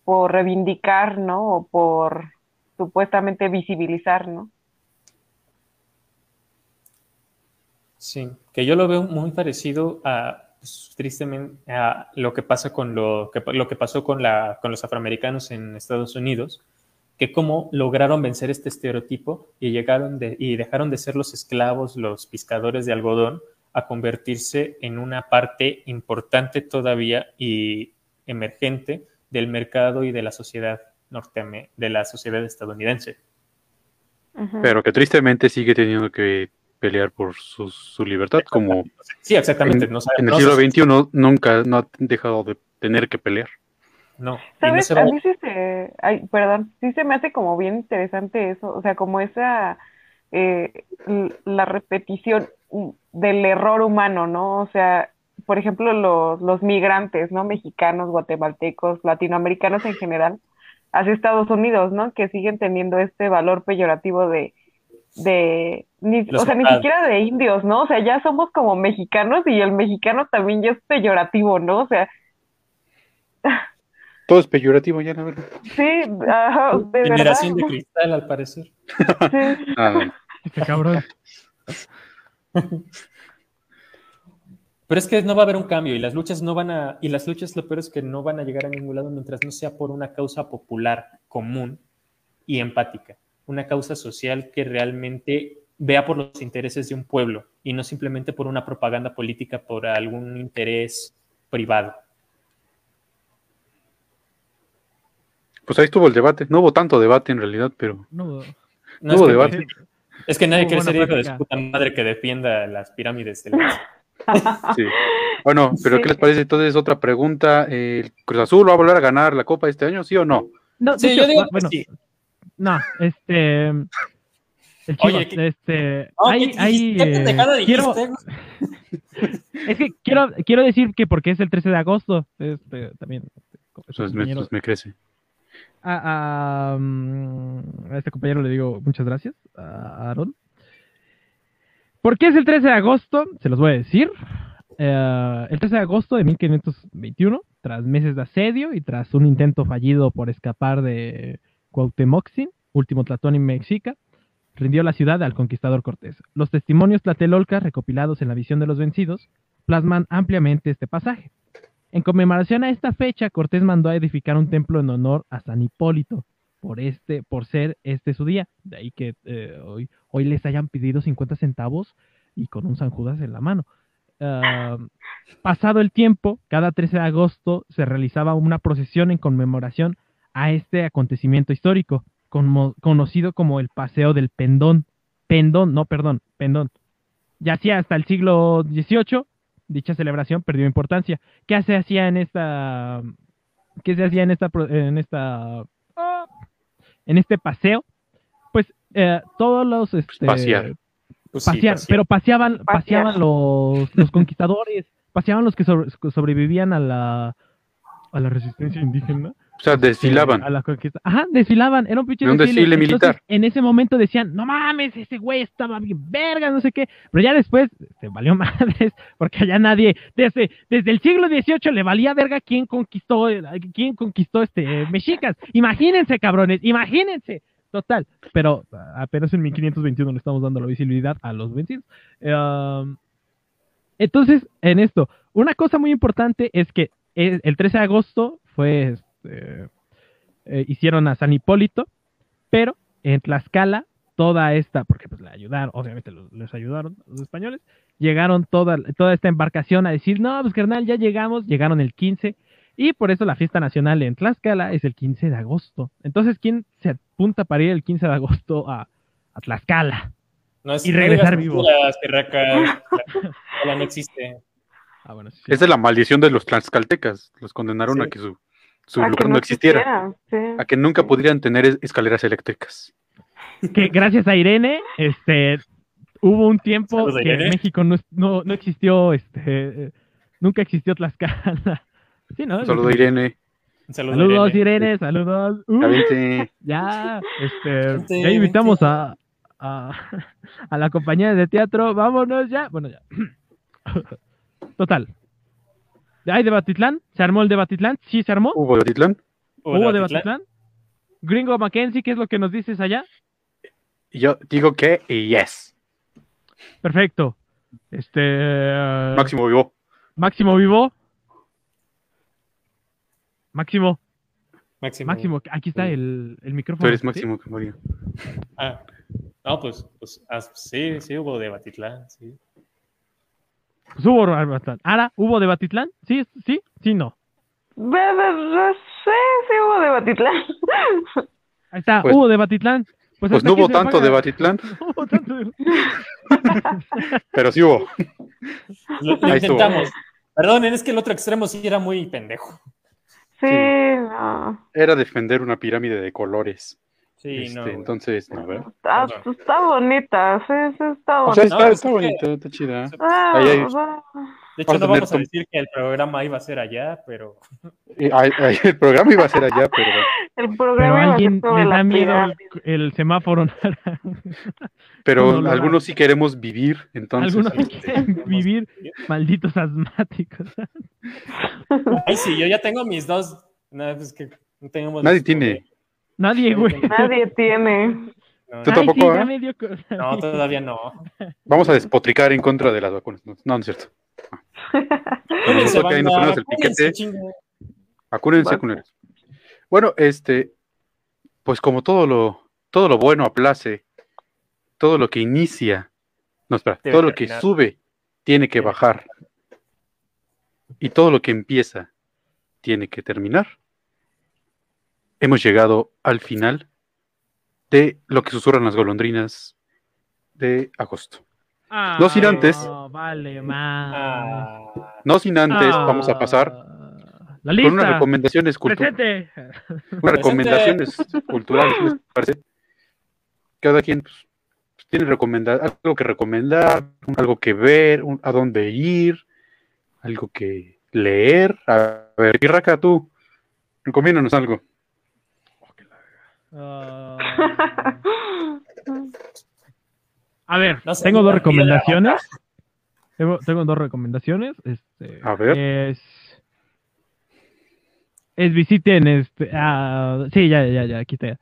por reivindicar, ¿no? O por supuestamente visibilizar, ¿no? Sí, que yo lo veo muy parecido a, pues, tristemente, a lo que pasa con lo que, lo que pasó con, la, con los afroamericanos en Estados Unidos, que cómo lograron vencer este estereotipo y llegaron de, y dejaron de ser los esclavos, los pescadores de algodón, a convertirse en una parte importante todavía y emergente del mercado y de la sociedad norteamericana, de la sociedad estadounidense. Pero que tristemente sigue teniendo que pelear por su, su libertad, como Sí, exactamente. en, no sabe- en el no siglo XXI nunca no ha dejado de tener que pelear. No, ¿Sabes? se va- A mí sí se, ay, perdón, sí se me hace como bien interesante eso, o sea, como esa, eh, la repetición del error humano, ¿no? O sea, por ejemplo, los, los migrantes, ¿no? Mexicanos, guatemaltecos, latinoamericanos en general, hacia Estados Unidos, ¿no? Que siguen teniendo este valor peyorativo de, de, ni, o sea, ni siquiera de indios, ¿no? O sea, ya somos como mexicanos y el mexicano también ya es peyorativo, ¿no? O sea, Todo es peyorativo ya, la verdad. sí, ajá, de verdad. Generación de cristal, al parecer. Sí. Ah, cabrón. Pero es que no va a haber un cambio y las luchas no van a, y las luchas lo peor es que no van a llegar a ningún lado mientras no sea por una causa popular común y empática, una causa social que realmente vea por los intereses de un pueblo y no simplemente por una propaganda política por algún interés privado. Pues ahí estuvo el debate. No hubo tanto debate en realidad, pero No, No, hubo es, que, debate. Es que nadie quiere ser hijo de su puta madre que defienda las pirámides del Sí. Bueno, pero Sí. ¿qué les parece? Entonces, otra pregunta. ¿El Cruz Azul va a volver a ganar la Copa este año, sí o no? No, de Sí, hecho, yo digo bueno, sí. no, este, el Oye, Chivas, ¿qué- este, No, hay, ¿qué- hay, qué eh, pendejada quiero, es que quiero, quiero decir que porque es el 13 de agosto, este, también, este, Pues me, pues me crece. A, a, mm, a este compañero le digo muchas gracias, a Aaron. ¿Por qué es el 13 de agosto? Se los voy a decir. Eh, el 13 de agosto de 1521, tras meses de asedio y tras un intento fallido por escapar de Cuauhtémoc, último Tlatoani mexica, rindió la ciudad al conquistador Cortés. Los testimonios tlatelolcas recopilados en la visión de los vencidos plasman ampliamente este pasaje. En conmemoración a esta fecha, Cortés mandó a edificar un templo en honor a San Hipólito, por, este, por ser este su día. De ahí que eh, hoy, les hayan pedido 50 centavos y con un San Judas en la mano. ah, pasado el tiempo, cada 13 de agosto se realizaba una procesión en conmemoración a este acontecimiento histórico, conocido como el Paseo del Pendón. Pendón, no, perdón, Pendón. Ya hacía hasta el siglo XVIII, dicha celebración perdió importancia. ¿Qué se hacía en esta, qué se hacía en esta, pro- en esta, en este paseo? Pues eh, todos los, este, pasear. Pues sí, pasear, pasear. pero paseaban, Pasear. paseaban los, los conquistadores, paseaban los que sobre- sobrevivían a la, a la resistencia indígena. O sea, desfilaban. A la conquista. Ajá, desfilaban, era un pinche un desfile Entonces, militar. en ese momento decían, no mames, ese güey estaba bien verga, no sé qué. Pero ya después se valió madres, porque ya nadie, desde, desde el siglo XVIII le valía verga quién conquistó, quién conquistó este mexicas. Imagínense, cabrones, imagínense. Total, pero apenas en 1521 le estamos dando la visibilidad a los vencidos. Um, entonces, en esto, una cosa muy importante es que el, el 13 de agosto fue, este, eh, hicieron a San Hipólito, pero en Tlaxcala, toda esta, porque pues le ayudaron, obviamente los- les ayudaron los españoles, llegaron toda, toda esta embarcación a decir, no, pues carnal, ya llegamos, llegaron el 15, y por eso la fiesta nacional en Tlaxcala es el 15 de agosto. Entonces, ¿quién se apunta para ir el 15 de agosto a, a Tlaxcala? No es- y regresar vivo. Tlaxcala no existe. Ah, bueno, sí. Esa es la maldición de los tlaxcaltecas. Los condenaron a Sí. que su, su A que lugar no existiera. sí. A que nunca pudieran tener es- escaleras eléctricas. que gracias a Irene, este, hubo un tiempo Saludos, que en. México no, no, no existió, este, nunca existió Tlaxcala. Sí, ¿no? Un saludo a Irene. Un saludo, Saludos, Irene. Irene, saludos. Uh, Ya este, ya invitamos a, a, a la compañía de teatro, vámonos ya. Bueno, ya. Total. ¿Hay de Batitlán? ¿Se armó el de Batitlán? ¿Sí se armó? ¿Hubo Titlán? ¿Hubo de Batitlán? Gringo Mackenzie, ¿qué es lo que nos dices allá? Yo digo que yes. Perfecto. Este. eh, Máximo vivo. Máximo vivo. Máximo, Máximo. Máximo, aquí está el, el micrófono. Tú eres ¿sí? Máximo Camarillo. Ah, no, pues, pues ah, sí, sí hubo de Batitlán, sí. Pues hubo Batitlán. Ahora, ¿hubo de Batitlán? ¿Sí? ¿Sí? ¿Sí? No. Ve, Sí, sí hubo de Batitlán. Ahí está, Pues- hubo de Batitlán. Pues, Pues no hubo tanto de Batitlán, No hubo tanto de- pero sí hubo. Lo, lo Ahí estuvo. intentamos. Perdonen, es que el otro extremo sí era muy pendejo. Sí, no. Era defender una pirámide de colores. Sí, Este, no. güey. entonces, no, ¿verdad? Está, Perdón. está bonita, sí, sí, está O sea, bonita. está, No, está es que- bonita, está chida. Ah, Ahí De hecho, Vamos no vamos a decir que el programa iba a ser allá, pero Eh, ay, ay, el programa iba a ser allá, pero el Pero programa a iba a alguien ser sobre le da miedo el, el semáforo. Pero No, no, no. algunos sí queremos vivir, entonces. Algunos sí este, quieren vivir malditos asmáticos. Ay, sí, yo ya tengo mis dos. No, pues que no tenemos. Nadie tiene. Nadie, güey. Nadie tiene. No, ¿Tú tampoco, sí, dio co- no, todavía no. Vamos a despotricar en contra de las vacunas. No, no, es cierto. Nosotros que ahí nos banda, ponemos el cúrense, piquete. chingo. Acúrense, Bueno. este, pues como todo lo, todo lo bueno aplace, todo lo que inicia, no, espera, Debe todo lo que sube tiene que bajar. Y todo lo que empieza tiene que terminar. Hemos llegado al final de lo que susurran las golondrinas de agosto. No sin antes. Ah, vale. Ah, No sin antes, Ah, vamos a pasar La con unas recomendaciones culturales. Unas recomendaciones culturales, ¿no les parece? Cada quien pues, tiene recomendar, algo que recomendar, algo que ver, un- a dónde ir, algo que leer. A ver, Pirraca, tú, recomiéndanos algo. Ah, a ver, No sé, tengo dos recomendaciones. Tengo, tengo dos recomendaciones. Este, A ver. Es, es visiten este. ah, sí, ya, ya, ya, aquí está.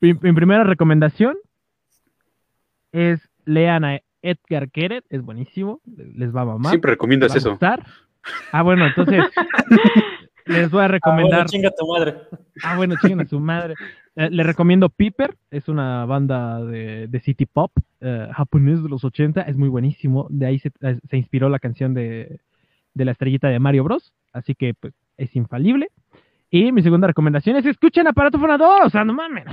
Mi, mi primera recomendación es lean a Edgar Keret, es buenísimo, les va a mamar. Siempre recomiendas va eso. Ah, bueno, entonces les voy a Ah, recomendar. bueno, chinga tu madre. Ah, bueno, chinguen a su madre. Eh, les recomiendo Piper, es una banda de, de city pop eh, japonés de los 80, es muy buenísimo. De ahí se, eh, se inspiró la canción de, de la estrellita de Mario Bros. Así que pues, es infalible. Y mi segunda recomendación es escuchen Aparato Fonador, o sea, no mames.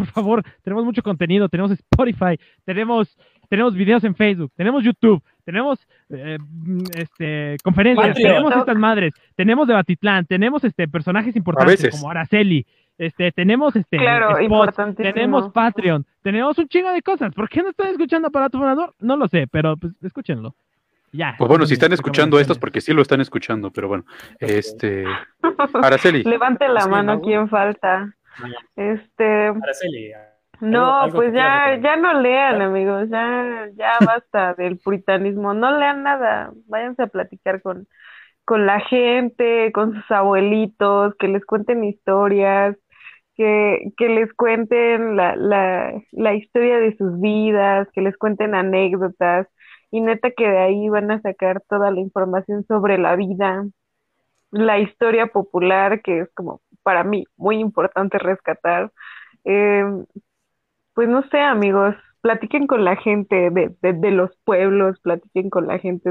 Por favor, tenemos mucho contenido, tenemos Spotify, tenemos, tenemos videos en Facebook, tenemos YouTube, tenemos eh, mm, este, conferencias, tenemos estas madres, tenemos de Batitlán, tenemos este, personajes importantes como Araceli, este, tenemos este, Claro, spots, importantísimo. tenemos Patreon, tenemos un chingo de cosas. ¿Por qué no están escuchando Aparato Fonador? No lo sé, pero pues escúchenlo. Ya. Pues bueno, si están escuchando esto es porque sí lo están escuchando, pero bueno. Este. Araceli. Levante la mano ¿no? quien falta. Este, Araceli, no, algo pues ya, ya no lean, amigos, ya, ya basta del puritanismo, no lean nada, váyanse a platicar con, con la gente, con sus abuelitos, que les cuenten historias, que, que les cuenten la, la, la historia de sus vidas, que les cuenten anécdotas, y neta que de ahí van a sacar toda la información sobre la vida, la historia popular, que es como para mí muy importante rescatar. Eh, pues no sé, amigos, platiquen con la gente de, de, de los pueblos, platiquen con la gente,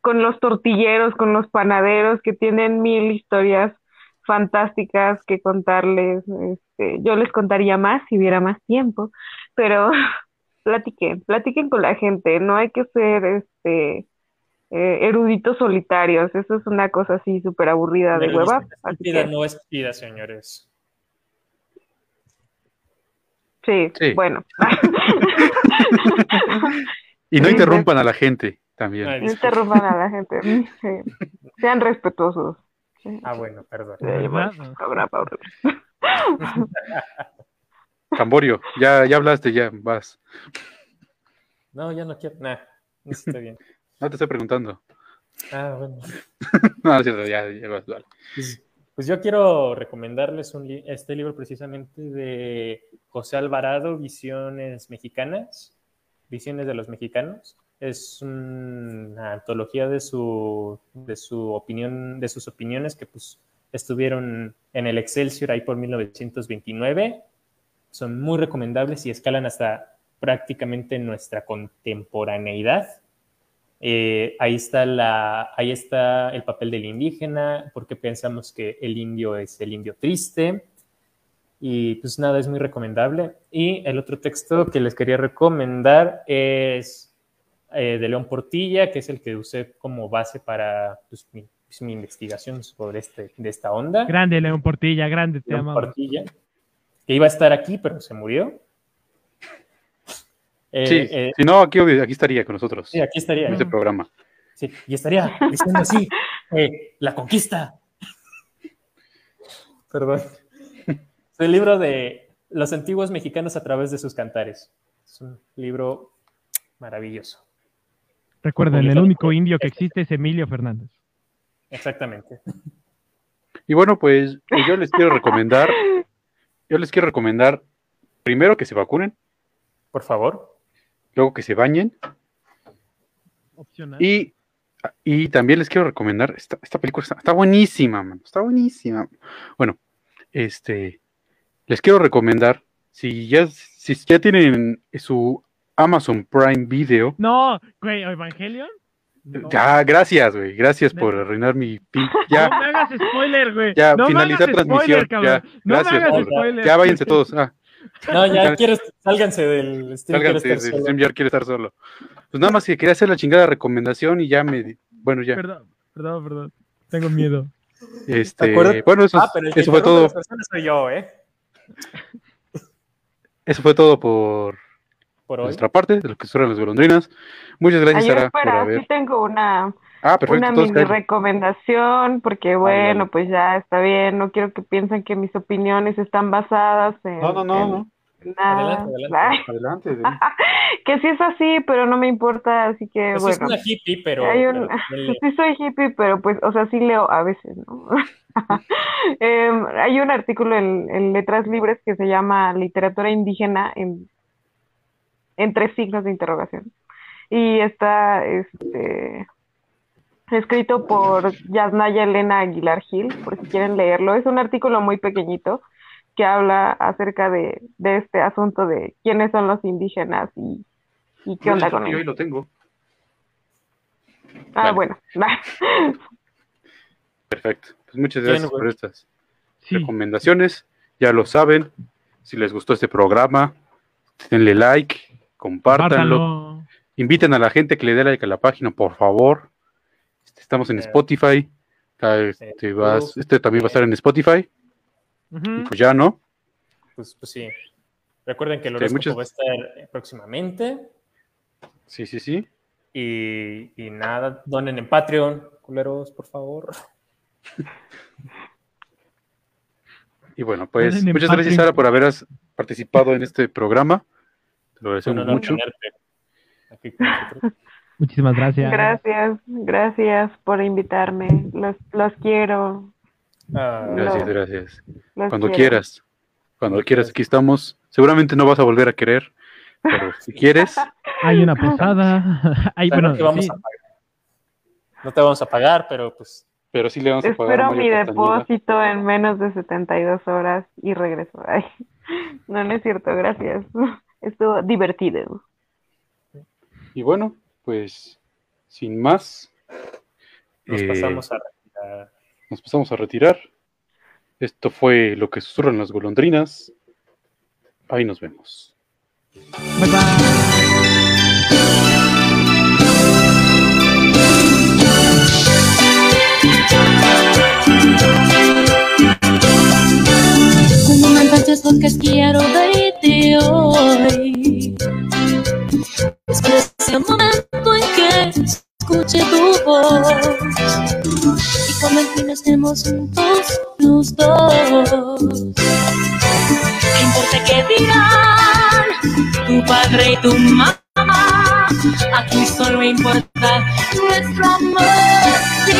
con los tortilleros, con los panaderos que tienen mil historias fantásticas que contarles. Este, yo les contaría más si hubiera más tiempo, pero platiquen, platiquen con la gente, no hay que ser este eh, eruditos solitarios, eso es una cosa así súper aburrida de hueva. estúpida que- no es pida, señores. Sí, Sí. bueno. Y no interrumpan a la gente también. No interrumpan a la gente. Sí. Sean respetuosos. Sí. Ah, bueno, perdón. Sí, bueno. Camborio, ya, ya hablaste, ya vas. No, ya no quiero. Nah, está bien. No te estoy preguntando. Ah, bueno. No, es cierto, ya, ya vas. Pues, pues yo quiero recomendarles un li- este libro precisamente de José Alvarado, Visiones Mexicanas, Visiones de los Mexicanos. Es una antología de su, de su opinión, de sus opiniones que pues estuvieron en el Excelsior ahí por 1929. Son muy recomendables y escalan hasta prácticamente nuestra contemporaneidad. Eh, ahí, está la, ahí está el papel del indígena, porque pensamos que el indio es el indio triste. Y pues nada, es muy recomendable. Y el otro texto que les quería recomendar es eh, de León Portilla, que es el que usé como base para pues, mi, pues, mi investigación sobre este, de esta onda. Grande, León Portilla, grande, te León amamos. Portilla, que iba a estar aquí, pero se murió. Eh, Sí, eh, si no, aquí, aquí estaría con nosotros. sí, aquí estaría. En este programa. Sí, y estaría diciendo así, eh, la conquista. Perdón. Es el libro de los antiguos mexicanos a través de sus cantares. Es un libro maravilloso. Recuerden, el único indio que existe es Emilio Fernández. Exactamente. Y bueno, pues pues yo les quiero recomendar, yo les quiero recomendar primero que se vacunen, Por favor. Luego que se bañen Opcional. y, y también les quiero recomendar, esta, esta película está, está buenísima, mano, está buenísima. Bueno, este, les quiero recomendar, si ya, si ya tienen su Amazon Prime Video, No, güey, Evangelion. No. ya, gracias, güey, gracias por arruinar mi pin, ya. No me hagas spoiler, güey. Ya, no finalizar me hagas transmisión. spoiler, ya, no gracias. me hagas por- spoiler. ya váyanse todos. Ah, No, ya quiero, sálganse del stream. quiero sálganse, estar el solo. StreamYard quiere estar solo. Pues nada más que quería hacer la chingada recomendación y ya me. Bueno, ya. Perdón, perdón, perdón. Tengo miedo. Este, bueno, eso, Ah, pero el que eso fue todo. las personas soy yo, ¿eh? Eso fue todo por Por hoy. nuestra parte, de lo que son las golondrinas. Muchas Ay, gracias, yo Sara, por espera, haber. sí tengo una, Ah, perfecto. una mini caen. recomendación, porque bueno, dale. pues ya está bien, no quiero que piensen que mis opiniones están basadas en, No, no, no, en no. nada. Adelante, adelante. Que sí es así, pero no me importa, así que Pues es bueno. una hippie, pero. Hay un- pero ponle- sí soy hippie, pero pues, o sea, sí leo a veces, ¿no? Em, hay un artículo en, en Letras Libres que se llama Literatura Indígena en, en tres signos de interrogación. Y está, este, escrito por Yasnaya Elena Aguilar Gil, por si quieren leerlo. Es un artículo muy pequeñito que habla acerca de, de este asunto de quiénes son los indígenas y, y qué onda con Yo ahí ellos. lo tengo. Ah, Vale. bueno. Perfecto. Pues muchas gracias por estas recomendaciones. Ya lo saben. Si les gustó este programa, denle like, compártanlo. Compártanlo. Inviten a la gente que le dé like a la página, por favor. Este, Estamos en Spotify. Este, vas- este también va a estar en Spotify. Pues ya, ¿no? Pues, pues sí. Recuerden que el Sí, horóscopo muchas- va a estar próximamente. Sí, sí, sí. Y, y nada, donen en Patreon, culeros, por favor. Y bueno, pues muchas gracias, Sara, por haber participado en este programa. Te lo agradecemos mucho. tenerte aquí con nosotros. Muchísimas gracias. Gracias, gracias por invitarme. Los, los quiero. Ah, Gracias, Los- gracias. los Cuando quiero. quieras. Cuando quieras, aquí estamos. Seguramente no vas a volver a querer, pero si quieres, Hay una posada. Hay, bueno, no te vamos sí. a pagar. No te vamos a pagar, pero pues pero sí le vamos a pagar Espero mi Castañeda. depósito en menos de 72 horas y regreso. Ay, no, no es cierto, gracias. Estuvo divertido. Y bueno, pues sin más, nos eh, pasamos a retirar. nos pasamos a retirar. Esto fue lo que susurran las golondrinas. Ahí nos vemos. Bye, bye. Como me quiero verte hoy. Espero ese momento en que escuche tu voz y cuando al fin estemos juntos los dos. ¿Qué importa qué dirán tu padre y tu mamá? Aquí solo importa nuestro amor. Si